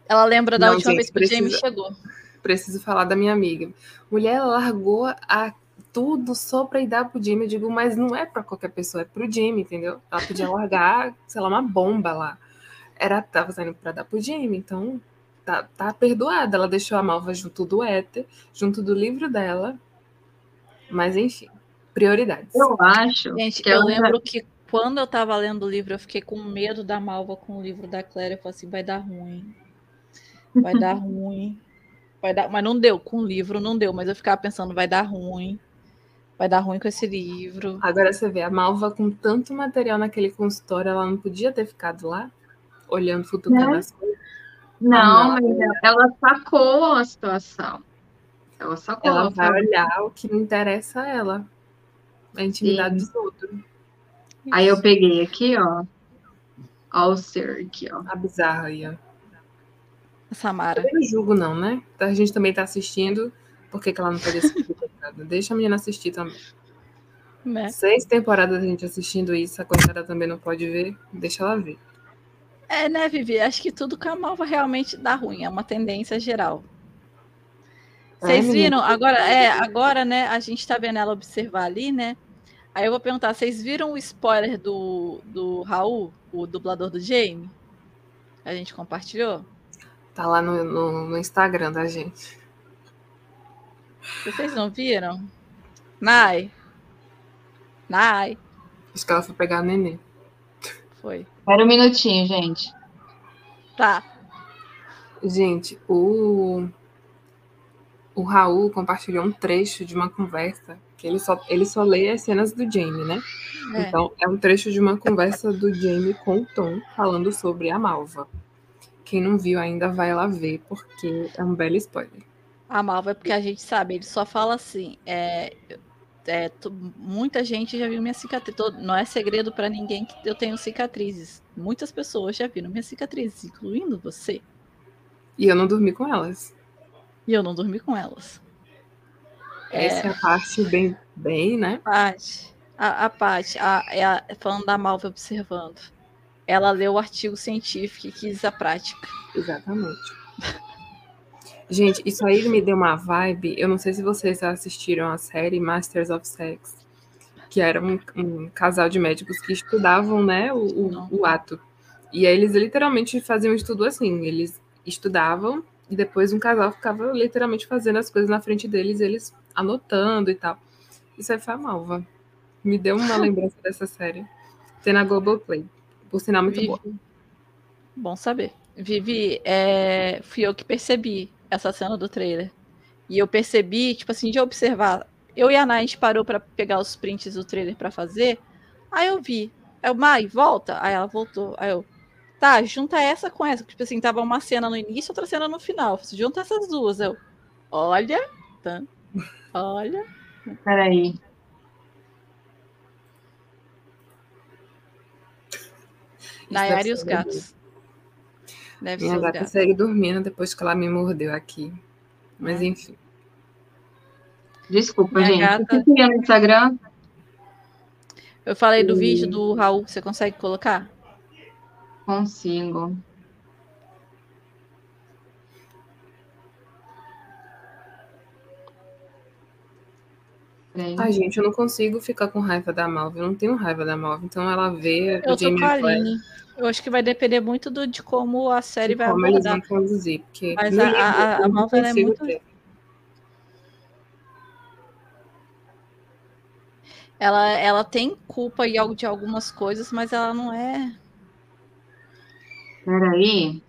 Ela lembra da Não, última gente, vez que o precisa- Jamie chegou. Preciso falar da minha amiga. Mulher ela largou a tudo só pra ir dar pro Jimmy. Eu digo, mas não é pra qualquer pessoa, é pro Jimmy, entendeu? Ela podia largar, sei lá, uma bomba lá. Era, tava saindo pra dar pro Jimmy, então tá, tá perdoada. Ela deixou a Malva junto do Éter, junto do livro dela. Mas enfim, prioridades. Eu acho Gente, que eu lembro que quando eu tava lendo o livro, eu fiquei com medo da Malva com o livro da Claire. Eu falei assim, vai dar ruim. Vai dar ruim. Vai dar... Mas não deu, com o livro não deu. Mas eu ficava pensando, vai dar ruim. Vai dar ruim com esse livro. Agora você vê, a Malva com tanto material naquele consultório, ela não podia ter ficado lá, olhando, futucando Né? as coisas. Não, mas ela, sacou a situação. Ela sacou. Ela Ela vai olhar o que não interessa a ela. A intimidade Sim. dos outros. Aí eu peguei aqui, ó. Ó o ser aqui, ó. A bizarra aí, ó. A Samara. Eu não julgo, não, né? A gente também tá assistindo. Por que, que ela não pode assistir? Deixa a menina assistir também. Né? Seis temporadas a gente assistindo isso, a coitada também não pode ver. Deixa ela ver. É, né, Vivi? Acho que tudo com a Malva realmente dá ruim. É uma tendência geral. Vocês É, viram? menina. Agora, é, agora, né? A gente tá vendo ela observar ali, né? Aí eu vou perguntar, vocês viram o spoiler do, do Raul, o dublador do Jamie? A gente compartilhou? Tá lá no, no, no Instagram da gente. Vocês não viram? Nai. Nai. Acho que ela foi pegar a nenê. Foi. Espera um minutinho, gente. Tá. Gente, o, o Raul compartilhou um trecho de uma conversa que ele só, ele só lê as cenas do Jamie, né? É. Então, é um trecho de uma conversa do Jamie com o Tom falando sobre a Malva. Quem não viu ainda vai lá ver, porque é um belo spoiler. A Malva é porque a gente sabe, ele só fala assim. é, é, muita gente já viu minha cicatriz. Não é segredo pra ninguém que eu tenho cicatrizes. Muitas pessoas já viram minhas cicatrizes, incluindo você. E eu não dormi com elas. E eu não dormi com elas. Essa é a parte bem, bem, né? Paty, a, a Paty, a, é a- falando da Malva observando. Ela leu o artigo científico e quis a prática. Exatamente. Gente, isso aí me deu uma vibe. Eu não sei se vocês assistiram a série Masters of Sex, que era um, um casal de médicos que estudavam, né, o, o- o ato. E aí eles literalmente faziam um estudo assim. Eles estudavam e depois um casal ficava literalmente fazendo as coisas na frente deles, eles anotando e tal. Isso aí foi a Malva. Me deu uma lembrança dessa série. Tem na Globoplay. Por sinal, muito Vivi- boa. Bom saber. Vivi, é, fui eu que percebi essa cena do trailer. E eu percebi, tipo assim, de observar. Eu e a Ana, a gente parou pra pegar os prints do trailer pra fazer. Aí eu vi. Aí eu, Mai, volta. Aí ela voltou. Aí eu, tá, junta essa com essa. Tipo assim, tava uma cena no início, outra cena no final. Junta essas duas. Eu, olha, tá, olha. Peraí. Nayara e os gatos. Deve Minha gata segue dormindo depois que ela me mordeu aqui. Mas É. enfim. Desculpa, Minha gente. gata- Você queria no Instagram? Eu falei do Hum. vídeo do Raul, você consegue colocar? Consigo. Ai, gente, eu não consigo ficar com raiva da Malva. Eu não tenho raiva da Malva. Então ela vê Eu o Jamie Aline. Eu acho que vai depender muito do, de como a série e vai como eles abordar. vão conduzir. Porque Mas a- a- a ela é muito- ter. Ela, ela tem culpa de algumas coisas, mas ela não é. Peraí,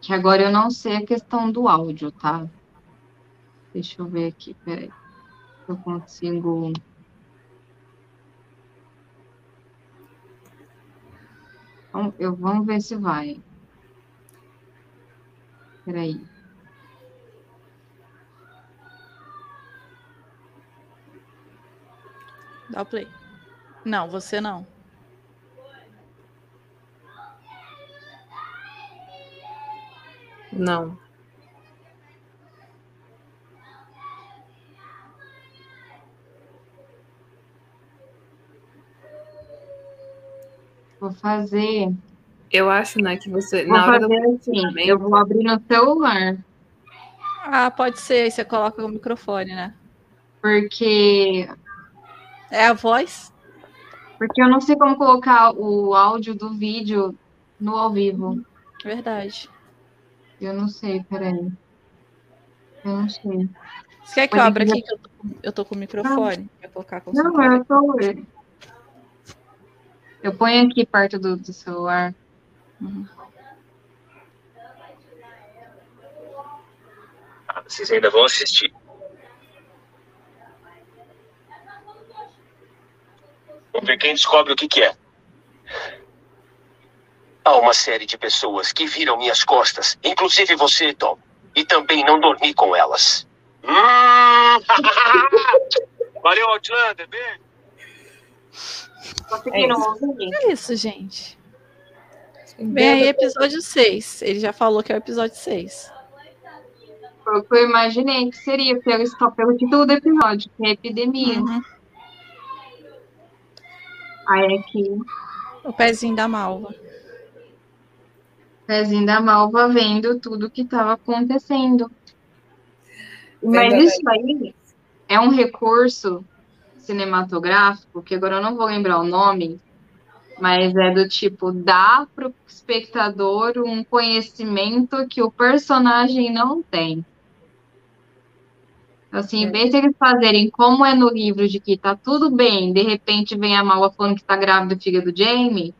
que agora eu não sei a questão do áudio, tá? Deixa eu ver aqui, peraí. Se Eu consigo. Vamos- Eu, vamos ver se vai. Peraí. Dá o play. Não, você não. Não. Vou fazer. Eu acho, né, que você. Vou na hora do fazer assim. funcionamento, Eu vou abrir no celular. Ah, pode ser. Você coloca o microfone, né? Porque É a voz? Porque eu não sei como colocar o áudio do vídeo no ao vivo. Verdade. Eu não sei, peraí. Eu não sei. Você quer que eu abra aqui que eu tô, com- eu tô com o microfone? Quer colocar com o Não, eu tô. Eu ponho aqui perto do, do celular. Uhum. Ah, Vocês ainda vão assistir. Vamos ver quem descobre o que, que é. Há uma série de pessoas que viram minhas costas, inclusive você, Tom. E também não dormi com elas. Hum! Valeu, Outlander, beijo. Conseguiram ouvir? É isso, gente. Bem aí, episódio 6. Ele já falou que é o episódio 6. Foi o que eu imaginei que seria pelo, pelo título do episódio, que é epidemia. Uhum. Aí aqui, O pezinho da malva. pezinho da malva vendo tudo que estava acontecendo. Mas isso aí é um recurso cinematográfico, que agora eu não vou lembrar o nome, mas é do tipo, dá para o espectador um conhecimento que o personagem não tem. Assim, em vez de eles fazerem como é no livro de que tá tudo bem, de repente vem a Malva falando que tá grávida do filho do Jamie,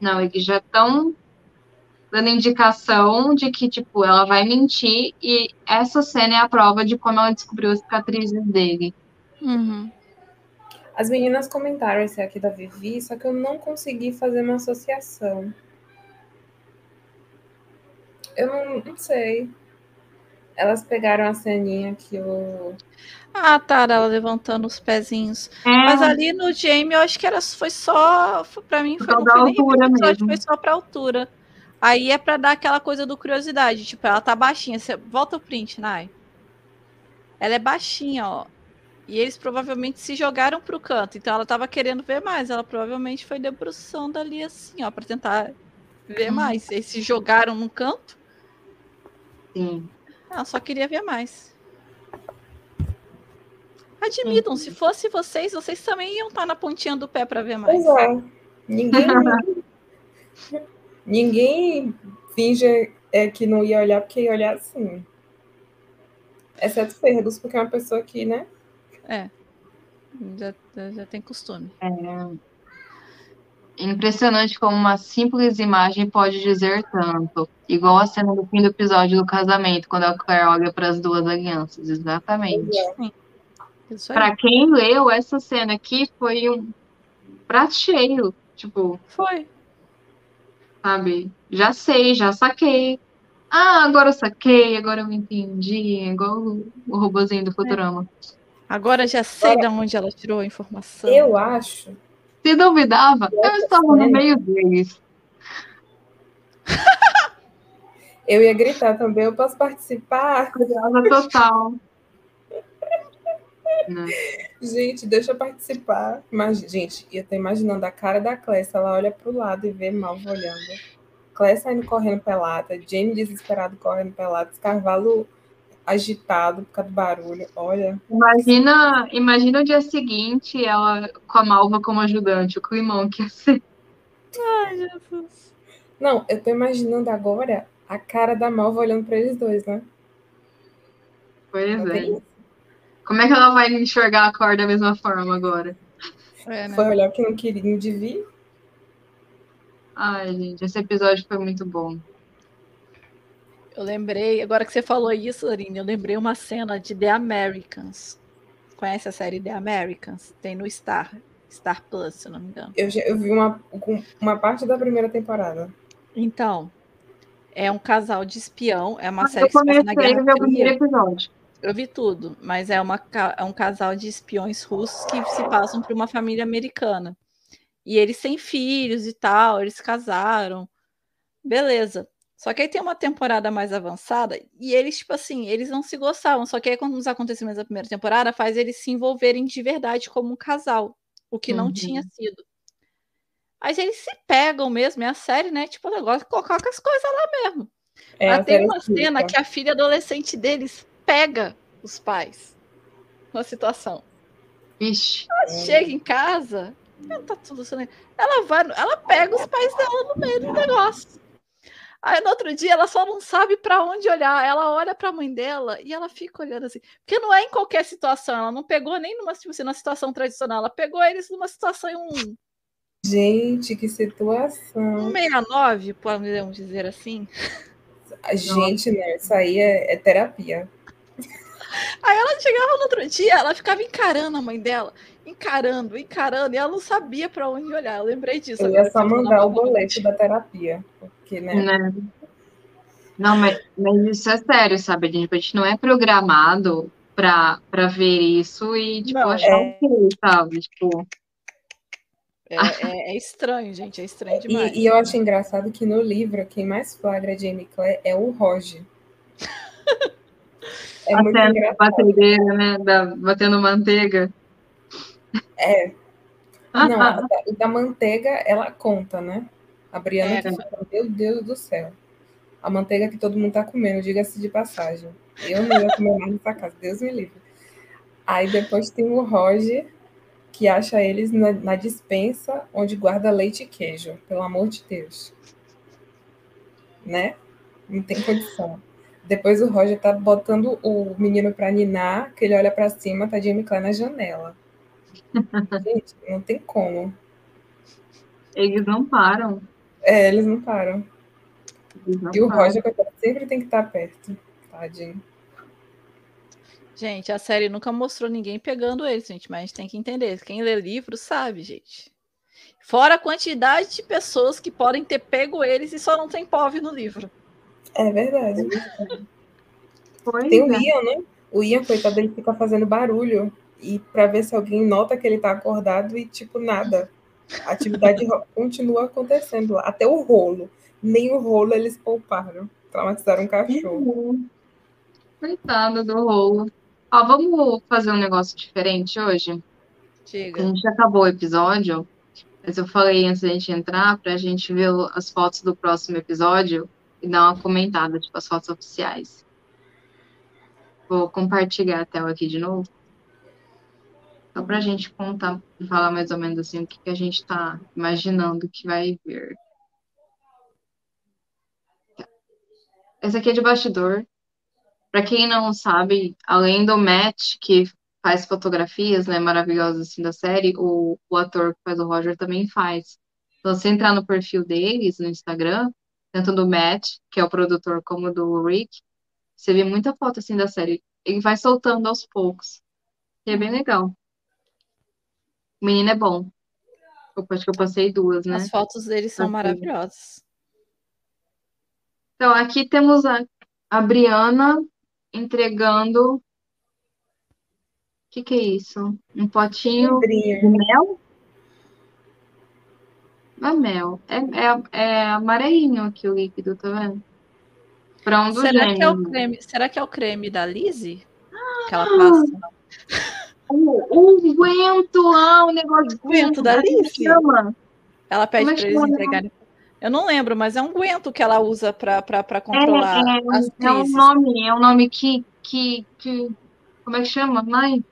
não, eles já estão dando indicação de que, tipo, ela vai mentir e essa cena é a prova de como ela descobriu as cicatrizes dele. Uhum. As meninas comentaram esse aqui da Vivi, só que eu não consegui fazer uma associação. Eu não, não sei. Elas pegaram a ceninha que o. Ah, tá, ela levantando os pezinhos. É, Mas ali no Jamie, eu acho que era, foi só. Pra mim, foi, não foi nem altura episódio, mesmo. foi só pra altura. Aí é pra dar aquela coisa do curiosidade. Tipo, ela tá baixinha. Você... Volta o print, Nai. Ela é baixinha, ó. E eles provavelmente se jogaram pro canto. Então ela tava querendo ver mais. Ela provavelmente foi debruçando ali assim, ó, pra tentar ver Uhum. mais. Eles se jogaram no canto. sim. Ela só queria ver mais. Admitam, se fosse vocês, vocês também iam estar na pontinha do pé pra ver mais. Pois é. Ninguém. Ninguém finge é, que não ia olhar porque ia olhar assim. Exceto Fergus, porque é uma pessoa que, né? Já, já- já tem costume. Impressionante como uma simples imagem pode dizer tanto. Igual a cena do fim do episódio do casamento, quando a Claire olha para as duas alianças. Exatamente. Para quem leu, essa cena aqui foi um prato cheio. Tipo, Foi. sabe? Já sei, já saquei. Ah, agora eu saquei, agora eu entendi. É igual o, o robozinho do Futurama. Agora já sei de onde ela tirou a informação. Eu acho. Se duvidava, eu estava no meio deles. Eu ia gritar também, eu posso participar? Curiosa total. Né? Gente, deixa eu participar. Mas, gente, eu tô imaginando a cara da Clécia. Ela olha pro lado e vê Malva olhando. Clécia saindo correndo pelada, Jamie desesperado correndo pelada, Carvalho agitado por causa do barulho. Olha, Imagina, imagina o dia seguinte, ela com a Malva como ajudante, o climão que ia ser. Ai, Jesus. não, eu tô imaginando agora a cara da Malva olhando pra eles dois, né? Pois Não é. Como é que ela vai enxergar a cor da mesma forma agora? É, né? Foi olhar que não queria, não devia. Ai, gente, esse episódio foi muito bom. Eu lembrei, agora que você falou isso, Aline, eu lembrei uma cena de The Americans. Conhece a série The Americans? Tem no Star, Star Plus, se eu não me engano. Eu, já- eu vi uma, uma parte da primeira temporada. Então, é um casal de espião, é uma Eu série que se passa comecei na a Guerra ver o primeiro Fria. episódio. Eu vi tudo, mas é, uma, ca- é um casal de espiões russos que se passam por uma família americana. E eles têm filhos e tal, eles casaram. Beleza. Só que aí tem uma temporada mais avançada e eles, tipo assim, eles não se gostavam. Só que aí, quando os acontecimentos da primeira temporada, faz eles se envolverem de verdade como um casal, o que não Uhum. tinha sido. Mas eles se pegam mesmo, é a série, né? Tipo, o negócio de colocar as coisas lá mesmo. É, Mas tem uma cena que a filha adolescente deles pega os pais na situação. Ixi, Chega em casa, ela tá tudo sendo- Ela vai, ela pega os pais dela no meio do negócio. Aí no outro dia ela só não sabe pra onde olhar. Ela olha pra mãe dela e ela fica olhando assim. Porque não é em qualquer situação. Ela não pegou nem numa, tipo assim, numa situação tradicional. Ela pegou eles numa situação em um, Gente, que situação. 69, podemos dizer assim. A gente, né? Isso aí é, é terapia. Aí ela chegava no outro dia, ela ficava encarando a mãe dela, encarando, encarando, e ela não sabia pra onde olhar. Eu lembrei disso. Eu ia só que você mandar o boleto da terapia. Porque, né? né? Não, mas, mas isso é sério, sabe? A gente, a gente não é programado pra, pra ver isso e, tipo, Não, achar é. ok, sabe? Tipo, É, é- é estranho, gente, é estranho demais. E, e eu acho engraçado que no livro, quem mais flagra Jamie Clare é o Roger. É muito batendo engraçado. batedeira, né? Da, batendo manteiga. É. Não, a da, da manteiga, ela conta, né? A Briana É, que meu Deus do céu. A manteiga que todo mundo tá comendo, diga-se de passagem. Eu não ia comer mais nessa casa, Deus me livre. Aí depois tem o Roger, que acha eles na, na dispensa onde guarda leite e queijo, pelo amor de Deus. Né? Não tem condição. Depois o Roger tá botando o menino pra ninar, que ele olha pra cima, tá Jamie Clare na janela. Gente, não tem como. Eles não param. É, eles não param. Eles não E o param. Roger sempre tem que estar perto. Tadinho. Gente, a série nunca mostrou ninguém pegando eles, gente, mas a gente tem que entender. Quem lê livro sabe, gente. Fora a quantidade de pessoas que podem ter pego eles e só não tem POV no livro. É verdade. Pois Tem o é. Ian, né? O Ian, coitado, ele fica fazendo barulho e para ver se alguém nota que ele tá acordado e tipo nada. A atividade continua acontecendo lá, até o rolo. Nem o rolo eles pouparam. Traumatizaram um cachorro. Coitada do rolo. Ó, vamos fazer um negócio diferente hoje? A Diga. gente já acabou o episódio, mas eu falei antes da gente entrar pra gente ver as fotos do próximo episódio e dar uma comentada, tipo, as fotos oficiais. Vou compartilhar a tela aqui de novo. Só pra gente contar e falar mais ou menos assim o que, que a gente tá imaginando que vai vir. Esse aqui é de bastidor. Pra quem não sabe, além do Matt, que faz fotografias, né, maravilhosas assim da série, o, o ator que faz o Roger também faz. Então, se entrar no perfil deles no Instagram, tanto do Matt, que é o produtor, como do Rick, você vê muita foto assim da série. Ele vai soltando aos poucos. E é bem legal. O menino é bom. Eu acho que eu passei duas, né? As fotos deles são maravilhosas. Então, aqui temos a, a Briana entregando. O que que é isso? Um potinho de mel? Não é mel. É, é, é amarelinho aqui o líquido, tá vendo? Para um dos Será que é o creme? Será que é o creme da Lizzie? Que ela passa? O unguento lá, o negócio de Unguento da Alice? Ela pede é para eles entregarem. Eu não lembro, mas é um guento que ela usa para controlar É, as é, é um nome, é um nome que, que, que. Como é que chama? Mãe?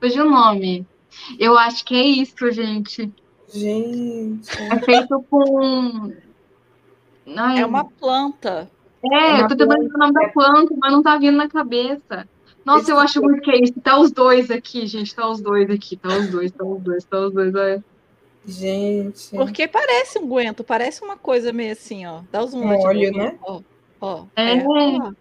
Fugiu o nome. Eu acho que é isso, gente. Gente. É feito com. Ai, É uma planta. É, É uma eu tô tentando lembrar o nome da planta, mas não tá vindo na cabeça. Nossa, Esse eu acho muito que é isso. Tá os dois aqui, gente. Tá os dois aqui. Tá os dois, tá os dois, tá os dois. Olha. Gente. Porque parece um guento, parece uma coisa meio assim, ó. Dá os um de novo, né? Ó, ó. É. ó.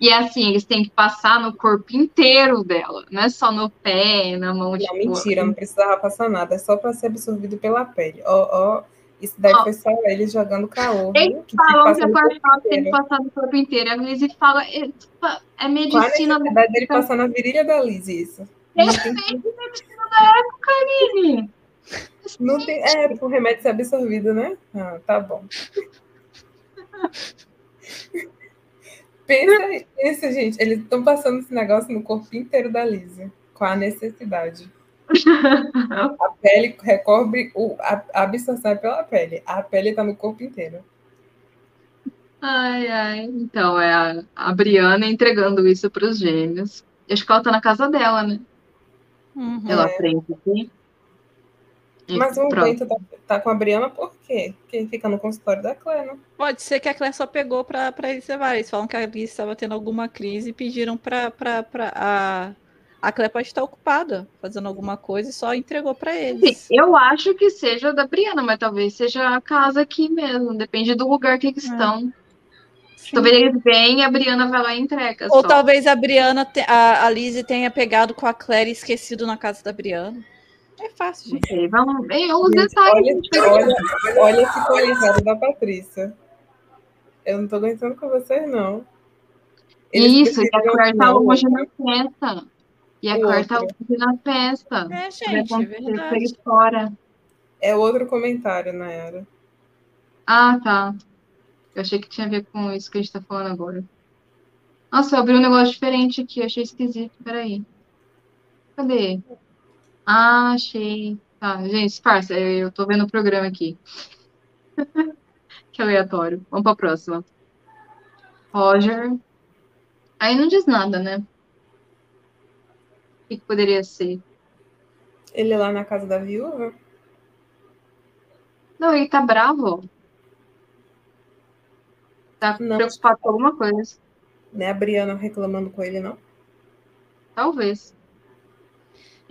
E é assim, eles têm que passar no corpo inteiro dela. Não é só no pé, na mão. Não, tipo, mentira, não precisava passar nada, é só para ser absorvido pela pele. Ó, ó, isso daí Ó. foi só eles jogando caô. Eles? Que falam que passa a no corpo cortada tem no corpo inteiro. A Lizzie fala, é, tipo, é medicina da necessidade dele passar na virilha da Liz isso? É Não tem, Lizzie. não tem, é, pro remédio ser absorvido, né? Ah, tá bom. Pensa, pensa, gente, eles estão passando esse negócio no corpo inteiro da Liz, com a necessidade. A pele recobre, o, a, a absorção é pela pele, a pele tá no corpo inteiro. Ai, ai. Então, é a, a Briana entregando isso para os gêmeos. Acho que ela tá na casa dela, né? Uhum. Pela frente aqui. E Mas o. Bento tá, tá com a Briana por quê? Porque fica no consultório da Claire, né? Pode ser que a Claire só pegou para eles levarem. Eles falam que a Liz estava tendo alguma crise e pediram para a. A Claire pode estar ocupada fazendo alguma coisa e só entregou para eles. Eu acho que seja da Briana, mas talvez seja a casa aqui mesmo. Depende do lugar que eles É. estão. Sim. Talvez eles venham e a Briana vai lá e entrega. Ou só. talvez a Briana, te- a, a Lizzie tenha pegado com a Claire e esquecido na casa da Briana. É fácil, gente. Sei, Vamos ver os Gente, detalhes. olha, olha, olha esse coalizado da Patrícia. Eu não tô aguentando com vocês, não. Isso, e a Claire tá longe na festa. E a O Claire tá outro. longe na festa. É, gente, é verdade. fora. É outro comentário, Nayara. Ah, tá. Eu achei que tinha a ver com isso que a gente tá falando agora. Nossa, eu abri um negócio diferente aqui, eu achei esquisito. Peraí. Cadê? Ah, achei. Tá, gente, eu eu tô vendo o programa aqui. Que aleatório. Vamos pra próxima. Roger. Aí não diz nada, né? O que que poderia ser? Ele lá na casa da viúva? Não, ele tá bravo. Tá Não. preocupado com alguma coisa. Né? A Briana reclamando com ele, não? Talvez.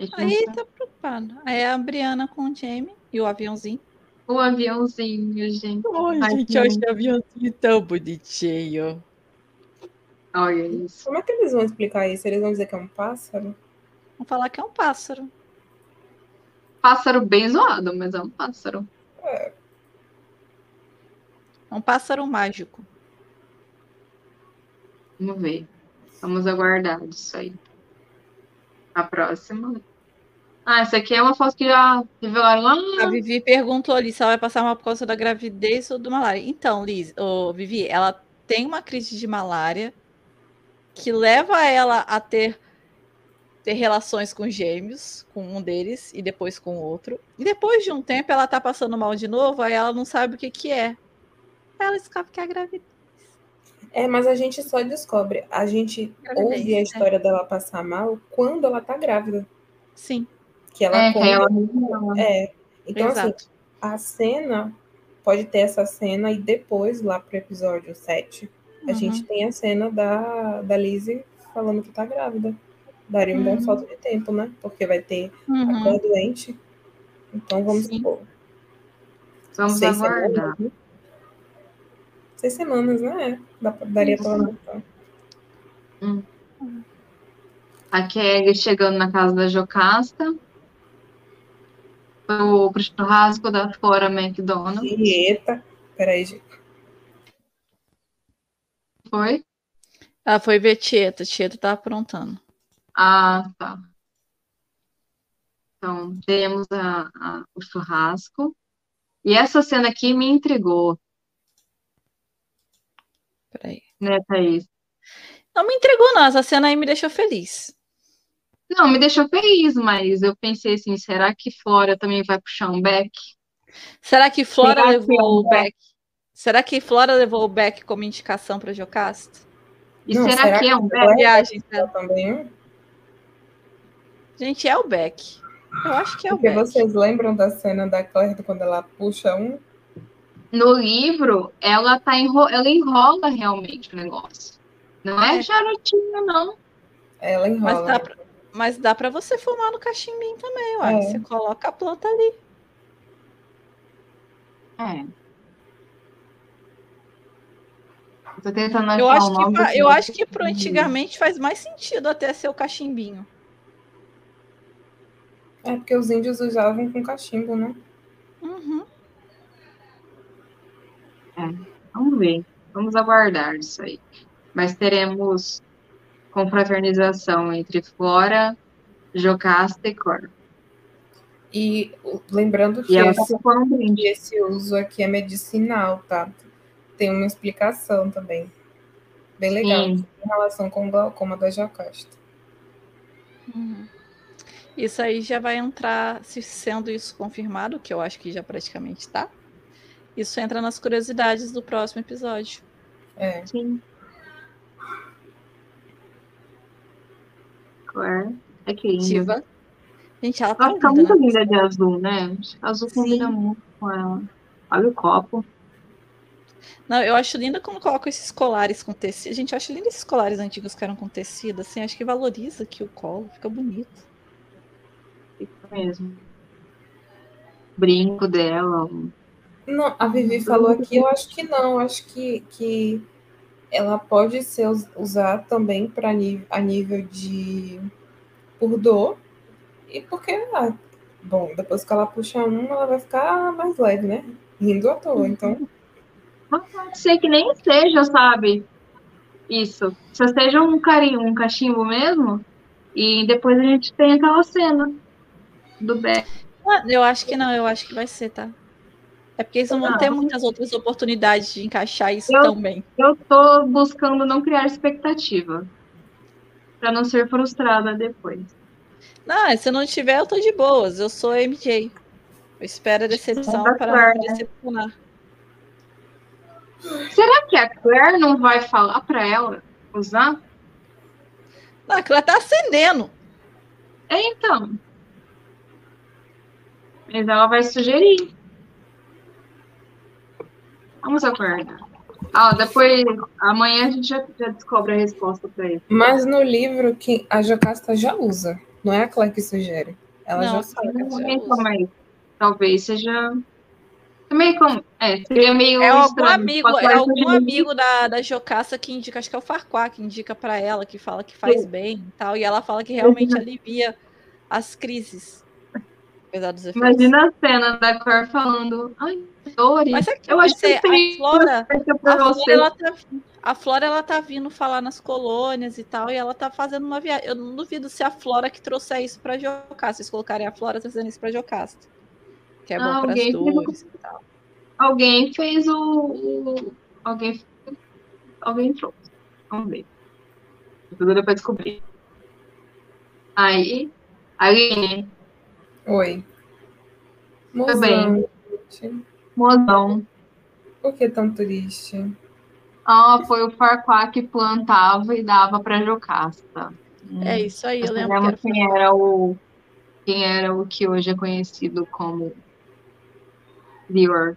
Não Aí tá preocupado. Aí é a Briana com o Jamie e o aviãozinho. O aviãozinho, gente. Ai, Ai, gente, que eu o aviãozinho tão bonitinho. Olha isso. Como é que eles vão explicar isso? Eles vão dizer que é um pássaro? Vamos falar que é um pássaro. Pássaro bem zoado, mas é um pássaro. É um pássaro mágico. Vamos ver. Vamos aguardar isso aí. A próxima. Ah, essa aqui é uma foto que já revelaram lá. A Vivi perguntou ali se ela vai passar mal por causa da gravidez ou do malária. Então, Liz, ô, Vivi, ela tem uma crise de malária que leva ela a ter, ter relações com gêmeos, com um deles e depois com o outro. E depois de um tempo ela tá passando mal de novo, aí ela não sabe o que que é. Ela descobre que é a gravidez. É, mas a gente só descobre. A gente Gravidez, ouve a é. história dela passar mal quando ela tá grávida. Sim, Que ela É, conta. ela É. Então, assim, exato. a cena pode ter essa cena e depois, lá pro episódio 7, a Uhum. gente tem a cena da, da Lizzie falando que tá grávida. Daria um bom Uhum. salto de tempo, né? Porque vai ter a Uhum. Claire doente. Então vamos Sim. supor. Vamos seis aguardar. semanas, né? Seis semanas, né? É. Daria pra anotar. A Kelly chegando na casa da Jocasta. Pro, pro churrasco da Fora McDonald's. Eita. Peraí, gente. Foi? Ela foi ver Tieta, Tieta tá aprontando. Ah, tá. Então, temos a, a- o churrasco. E essa cena aqui me intrigou, Peraí. né, Thaís? Não me entregou, não. Essa cena aí me deixou feliz. Não, me deixou feliz, mas eu pensei assim, será que Flora também vai puxar um back? Será que Flora Será que levou é um o Beck? Será que Flora levou o Beck como indicação para Jocasta? E Não, será, será que é que um back? Viagem, Eu também. Gente, é o Beck. Eu acho que é o Porque Beck. vocês lembram da cena da Claire quando ela puxa um? No livro, ela tá enro... ela enrola realmente o negócio. Não é É. charutinho, não. Ela enrola. Mas dá, pra, mas dá pra você fumar no cachimbinho também, ué. É. Você coloca a planta ali. É. Eu tô tentando Eu achar acho o que, eu acho que pro antigamente faz mais sentido até ser o cachimbinho. É porque os índios usavam com cachimbo, né? Uhum. Vamos ver. Vamos aguardar isso aí. Mas teremos confraternização entre Flora, Jocasta e Cor. E lembrando que E esse, tá que esse uso aqui é medicinal, tá? Tem uma explicação também. Bem legal. Sim. Em relação com o glaucoma da Jocasta. Uhum. Isso aí já vai entrar, se sendo isso confirmado, que eu acho que já praticamente tá. Isso entra nas curiosidades do próximo episódio. É. Sim. Cor. É que linda. Diva. Gente, ela tá Ela fica linda, muito né? linda de azul, né? Azul combina Sim. muito com ela. Olha o copo. Não, eu acho linda quando colocam esses colares com tecido. Gente, eu acho lindo esses colares antigos que eram com tecido, assim, acho que valoriza aqui o colo, fica bonito. Fica mesmo. Brinco dela. Não, a Vivi falou aqui, eu acho que não. Acho que, que ela pode ser us- usar também para a nível de por dor. E porque, ah, bom, depois que ela puxa um, ela vai ficar mais leve, né? Rindo à toa. Então, Mas pode ser que nem seja, sabe? Isso. Só seja um carinho, um cachimbo mesmo. E depois a gente tem aquela cena do Beck. Ah, eu acho que não, eu acho que vai ser, tá? É porque eles não vão ter Não. muitas outras oportunidades de encaixar isso Eu- também. Eu tô buscando não criar expectativa. Pra não ser frustrada depois. Não, se não tiver, eu tô de boas. Eu sou MJ. Eu espero a decepção Tá para não me decepcionar. Será que a Claire não vai falar pra ela usar? Não, aquilo tá acendendo. É, então. Mas ela vai sugerir. Vamos aguardar. Ah, depois, amanhã a gente já, já descobre a resposta pra isso. mas no livro que a Jocasta já usa. Não é a Claire que sugere. Ela Não, já sabe. já usa. mas talvez seja. Também como. É, seria meio. É algum estranho. amigo, é algum amigo da, da Jocasta que indica, acho que é o Farquá, que indica pra ela, que fala que faz bem e tal. E ela fala que realmente alivia as crises. Apesar dos efeitos. Imagina a cena da Claire falando. Ai, Dori, Mas é que eu acho que a Flora, a Flora, ela tá, A Flora ela tá vindo falar nas colônias e tal, e ela tá fazendo uma viagem. Eu não duvido se a Flora que trouxe isso pra Jocasta. Vocês colocarem a Flora trazendo isso pra Jocasta. Que é bom para as Alguém fez dores e tal. Alguém fez o. o- Alguém. Alguém trouxe. Vamos ver. Tudo deu pra descobrir. Aí. Aline, Oi. Tudo bem. Mozão, gente. mozão. Por que tão triste? Ah, foi o Farquaad que plantava e dava pra Jocasta. É isso aí, Nós eu lembro que sabemos era quem era o. Quem era o que hoje é conhecido como. Lior.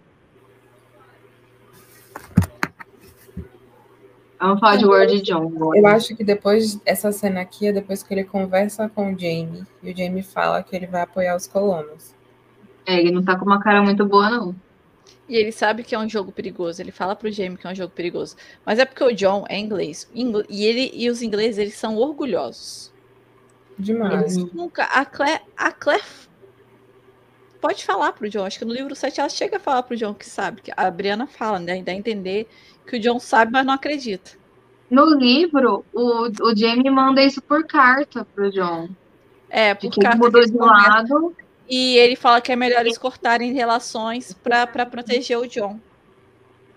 Vamos falar de Word John agora. Eu acho que depois, essa cena aqui é depois que ele conversa com o Jamie. E o Jamie fala que ele vai apoiar os colonos. É, ele não tá com uma cara muito boa, não. E ele sabe que é um jogo perigoso. Ele fala pro Jamie que é um jogo perigoso. Mas é porque o John é inglês. Ingl- E ele e os ingleses eles são orgulhosos. Demais. Eles nunca. A Claire, a Claire pode falar pro John. Acho que no livro 7 ela chega a falar pro John que sabe. Que a Brianna fala, né? Dá a entender que o John sabe, mas não acredita. No livro, o, o Jamie manda isso por carta pro John. É, De por ele carta mudou de lado. E ele fala que é melhor eles cortarem relações pra pra proteger o John.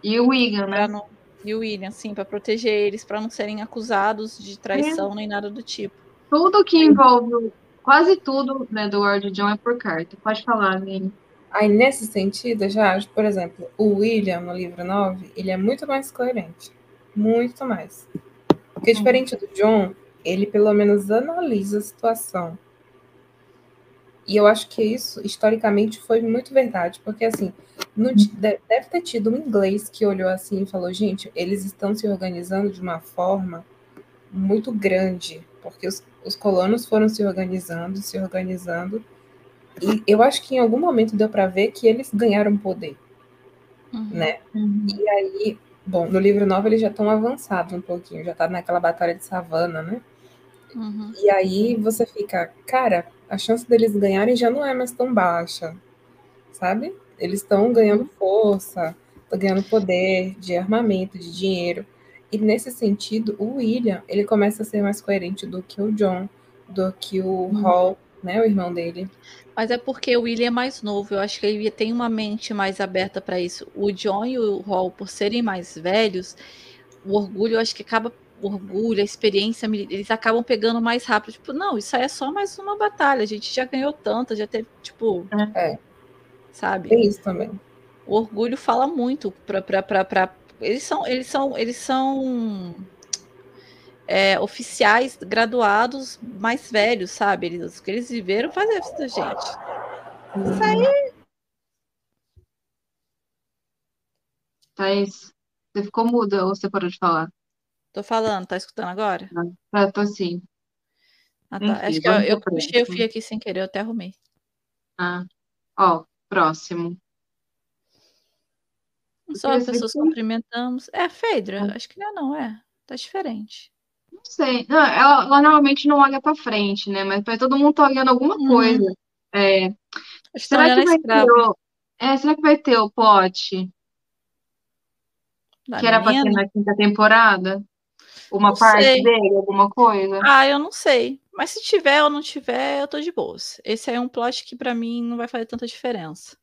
E o Wigan, né? Não, e o William, sim, pra proteger eles, pra não serem acusados de traição nem nada do tipo. Tudo que envolve, quase tudo né, do Word John é por carta. Pode falar, Aline. Aí, nesse sentido, já acho, por exemplo, o William, no livro 9, ele é muito mais coerente. Muito mais. Porque, diferente do John, ele pelo menos analisa a situação. E eu acho que isso, historicamente, foi muito verdade. Porque, assim, no deve ter tido um inglês que olhou assim e falou: gente, eles estão se organizando de uma forma muito grande. Porque os, os colonos foram se organizando, se organizando. E eu acho que em algum momento deu para ver que eles ganharam poder, Uhum. né? E aí, bom, no livro 9 eles já estão avançados um pouquinho, já tá naquela batalha de savana, né? Uhum. E aí você fica, cara, a chance deles ganharem já não é mais tão baixa, sabe? Eles estão ganhando força, estão ganhando poder de armamento, de dinheiro. E nesse sentido, o William, ele começa a ser mais coerente do que o John, do que o Hall, né, o irmão dele. Mas é porque o William é mais novo. Eu acho que ele tem uma mente mais aberta para isso. O John e o Hall, por serem mais velhos, o orgulho, eu acho que acaba. O orgulho, a experiência, eles acabam pegando mais rápido. Tipo, não, isso aí é só mais uma batalha. A gente já ganhou tanta, já teve, tipo. É. Sabe? Tem isso também. O orgulho fala muito pra- eles são eles são eles são é, oficiais graduados mais velhos, sabe? Eles, que eles viveram faz isso da gente. Isso aí Thaís, você ficou muda ou você parou de falar? tô falando, tá escutando agora? Ah, tô sim. Ah, tá. Enfim, Acho que eu, eu puxei o fio aqui sem querer, eu até arrumei. Ah. Ó, próximo. Só pessoas aqui? cumprimentamos. É, Phaedra, Ah. acho que não, é, não é. Tá diferente. Não sei. Não, ela, ela normalmente não olha pra frente, né? Mas todo mundo tá olhando alguma Uhum. coisa. É, será que a vai ter o, é, será que vai ter o plot da que era pra ter na quinta temporada? Uma Não parte sei. dele, alguma coisa? Ah, eu não sei. Mas se tiver ou não tiver, eu tô de boas. Esse aí é um plot que pra mim não vai fazer tanta diferença.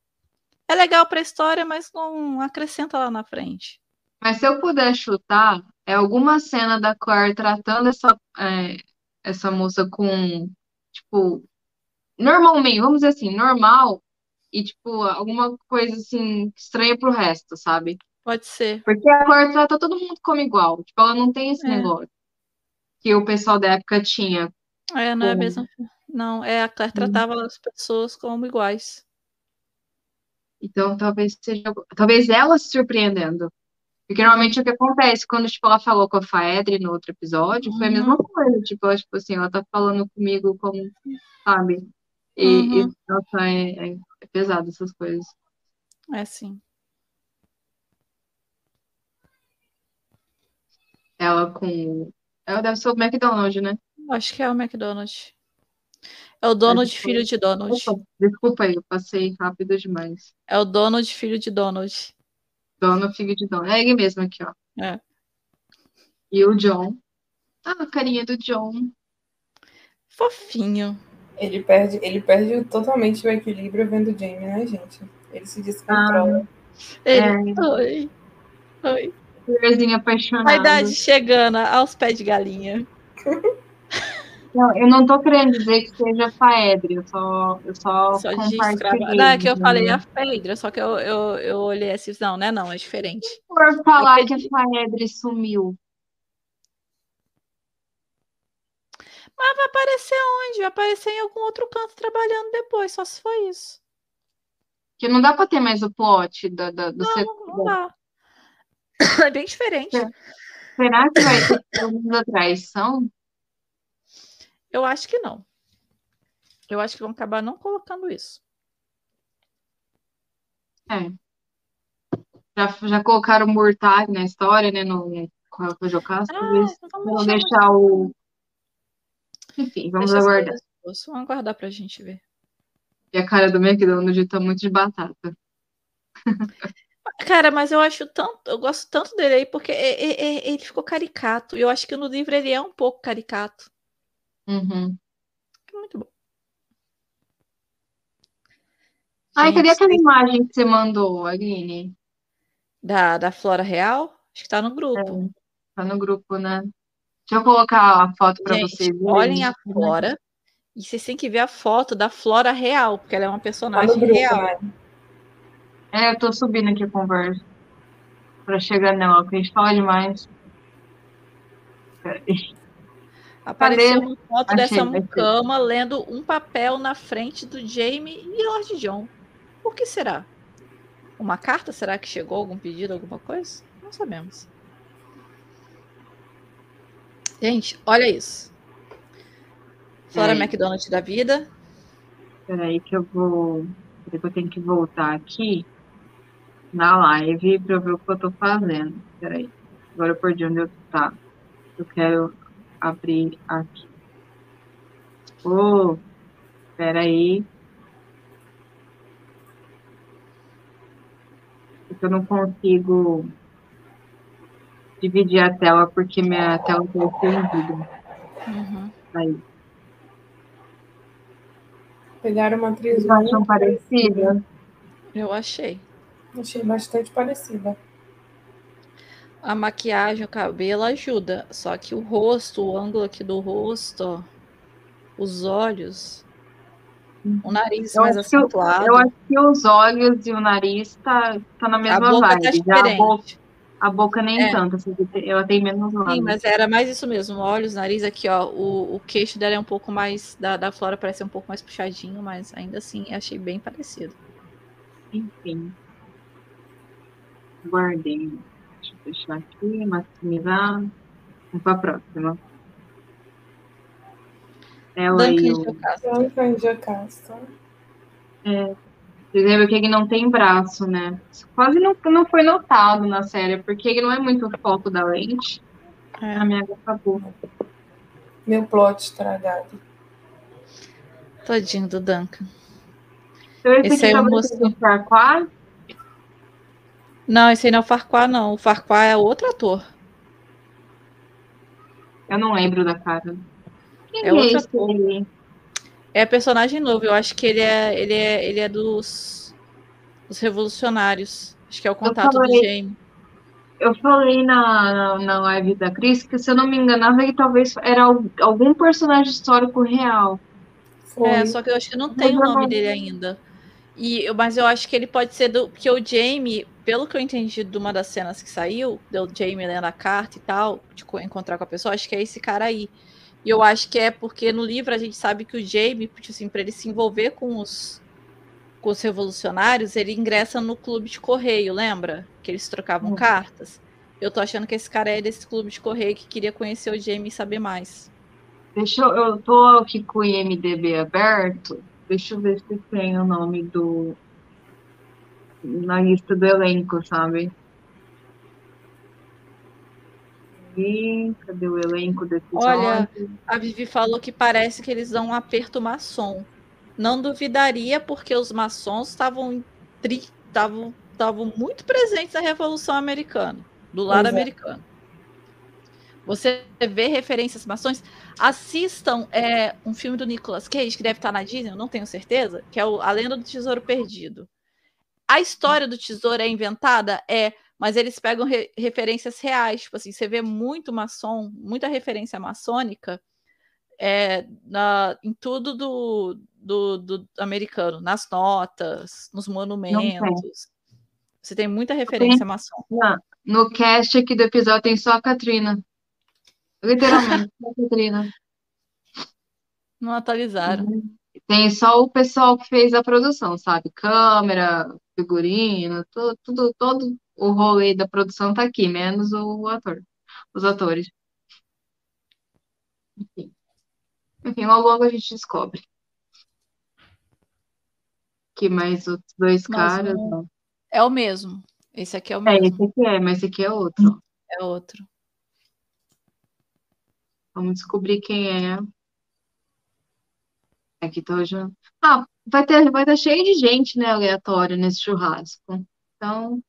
É legal pra história, mas não acrescenta lá na frente. Mas se eu puder chutar, é alguma cena da Claire tratando essa, é, essa moça com, tipo, normalmente, vamos dizer assim, normal, e, tipo, alguma coisa, assim, estranha pro resto, sabe? Pode ser. Porque a Claire trata todo mundo como igual. Tipo, ela não tem esse É. negócio que o pessoal da época tinha. É, não é a Com- mesma. Não, é a Claire tratava as pessoas como iguais. Então, talvez seja, talvez ela se surpreendendo. Porque normalmente o que acontece quando, tipo, ela falou com a Faedre no outro episódio, foi a mesma coisa. Tipo, ela, tipo assim, ela tá falando comigo como, sabe? E, e, Uhum. nossa, é, é, é pesado essas coisas. É sim. Ela com. Ela deve ser o McDonald's, né? Acho que é o McDonald's. É o Donald, Acho que filho de Donald. Desculpa, desculpa aí, eu passei rápido demais. É o Donald, filho de Donald. Dono, filho de dono. É ele mesmo aqui, ó. É. E o John. Ah, a carinha do John. Fofinho. Ele perde, ele perde totalmente o equilíbrio vendo o Jamie, né, gente? Ele se descontrola. Ele, É. Oi. Oi. Florzinho apaixonado. A idade chegando aos pés de galinha. Não, eu não tô querendo dizer que seja Faedre, eu só, eu só, Só compartilhei. Não, é que eu falei a Phaedra, só que eu, eu, eu olhei assim, não, né? Não, é diferente. Por falar Eu que a Faedre sumiu. Mas vai aparecer onde? Vai aparecer em algum outro canto trabalhando depois, só se for isso. Que não dá pra ter mais o plot da, da- do Não, setor. não dá. É bem diferente. É. Será que vai ter segunda traição? Eu acho que não. Eu acho que vão acabar não colocando isso. É. Já, já colocaram o Murtag na história, né? No, com a Jocasta, Ah, então vamos deixar o. Enfim, vamos Deixa aguardar. Vamos aguardar pra gente ver. E a cara do McDonald's tá muito de batata. Cara, mas eu acho tanto, eu gosto tanto dele aí porque ele ficou caricato. Eu acho que no livro ele é um pouco caricato. Uhum. É muito bom. Ai, cadê Gente, aquela imagem que você mandou, Aline? Da, da Flora Real? Acho que tá no grupo. Tá no grupo, né? Deixa eu colocar a foto pra Gente, vocês verem. olhem a Flora. E vocês têm que ver a foto da Flora Real, porque ela é uma Tá personagem no grupo, real. né? É, eu tô subindo aqui a conversa. Pra chegar nela, porque a gente fala demais. Peraí. Apareceu uma foto Achei, dessa mucama lendo um papel na frente do Jamie e Lord John. Por que será? Uma carta? Será que chegou algum pedido, alguma coisa? Não sabemos. Gente, olha isso. Flora Peraí. McDonald da vida. Peraí que eu vou. Peraí que eu tenho que voltar aqui na live pra eu ver o que eu tô fazendo. Peraí. Agora eu perdi onde eu tá. Eu quero abrir aqui. Ô, peraí. Porque eu não consigo dividir a tela porque minha tela tá estendida. Uhum. Aí. Pegaram uma atriz Vocês acham parecida? Eu achei. Achei bastante parecida. A maquiagem, o cabelo ajuda. Só que o rosto, o ângulo aqui do rosto, ó, os olhos, o nariz Eu mais acho que eu- acentuado. Eu acho que os olhos e o nariz tá, tá na A mesma boca tá vibe. Já a boca, a boca nem É. tanto, assim, ela tem menos Sim, lábios. mas era mais isso mesmo. Olhos, nariz aqui, ó. O, o queixo dela é um pouco mais. Da, da Flora parece um pouco mais puxadinho, mas ainda assim achei bem parecido. Enfim. Guardei. Deixa eu fechar aqui, maximizar. Vamos pra próxima. Ela e Duncan o. Jocasta. E Jocasta. Vocês lembram que ele não tem braço, né? Isso quase não, não foi notado na série, porque ele não é muito o foco da lente. É. A minha água acabou. Meu plot estragado. Todinho do Duncan. Então, esse, Esse aqui é o moço- Farquaad. Não, esse aí não é o Farquaad, não. O Farquaad é outro ator. Eu não lembro da cara. Quem É é, outra esse aí? É personagem novo. Eu acho que ele é, ele é, ele é dos, dos revolucionários. Acho que é o contato do falei. Jamie. Eu falei na, na, na live da Cris que, se eu não me enganava, ele talvez era al- algum personagem histórico real. Foi. É, só que eu acho que não tem o nome dele ainda. E, mas eu acho que ele pode ser do. Porque o Jamie, pelo que eu entendi de uma das cenas que saiu, do Jamie lendo a carta e tal, de co- encontrar com a pessoa, acho que é esse cara aí. E eu acho que é porque no livro a gente sabe que o Jamie, tipo assim, pra ele se envolver com os, com os revolucionários, ele ingressa no clube de correio, lembra? Que eles trocavam Hum. cartas. Eu tô achando que esse cara é desse clube de correio que queria conhecer o Jamie e saber mais. Deixa eu, eu tô aqui com o IMDB aberto. Deixa eu ver se tem o nome do. Na lista do elenco, sabe? E cadê o elenco desse Olha? A Vivi falou que parece que eles dão um aperto maçom. Não duvidaria, porque os maçons estavam tri- estavam muito presentes na Revolução Americana, do lado é. americano. Você vê referências maçons. Assistam é, um filme do Nicolas Cage, que deve estar na Disney, eu não tenho certeza, que é o A Lenda do Tesouro Perdido. A história do tesouro é inventada? É, mas eles pegam re referências reais. Tipo assim, você vê muito maçom, muita referência maçônica é, na, em tudo do, do, do americano, nas notas, nos monumentos. Você tem muita referência maçom. No cast aqui do episódio tem só a Katrina. Literalmente. Não atualizaram. Tem só o pessoal que fez a produção, sabe? Câmera, figurino, tudo, tudo, todo o rolê da produção tá aqui, menos o ator, os atores. Enfim. Enfim, logo logo a gente descobre. Que mais outros dois Mas caras, não. É o mesmo. Esse aqui é o É, mesmo. esse aqui é, mas esse aqui é outro. É outro. Vamos descobrir quem é. Aqui tá hoje. Ah, vai ter, vai estar cheio de gente, né, aleatória nesse churrasco. Então,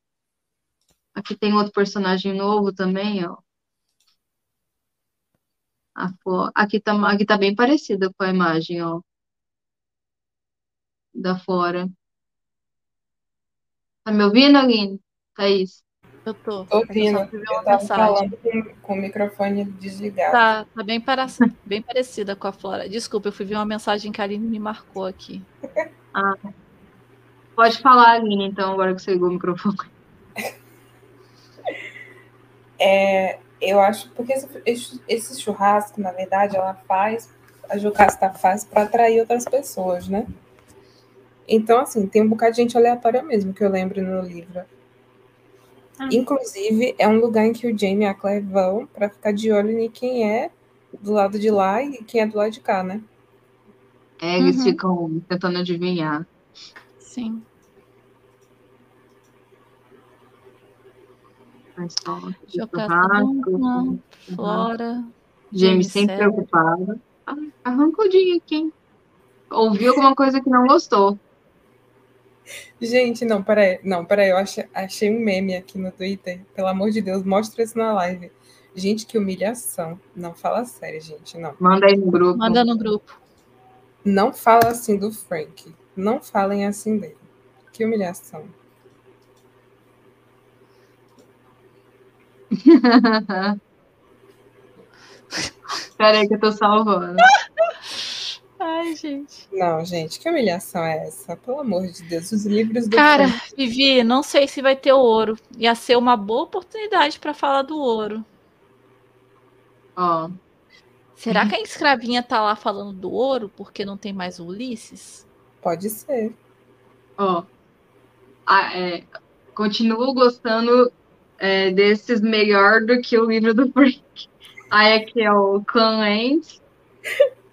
aqui tem outro personagem novo também, ó. Aqui tá, aqui tá bem parecida com a imagem, ó, da fora. Tá me ouvindo, Aline? Thaís? Eu tô. Tô eu ouvindo. fui ver Eu uma tava mensagem. falando com, com o microfone desligado. Tá, tá bem, para... bem parecida com a Flora. Desculpa, eu fui ver uma mensagem que a Aline me marcou aqui. Pode falar, Aline, então, agora que você ligou o microfone. É, eu acho, porque esse, esse- esse churrasco, na verdade, ela faz, a Jocasta faz para atrair outras pessoas, né? Então, assim, tem um bocado de gente aleatória mesmo, que eu lembro no livro. Ah. Inclusive, é um lugar em que o Jamie e a Claire vão para ficar de olho em quem é do lado de lá e quem é do lado de cá, né? É, eles Uhum. ficam tentando adivinhar. Sim. Duncan, Flora. James Jamie sempre Sarah. preocupado. Ah, arrancudinho aqui, hein? Ouviu alguma coisa que não gostou. Gente, não, peraí. Não, peraí, eu achei, achei um meme aqui no Twitter. Pelo amor de Deus, mostra isso na live. Gente, que humilhação. Não fala sério, gente, não. Manda aí no grupo. Manda no grupo. Não fala assim do Frank. Não falem assim dele. Que humilhação. Pera aí que eu tô salvando. Ai, gente. Não, gente, que humilhação é essa? Pelo amor de Deus, os livros do Cara, Frank. Vivi, não sei se vai ter ouro. Ia ser uma boa oportunidade para falar do ouro. Ó, Será que a escravinha tá lá falando do ouro porque não tem mais o Ulisses? Pode ser. ó. Ah, é, continuo gostando é, desses melhor do que o livro do Frank. Aí aqui é o Clan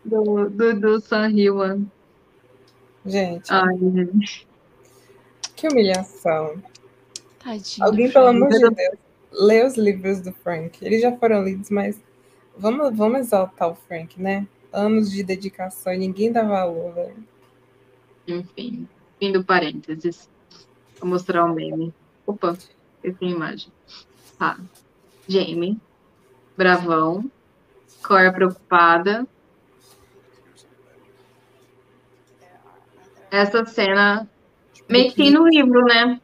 do, do, do San Hyun. Gente, Ai, gente. que humilhação. Tadinho. Alguém, pelo amor de Deus, lê os livros do Frank. Eles já foram lidos, mas vamos, vamos exaltar o Frank, né? Anos de dedicação e ninguém dá valor, velho. Enfim, fim do parênteses. Vou mostrar o meme. Opa, eu tenho imagem. Tá. Jamie, bravão, Cora preocupada. Essa cena meio que tem no livro, né?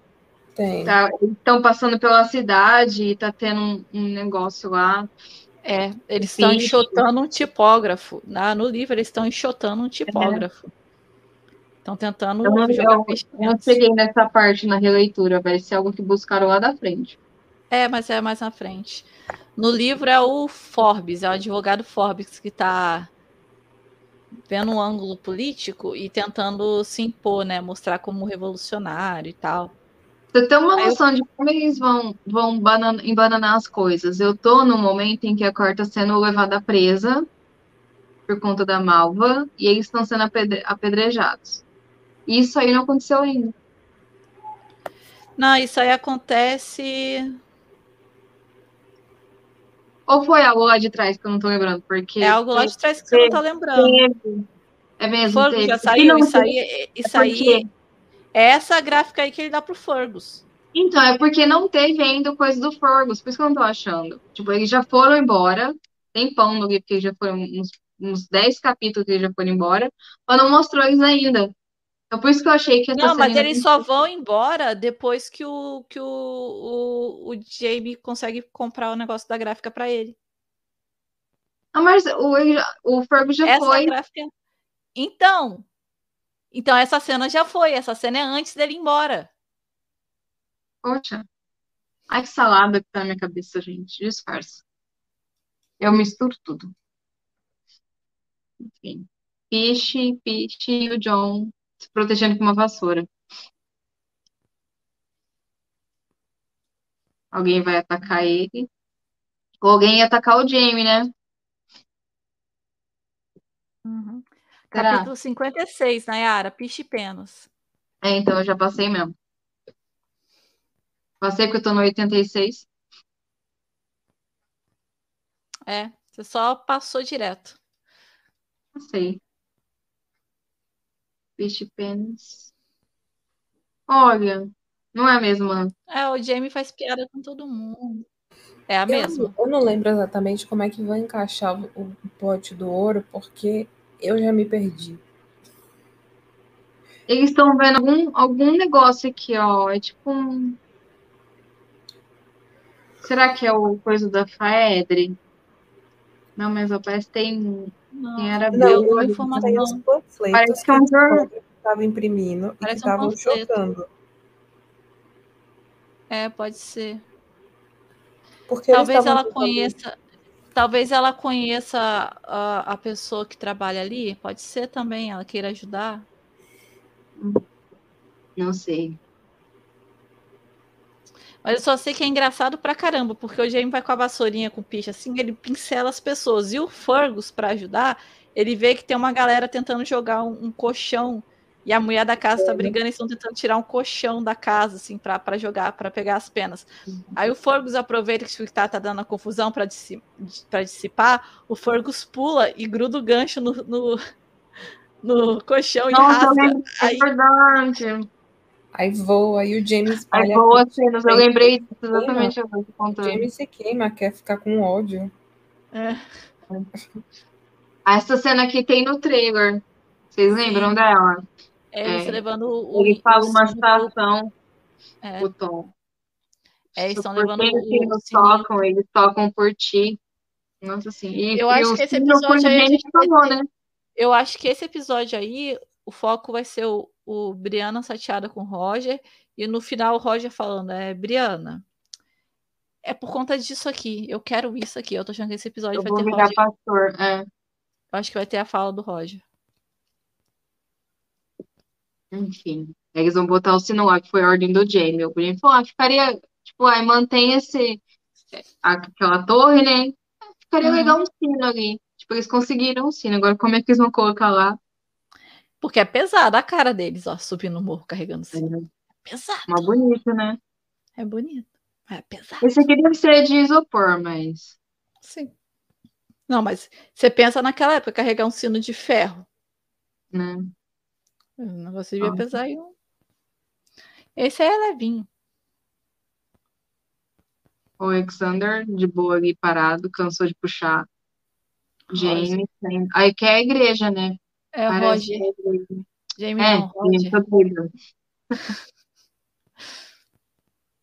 Tem. Tá, estão passando pela cidade e tá tendo um, um negócio lá. É, eles estão enxotando um tipógrafo. Na, no livro, eles estão enxotando um tipógrafo. Estão tentando Eu não- eu- Eu cheguei nessa parte na releitura, vai ser algo que buscaram lá da frente. É, mas é mais na frente. No livro é o Forbes, é o advogado Forbes que está vendo um ângulo político e tentando se impor, né? Mostrar como revolucionário e tal. Você tem uma Aí eu- noção de como eles vão, vão banan- embananar as coisas. Eu tô no momento em que a Cor tá sendo levada presa por conta da Malva e eles estão sendo apedre- apedrejados. Isso aí não aconteceu ainda. Não, isso aí acontece. Ou foi algo lá de trás que eu não tô lembrando? Porque É algo lá de trás que você não tá lembrando. É mesmo, Fergus já saiu, não isso aí, isso é porque- aí é essa gráfica aí que ele dá pro Fergus. Então, é porque não teve ainda coisa do Fergus, por isso que eu não tô achando. Tipo, eles já foram embora, tem pão no livro, porque já foram uns, uns 10 capítulos que eles já foram embora, mas não mostrou eles ainda. Então, por isso que eu achei que Não, mas eles só vão embora depois que o que o, o, o Jamie consegue comprar o negócio da gráfica pra ele. Ah, mas o, o Fergus já essa foi. gráfica. Então, então essa cena já foi. Essa cena é antes dele ir embora. Poxa. Ai, que salada que tá na minha cabeça, gente. Disfarça. Eu misturo tudo. Enfim. Peach, Peach e o John se protegendo com uma vassoura. Alguém vai atacar ele. Ou alguém ia atacar o Jamie, né? Será? Capítulo 56, Nayara, Piche Penos. É, então eu já passei mesmo. Passei porque eu tô no 86. É, você só passou direto. Passei. Peach Pens. Olha, não é a mesma. É, o Jamie faz piada com todo mundo. É a Eu, mesma. eu não lembro exatamente como é que vai encaixar o, o pote do ouro, porque eu já me perdi. Eles estão vendo algum, algum negócio aqui, ó. É tipo um. Será que é o coisa da Faedre? Não, mas ó, parece que tem. Não, Quem era Não, uma que informação. Parece que é um jornal. estava imprimindo e Parece um estavam panfleto. chocando. É, pode ser. Porque Talvez ela conheça. Talvez ela conheça a, a pessoa que trabalha ali. Pode ser também, ela queira ajudar. Não sei. Mas eu só sei que é engraçado pra caramba, porque o Jamie vai com a vassourinha com o piche assim, ele pincela as pessoas. E o Fergus, pra ajudar, ele vê que tem uma galera tentando jogar um, um colchão. E a mulher da casa tá brigando e estão tentando tirar um colchão da casa, assim, pra, pra jogar, pra pegar as penas. Aí o Fergus aproveita que tá, tá dando a confusão pra dissipar, o Fergus pula e gruda o gancho no, no, no colchão e Nossa, eu rasga. É Aí, verdade. Aí voa, aí o James Aí tudo. cenas, eu lembrei disso exatamente que O contando. James se queima, quer ficar com ódio. é, Essa cena aqui tem no trailer. Vocês lembram dela? é, eles É. levando o. Ele o fala uma situação, É. o tom. É, eles estão levando quem o- que sininho. tocam, eles tocam por ti. Nossa, assim. E, Eu e acho que esse episódio aí falou, né? Eu acho que esse episódio aí, o foco vai ser o, o Brianna chateada com o Roger, e no final o Roger falando, é, Brianna, é por conta disso aqui, eu quero isso aqui. Eu tô achando que esse episódio Eu vai ter Roger. pastor. É. Eu acho que vai ter a fala do Roger. Enfim. Eles vão botar o sino lá, que foi a ordem do Jamie. O Jamie falou, ah, ficaria, tipo, ai, mantém esse, aquela torre, né? Ficaria Uhum. legal um sino ali. Tipo, eles conseguiram um sino. Agora, como é que eles vão colocar lá? Porque é pesado a cara deles, ó, subindo o morro carregando assim. É pesado. Uma bonita, né? É bonito. É pesado. Esse aqui deve ser de isopor, mas. Sim. Não, mas você pensa naquela época, carregar um sino de ferro. Né? O negócio devia Ah. pesar aí um. Esse aí é levinho. O Alexander, de boa ali parado, cansou de puxar. Jamie. tem- Aí que é a igreja, né? É o Roger. é a. Jamie É, não, Roger.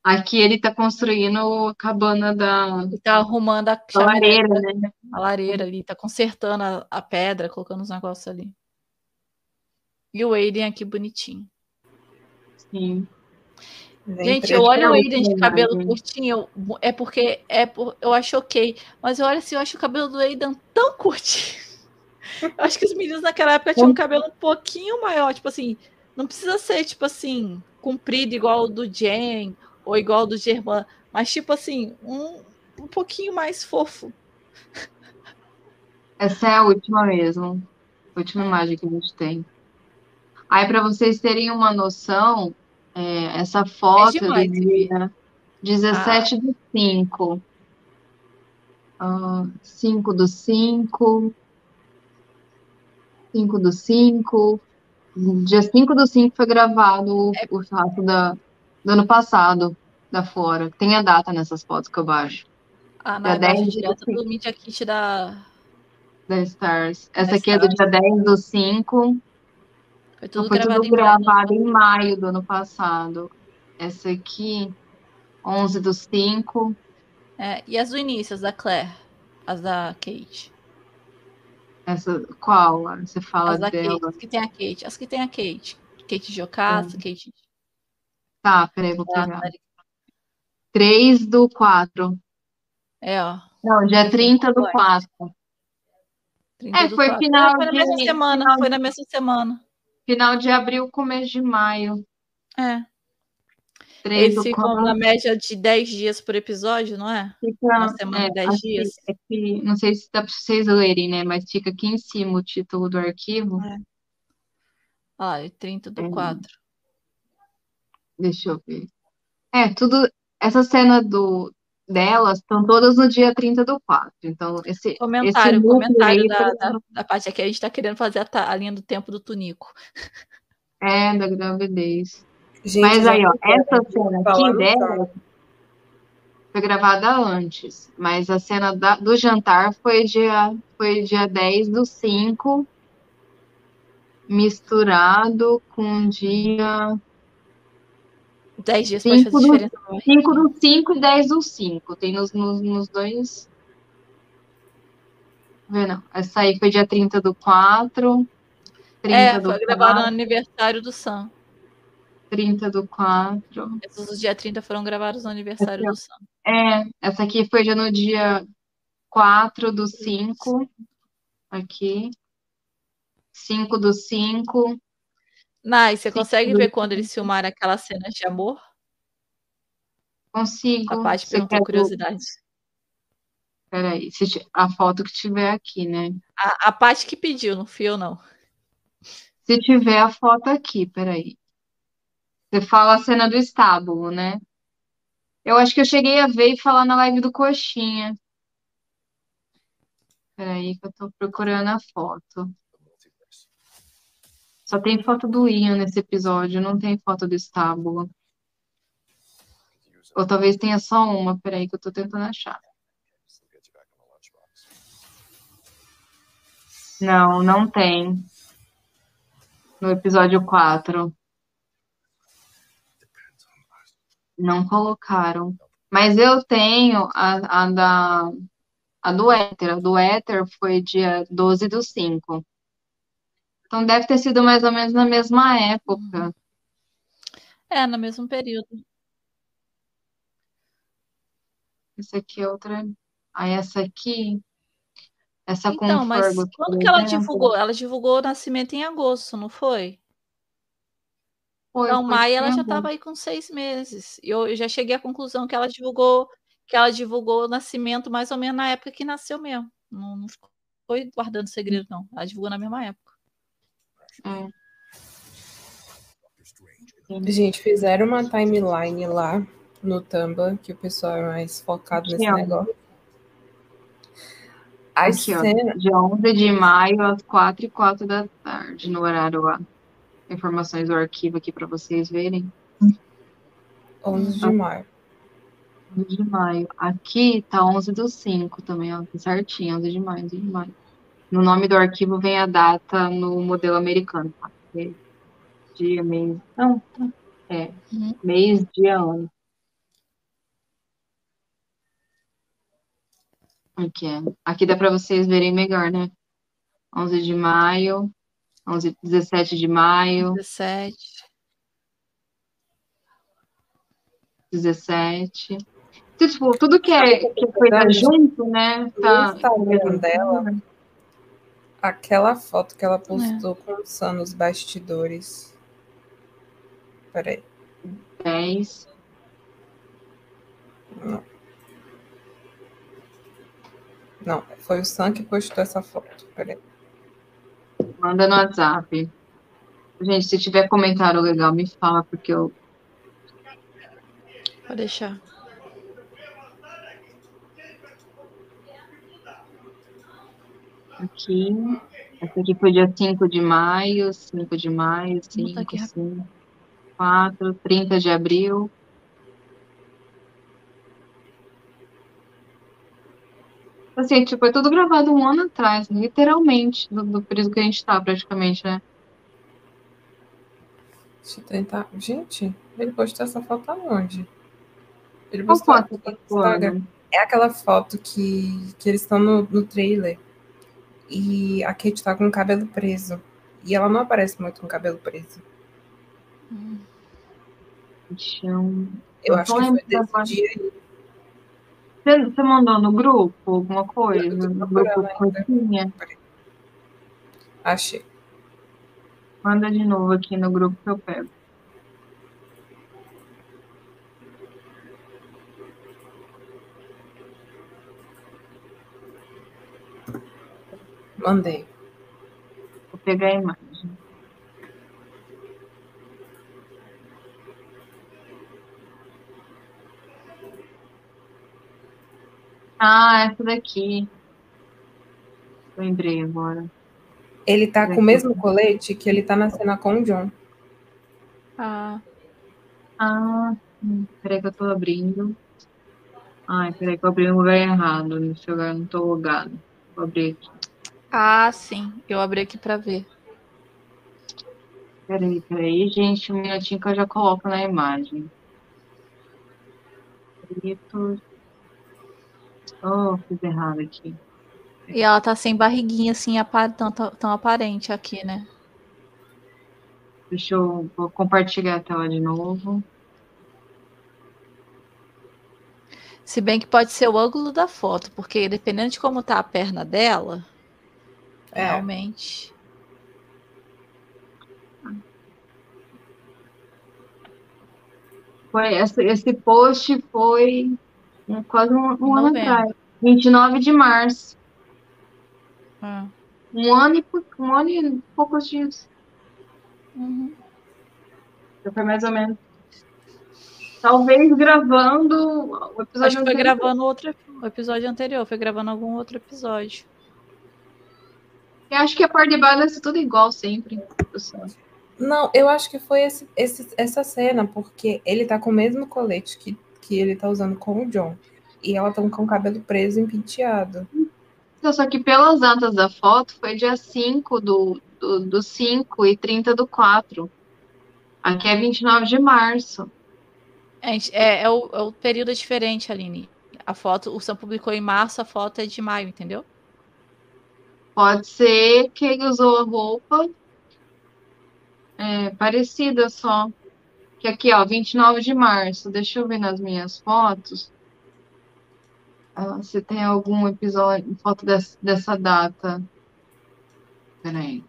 Aqui ele tá construindo a cabana da, Ele tá arrumando a chaminé, lareira, né? a lareira ali, tá consertando a, a pedra, colocando os negócios ali. E o Aiden aqui bonitinho. Sim. Vem Gente, eu olho o Aiden de cabelo verdade. curtinho, eu- é porque é por, eu acho ok. Mas eu olho assim, eu acho o cabelo do Aiden tão curtinho. Eu acho que os meninos naquela época tinham um cabelo um pouquinho maior, tipo assim, não precisa ser, tipo assim, comprido igual o do Jen ou igual o do Germán, mas tipo assim, um, um pouquinho mais fofo. Essa é a última mesmo. A última imagem que a gente tem. Aí, para vocês terem uma noção, é, essa foto é demais, dia 17 do 5. Ah, 5 do 5. 5 do 5. Dia 5 do 5 foi gravado o, o fato da, do ano passado, da Fora. Tem a data nessas fotos que eu baixo. Ah, Dia não, embaixo 10 direto do do Media Kit da. Da Stars. Essa Da aqui é do dia 10 do 5. Foi tudo Foi gravado tudo em maio. gravado em maio do ano passado. Essa aqui, 11 do 5. É, e as do início, as da Claire. As da Kate. Essa, qual? Você fala As dela. Kate. As que tem a Kate. As que tem a Kate. Kate de Ocasa, Kate Tá, peraí, vou pegar. 3 do 4. É, ó. Não, dia 30 do 4. 30 É, do foi 4. final foi na de- mesma semana. final Foi na mesma semana. Final de abril, começo de maio. É. 3 Eles ficam 4. na média de 10 dias por episódio, não é? Fica, Uma semana, é, 10 aqui- dias. aqui, não sei se dá para vocês lerem, né? Mas fica aqui em cima o título do arquivo. Ah, e 30 do É. 4. Deixa eu ver. É, tudo. Essa cena do, delas estão todas no dia 30 do 4. Então, esse, esse Comentário, núcleo comentário aí, da, da, da parte aqui. A gente tá querendo fazer a, a linha do tempo do Tunico. é da gravidez. Gente, Mas aí, ó, essa cena aqui dela foi gravada antes, mas a cena da- do jantar foi dia, foi dia 10 do 5, misturado com dia 10 dias pode Cinco fazer do- diferença. não vai? 5 do 5 e 10 do 5. Tem nos, nos, nos dois. Vê, não. Essa aí foi dia 30 do 4. 30 É, do foi gravado no 4, aniversário do Sam. 30 do 4. Esses dos dia 30 foram gravados no aniversário ó. do Sam. É, essa aqui foi já no dia 4 do 5. Aqui. 5 do 5. Nai, você consegue do ver quando eles filmaram aquelas cenas de amor? Consigo. A parte perguntou do- curiosidade. Peraí, a foto que tiver aqui, né? A, a parte que pediu, não fui eu, não. Se tiver a foto aqui, peraí. Você fala a cena do estábulo, né? Eu acho que eu cheguei a ver e falar na live do Coxinha. Peraí, que eu tô procurando a foto. Só tem foto do Ian nesse episódio, não tem foto do estábulo. Ou talvez tenha só uma, peraí, que eu tô tentando achar. Não, não tem. No episódio 4. Não colocaram. Mas eu tenho a, a da a do Éter. A do Éter foi dia 12 do 5. Então deve ter sido mais ou menos na mesma época. É, no mesmo período. Essa aqui é outra. Aí essa aqui. Essa com Então, mas quando que ela divulgou? Ela divulgou o nascimento em agosto, não foi? Foi, Então, foi Maia, ela já estava aí com seis meses. E eu já cheguei à conclusão que ela divulgou que ela divulgou o nascimento mais ou menos na época que nasceu mesmo. Não, não foi guardando segredo, não. Ela divulgou na mesma época. É. Gente, fizeram uma timeline lá no Tumblr, que o pessoal é mais focado nesse Aqui, negócio. Aqui, ó. Dia 11 de maio, às 4 e 4 da tarde, no horário lá. Informações do arquivo aqui para vocês verem. 11 de maio. 11 de maio. Aqui tá 11 do 5 também, ó. tá Certinho, 11 de maio, 11 de maio. No nome do arquivo vem a data no modelo americano, tá? É Dia, mês. Não, tá. É. Uhum. Mês, dia, ano. Aqui, é. Aqui dá para vocês verem melhor, né? 11 de maio, 11, 17 de maio, 17. 17. Tipo, tudo que é, que é coisa junto, né? Tá. Instagram dela, aquela foto que ela postou com o Sam nos bastidores. Peraí. 10. Não, foi o Sam que postou essa foto. Peraí. Manda no WhatsApp. Gente, se tiver comentário legal, me fala, porque eu. Pode deixar. Aqui. Essa aqui foi dia 5 de maio, 5 de maio, 5, aqui 5. 4, 30 de abril. Assim, tipo, é tudo gravado um ano atrás, literalmente, do, do período que a gente tá, praticamente, né? Deixa eu tentar. Gente, ele postou essa foto aonde? Ele Qual postou foto no Instagram. É aquela foto que, que eles estão no, no trailer e a Kate tá com o cabelo preso. E ela não aparece muito com o cabelo preso. Deixa eu- Eu Eu acho que foi desse dia aí. Você, você mandou no grupo alguma coisa? No grupo. Coisinha? Achei. Manda de novo aqui no grupo que eu pego. Mandei. Vou pegar a imagem. Ah, essa daqui. Lembrei agora. Ele tá com o mesmo colete que ele tá na cena com o John. Ah, Ah, hum, peraí que eu tô abrindo. Ai, peraí que eu abri no lugar errado. Nesse lugar eu não tô logado. Vou abrir aqui. ah, sim. Eu abri aqui pra ver. Peraí, peraí, gente. Um minutinho que eu já coloco na imagem. Preto. Oh, fiz errado aqui. E ela tá sem barriguinha, assim, tão- tão aparente aqui, né? Deixa eu vou compartilhar a tela de novo. Se bem que pode ser o ângulo da foto, porque dependendo de como tá a perna dela, É. realmente. Foi, esse, esse post foi um- quase um, um ano atrás. 29 de março. Ah, Um ano e, um ano e poucos dias. uhum. Então, Foi mais ou menos. Talvez gravando o episódio Acho que foi anterior. gravando outro o episódio anterior, foi gravando algum outro episódio. Eu acho que a parte de baixo deve ser tudo igual sempre. pessoal. Não, eu acho que foi esse, esse- essa cena, porque ele tá com o mesmo colete que, que ele tá usando com o John. E ela tá com o cabelo preso e penteado. Então, Só que pelas datas da foto foi dia 5 do, do, do 5 e 30 do 4. Aqui é 29 de março. Gente, é, é o, é o período diferente, Aline. A foto, o Sam publicou em março, a foto é de maio, entendeu? Pode ser que ele usou a roupa é, parecida só. Que aqui, ó, 29 de março. Deixa eu ver nas minhas fotos. ah, se tem algum episódio, foto dessa, dessa data. Peraí.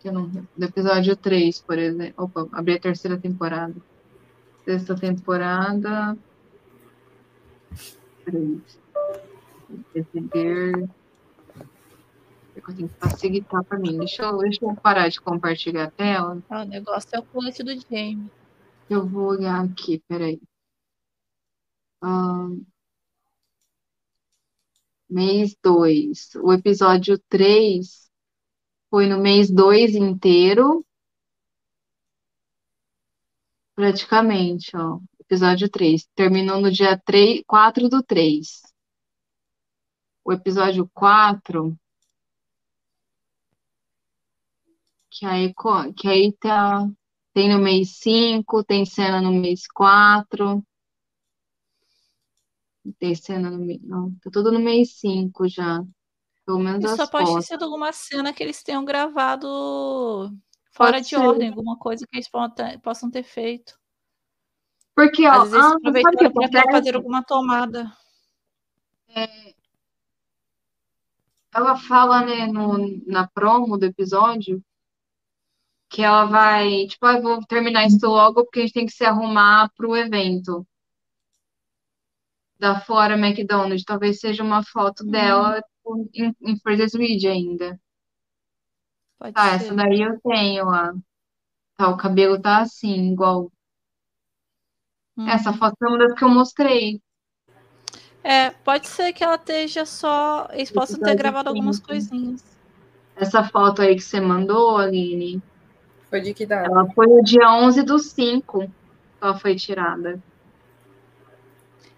Que não, do episódio 3, por exemplo. Opa, abri a terceira temporada. Sexta temporada. Peraí. Receber. Eu tenho que facilitar para mim. Deixa eu, deixa eu parar de compartilhar a tela. Ah, o negócio é o colete do Jamie. Eu vou olhar aqui, peraí. Ahn, mês 2. O episódio 3 foi no mês 2 inteiro. Praticamente, ó. Episódio 3. Terminou no dia 3, 4 do 3. O episódio 4 que aí, que aí tá, tem no mês 5, tem cena no mês 4, tem cena no mês, não, tá tudo no mês 5 já, pelo menos Isso as só pode ter fotos. sido alguma cena que eles tenham gravado fora Pode de ser. ordem, alguma coisa que eles possam ter feito. Porque, ó, Às vezes ah, aproveitaram para fazer alguma tomada. Ela fala, né, no, na promo do episódio, que ela vai, tipo, ah, eu vou terminar isso logo porque a gente tem que se arrumar pro evento da Flora McDonald. Talvez seja uma foto dela tipo, em, em Fraser's Ridge ainda. Pode Tá, ser. essa daí eu tenho lá. Tá, o cabelo tá assim, igual. Hum. Essa foto foi uma das que eu mostrei. É, pode ser que ela esteja só. Eles possam ter gravado algumas 30. coisinhas. Essa foto aí que você mandou, Aline, Foi de que data? Ela foi o dia 11 do 5 que ela foi tirada.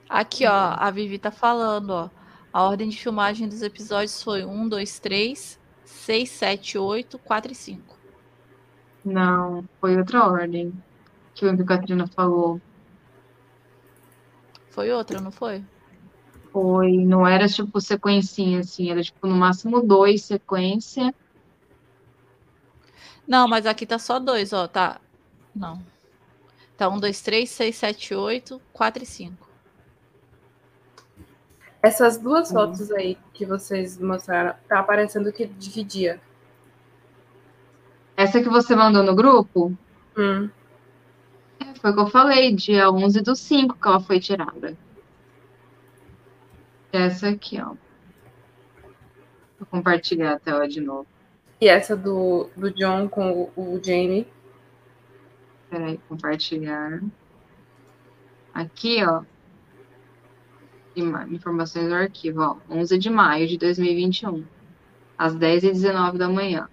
Aqui, ó, a Vivi tá falando, ó. A ordem de filmagem dos episódios foi 1, 2, 3, 6, 7, 8, 4 e 5. Não, foi outra ordem que a Catrina falou. Foi outra, não foi? Foi, não era tipo sequencinha, assim, era tipo no máximo dois sequência. Não, mas aqui tá só dois, ó, tá. Não. Tá 1, 2, 3, 6, 7, 8, 4 e 5. Essas duas Hum. fotos aí que vocês mostraram, tá aparecendo que dividia. Essa que você mandou no grupo, Hum. é, foi o que eu falei, dia 11 do 5 que ela foi tirada. Essa aqui, ó. Vou compartilhar a tela de novo. E essa do, do John com o, o Jamie. Peraí, compartilhar. Aqui, ó. Informações do arquivo, ó. 11 de maio de 2021. Às 10h19 da manhã.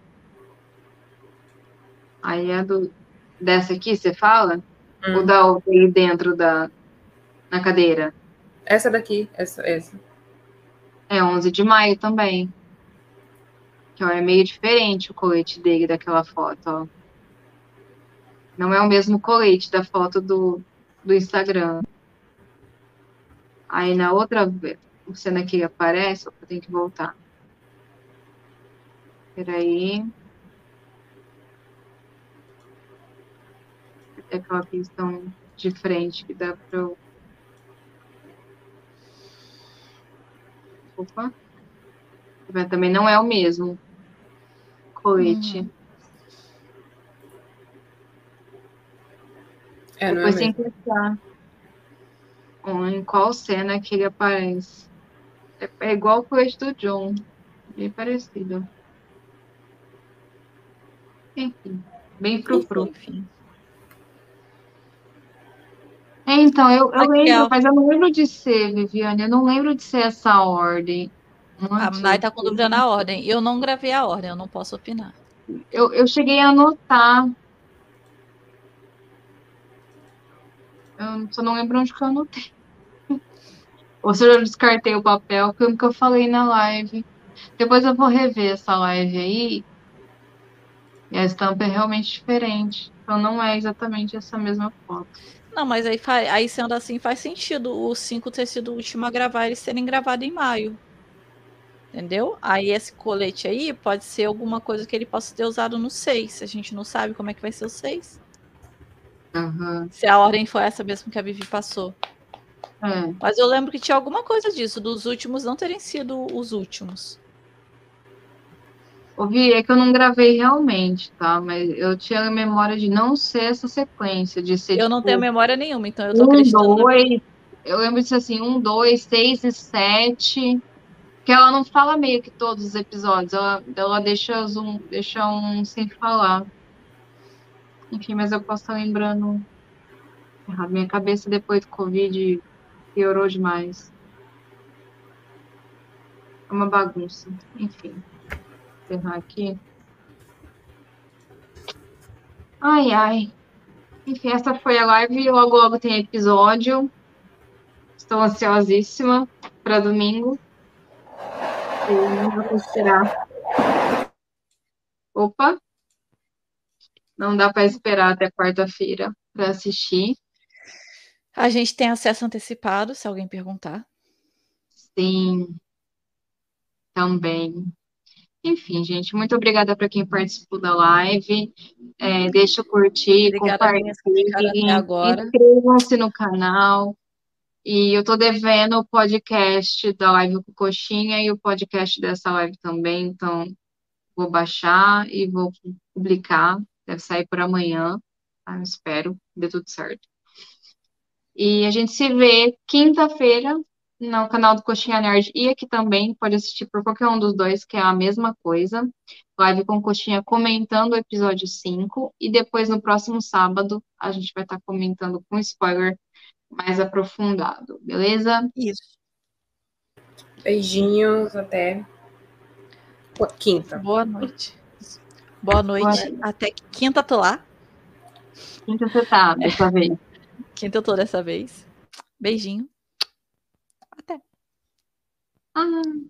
Aí a do. Dessa aqui, você fala? Hum. Ou da outra aí dentro da. Na cadeira? Essa daqui, essa, essa. É 11 de maio também. Ó, é meio diferente o colete dele daquela foto, ó. Não é o mesmo colete da foto do, do Instagram. Aí na outra cena que aparece, eu tenho que voltar. Peraí. É aquela questão de frente que dá pra eu. Opa. Também não é o mesmo É, não é Depois tem mesmo. que pensar em qual cena que ele aparece. É, é igual o colete do John. Bem parecido. Enfim, bem frufru. Enfim. É, então, eu, eu lembro, mas eu não lembro de ser, Viviane. Eu não lembro de ser essa ordem. A Antes, Nai tá com dúvida na ordem. Eu não gravei a ordem, eu não posso opinar. eu, eu cheguei a anotar. Eu só não lembro onde que eu anotei. Ou se eu descartei o papel, que eu- que eu falei na live. Depois eu vou rever essa live aí. E a estampa é realmente diferente. Então não é exatamente essa mesma foto. Não, mas aí, aí sendo assim, faz sentido o 5 ter sido o último a gravar, eles serem gravados em maio. Entendeu? Aí esse colete aí pode ser alguma coisa que ele possa ter usado no 6. A gente não sabe como é que vai ser o 6. Aham. Se a ordem foi essa mesmo que a Vivi passou. É. Mas eu lembro que tinha alguma coisa disso, dos últimos não terem sido os últimos. Ouvi, é que eu não gravei realmente, tá? Mas eu tinha a memória de não ser essa sequência, de ser Eu não tipo, tenho memória nenhuma, então eu tô um, acreditando. dois. Eu lembro disso assim, um, dois, seis e sete. Que ela não fala meio que todos os episódios, ela, ela deixa, um, deixa um sem falar. Enfim, mas eu posso estar lembrando. Minha cabeça depois do Covid piorou demais. É uma bagunça. Enfim. Vou encerrar aqui. Ai, ai. Enfim, essa foi a live. Logo, logo tem episódio. Estou ansiosíssima para domingo. Eu não vou esperar. Opa! Não dá para esperar até quarta-feira para assistir. A gente tem acesso antecipado, se alguém perguntar. Sim, também. Enfim, gente, muito obrigada para quem participou da live. É, deixa eu curtir, Obrigada até compartilhem, agora. inscrevam-se no canal. E eu tô devendo o podcast da live com Coxinha e o podcast dessa live também, então vou baixar e vou publicar. Deve sair por amanhã, tá? Espero que dê tudo certo. E a gente se vê quinta-feira no canal do Coxinha Nerd e aqui também, pode assistir por qualquer um dos dois, que é a mesma coisa. Live com Coxinha comentando o episódio 5 e depois no próximo sábado a gente vai estar comentando com spoiler mais aprofundado, beleza? Isso. Beijinhos, até quinta. Boa noite. Boa noite. Boa Até quinta tô lá. Quinta você tá dessa vez. Quinta eu tô dessa vez. Beijinho. Ah.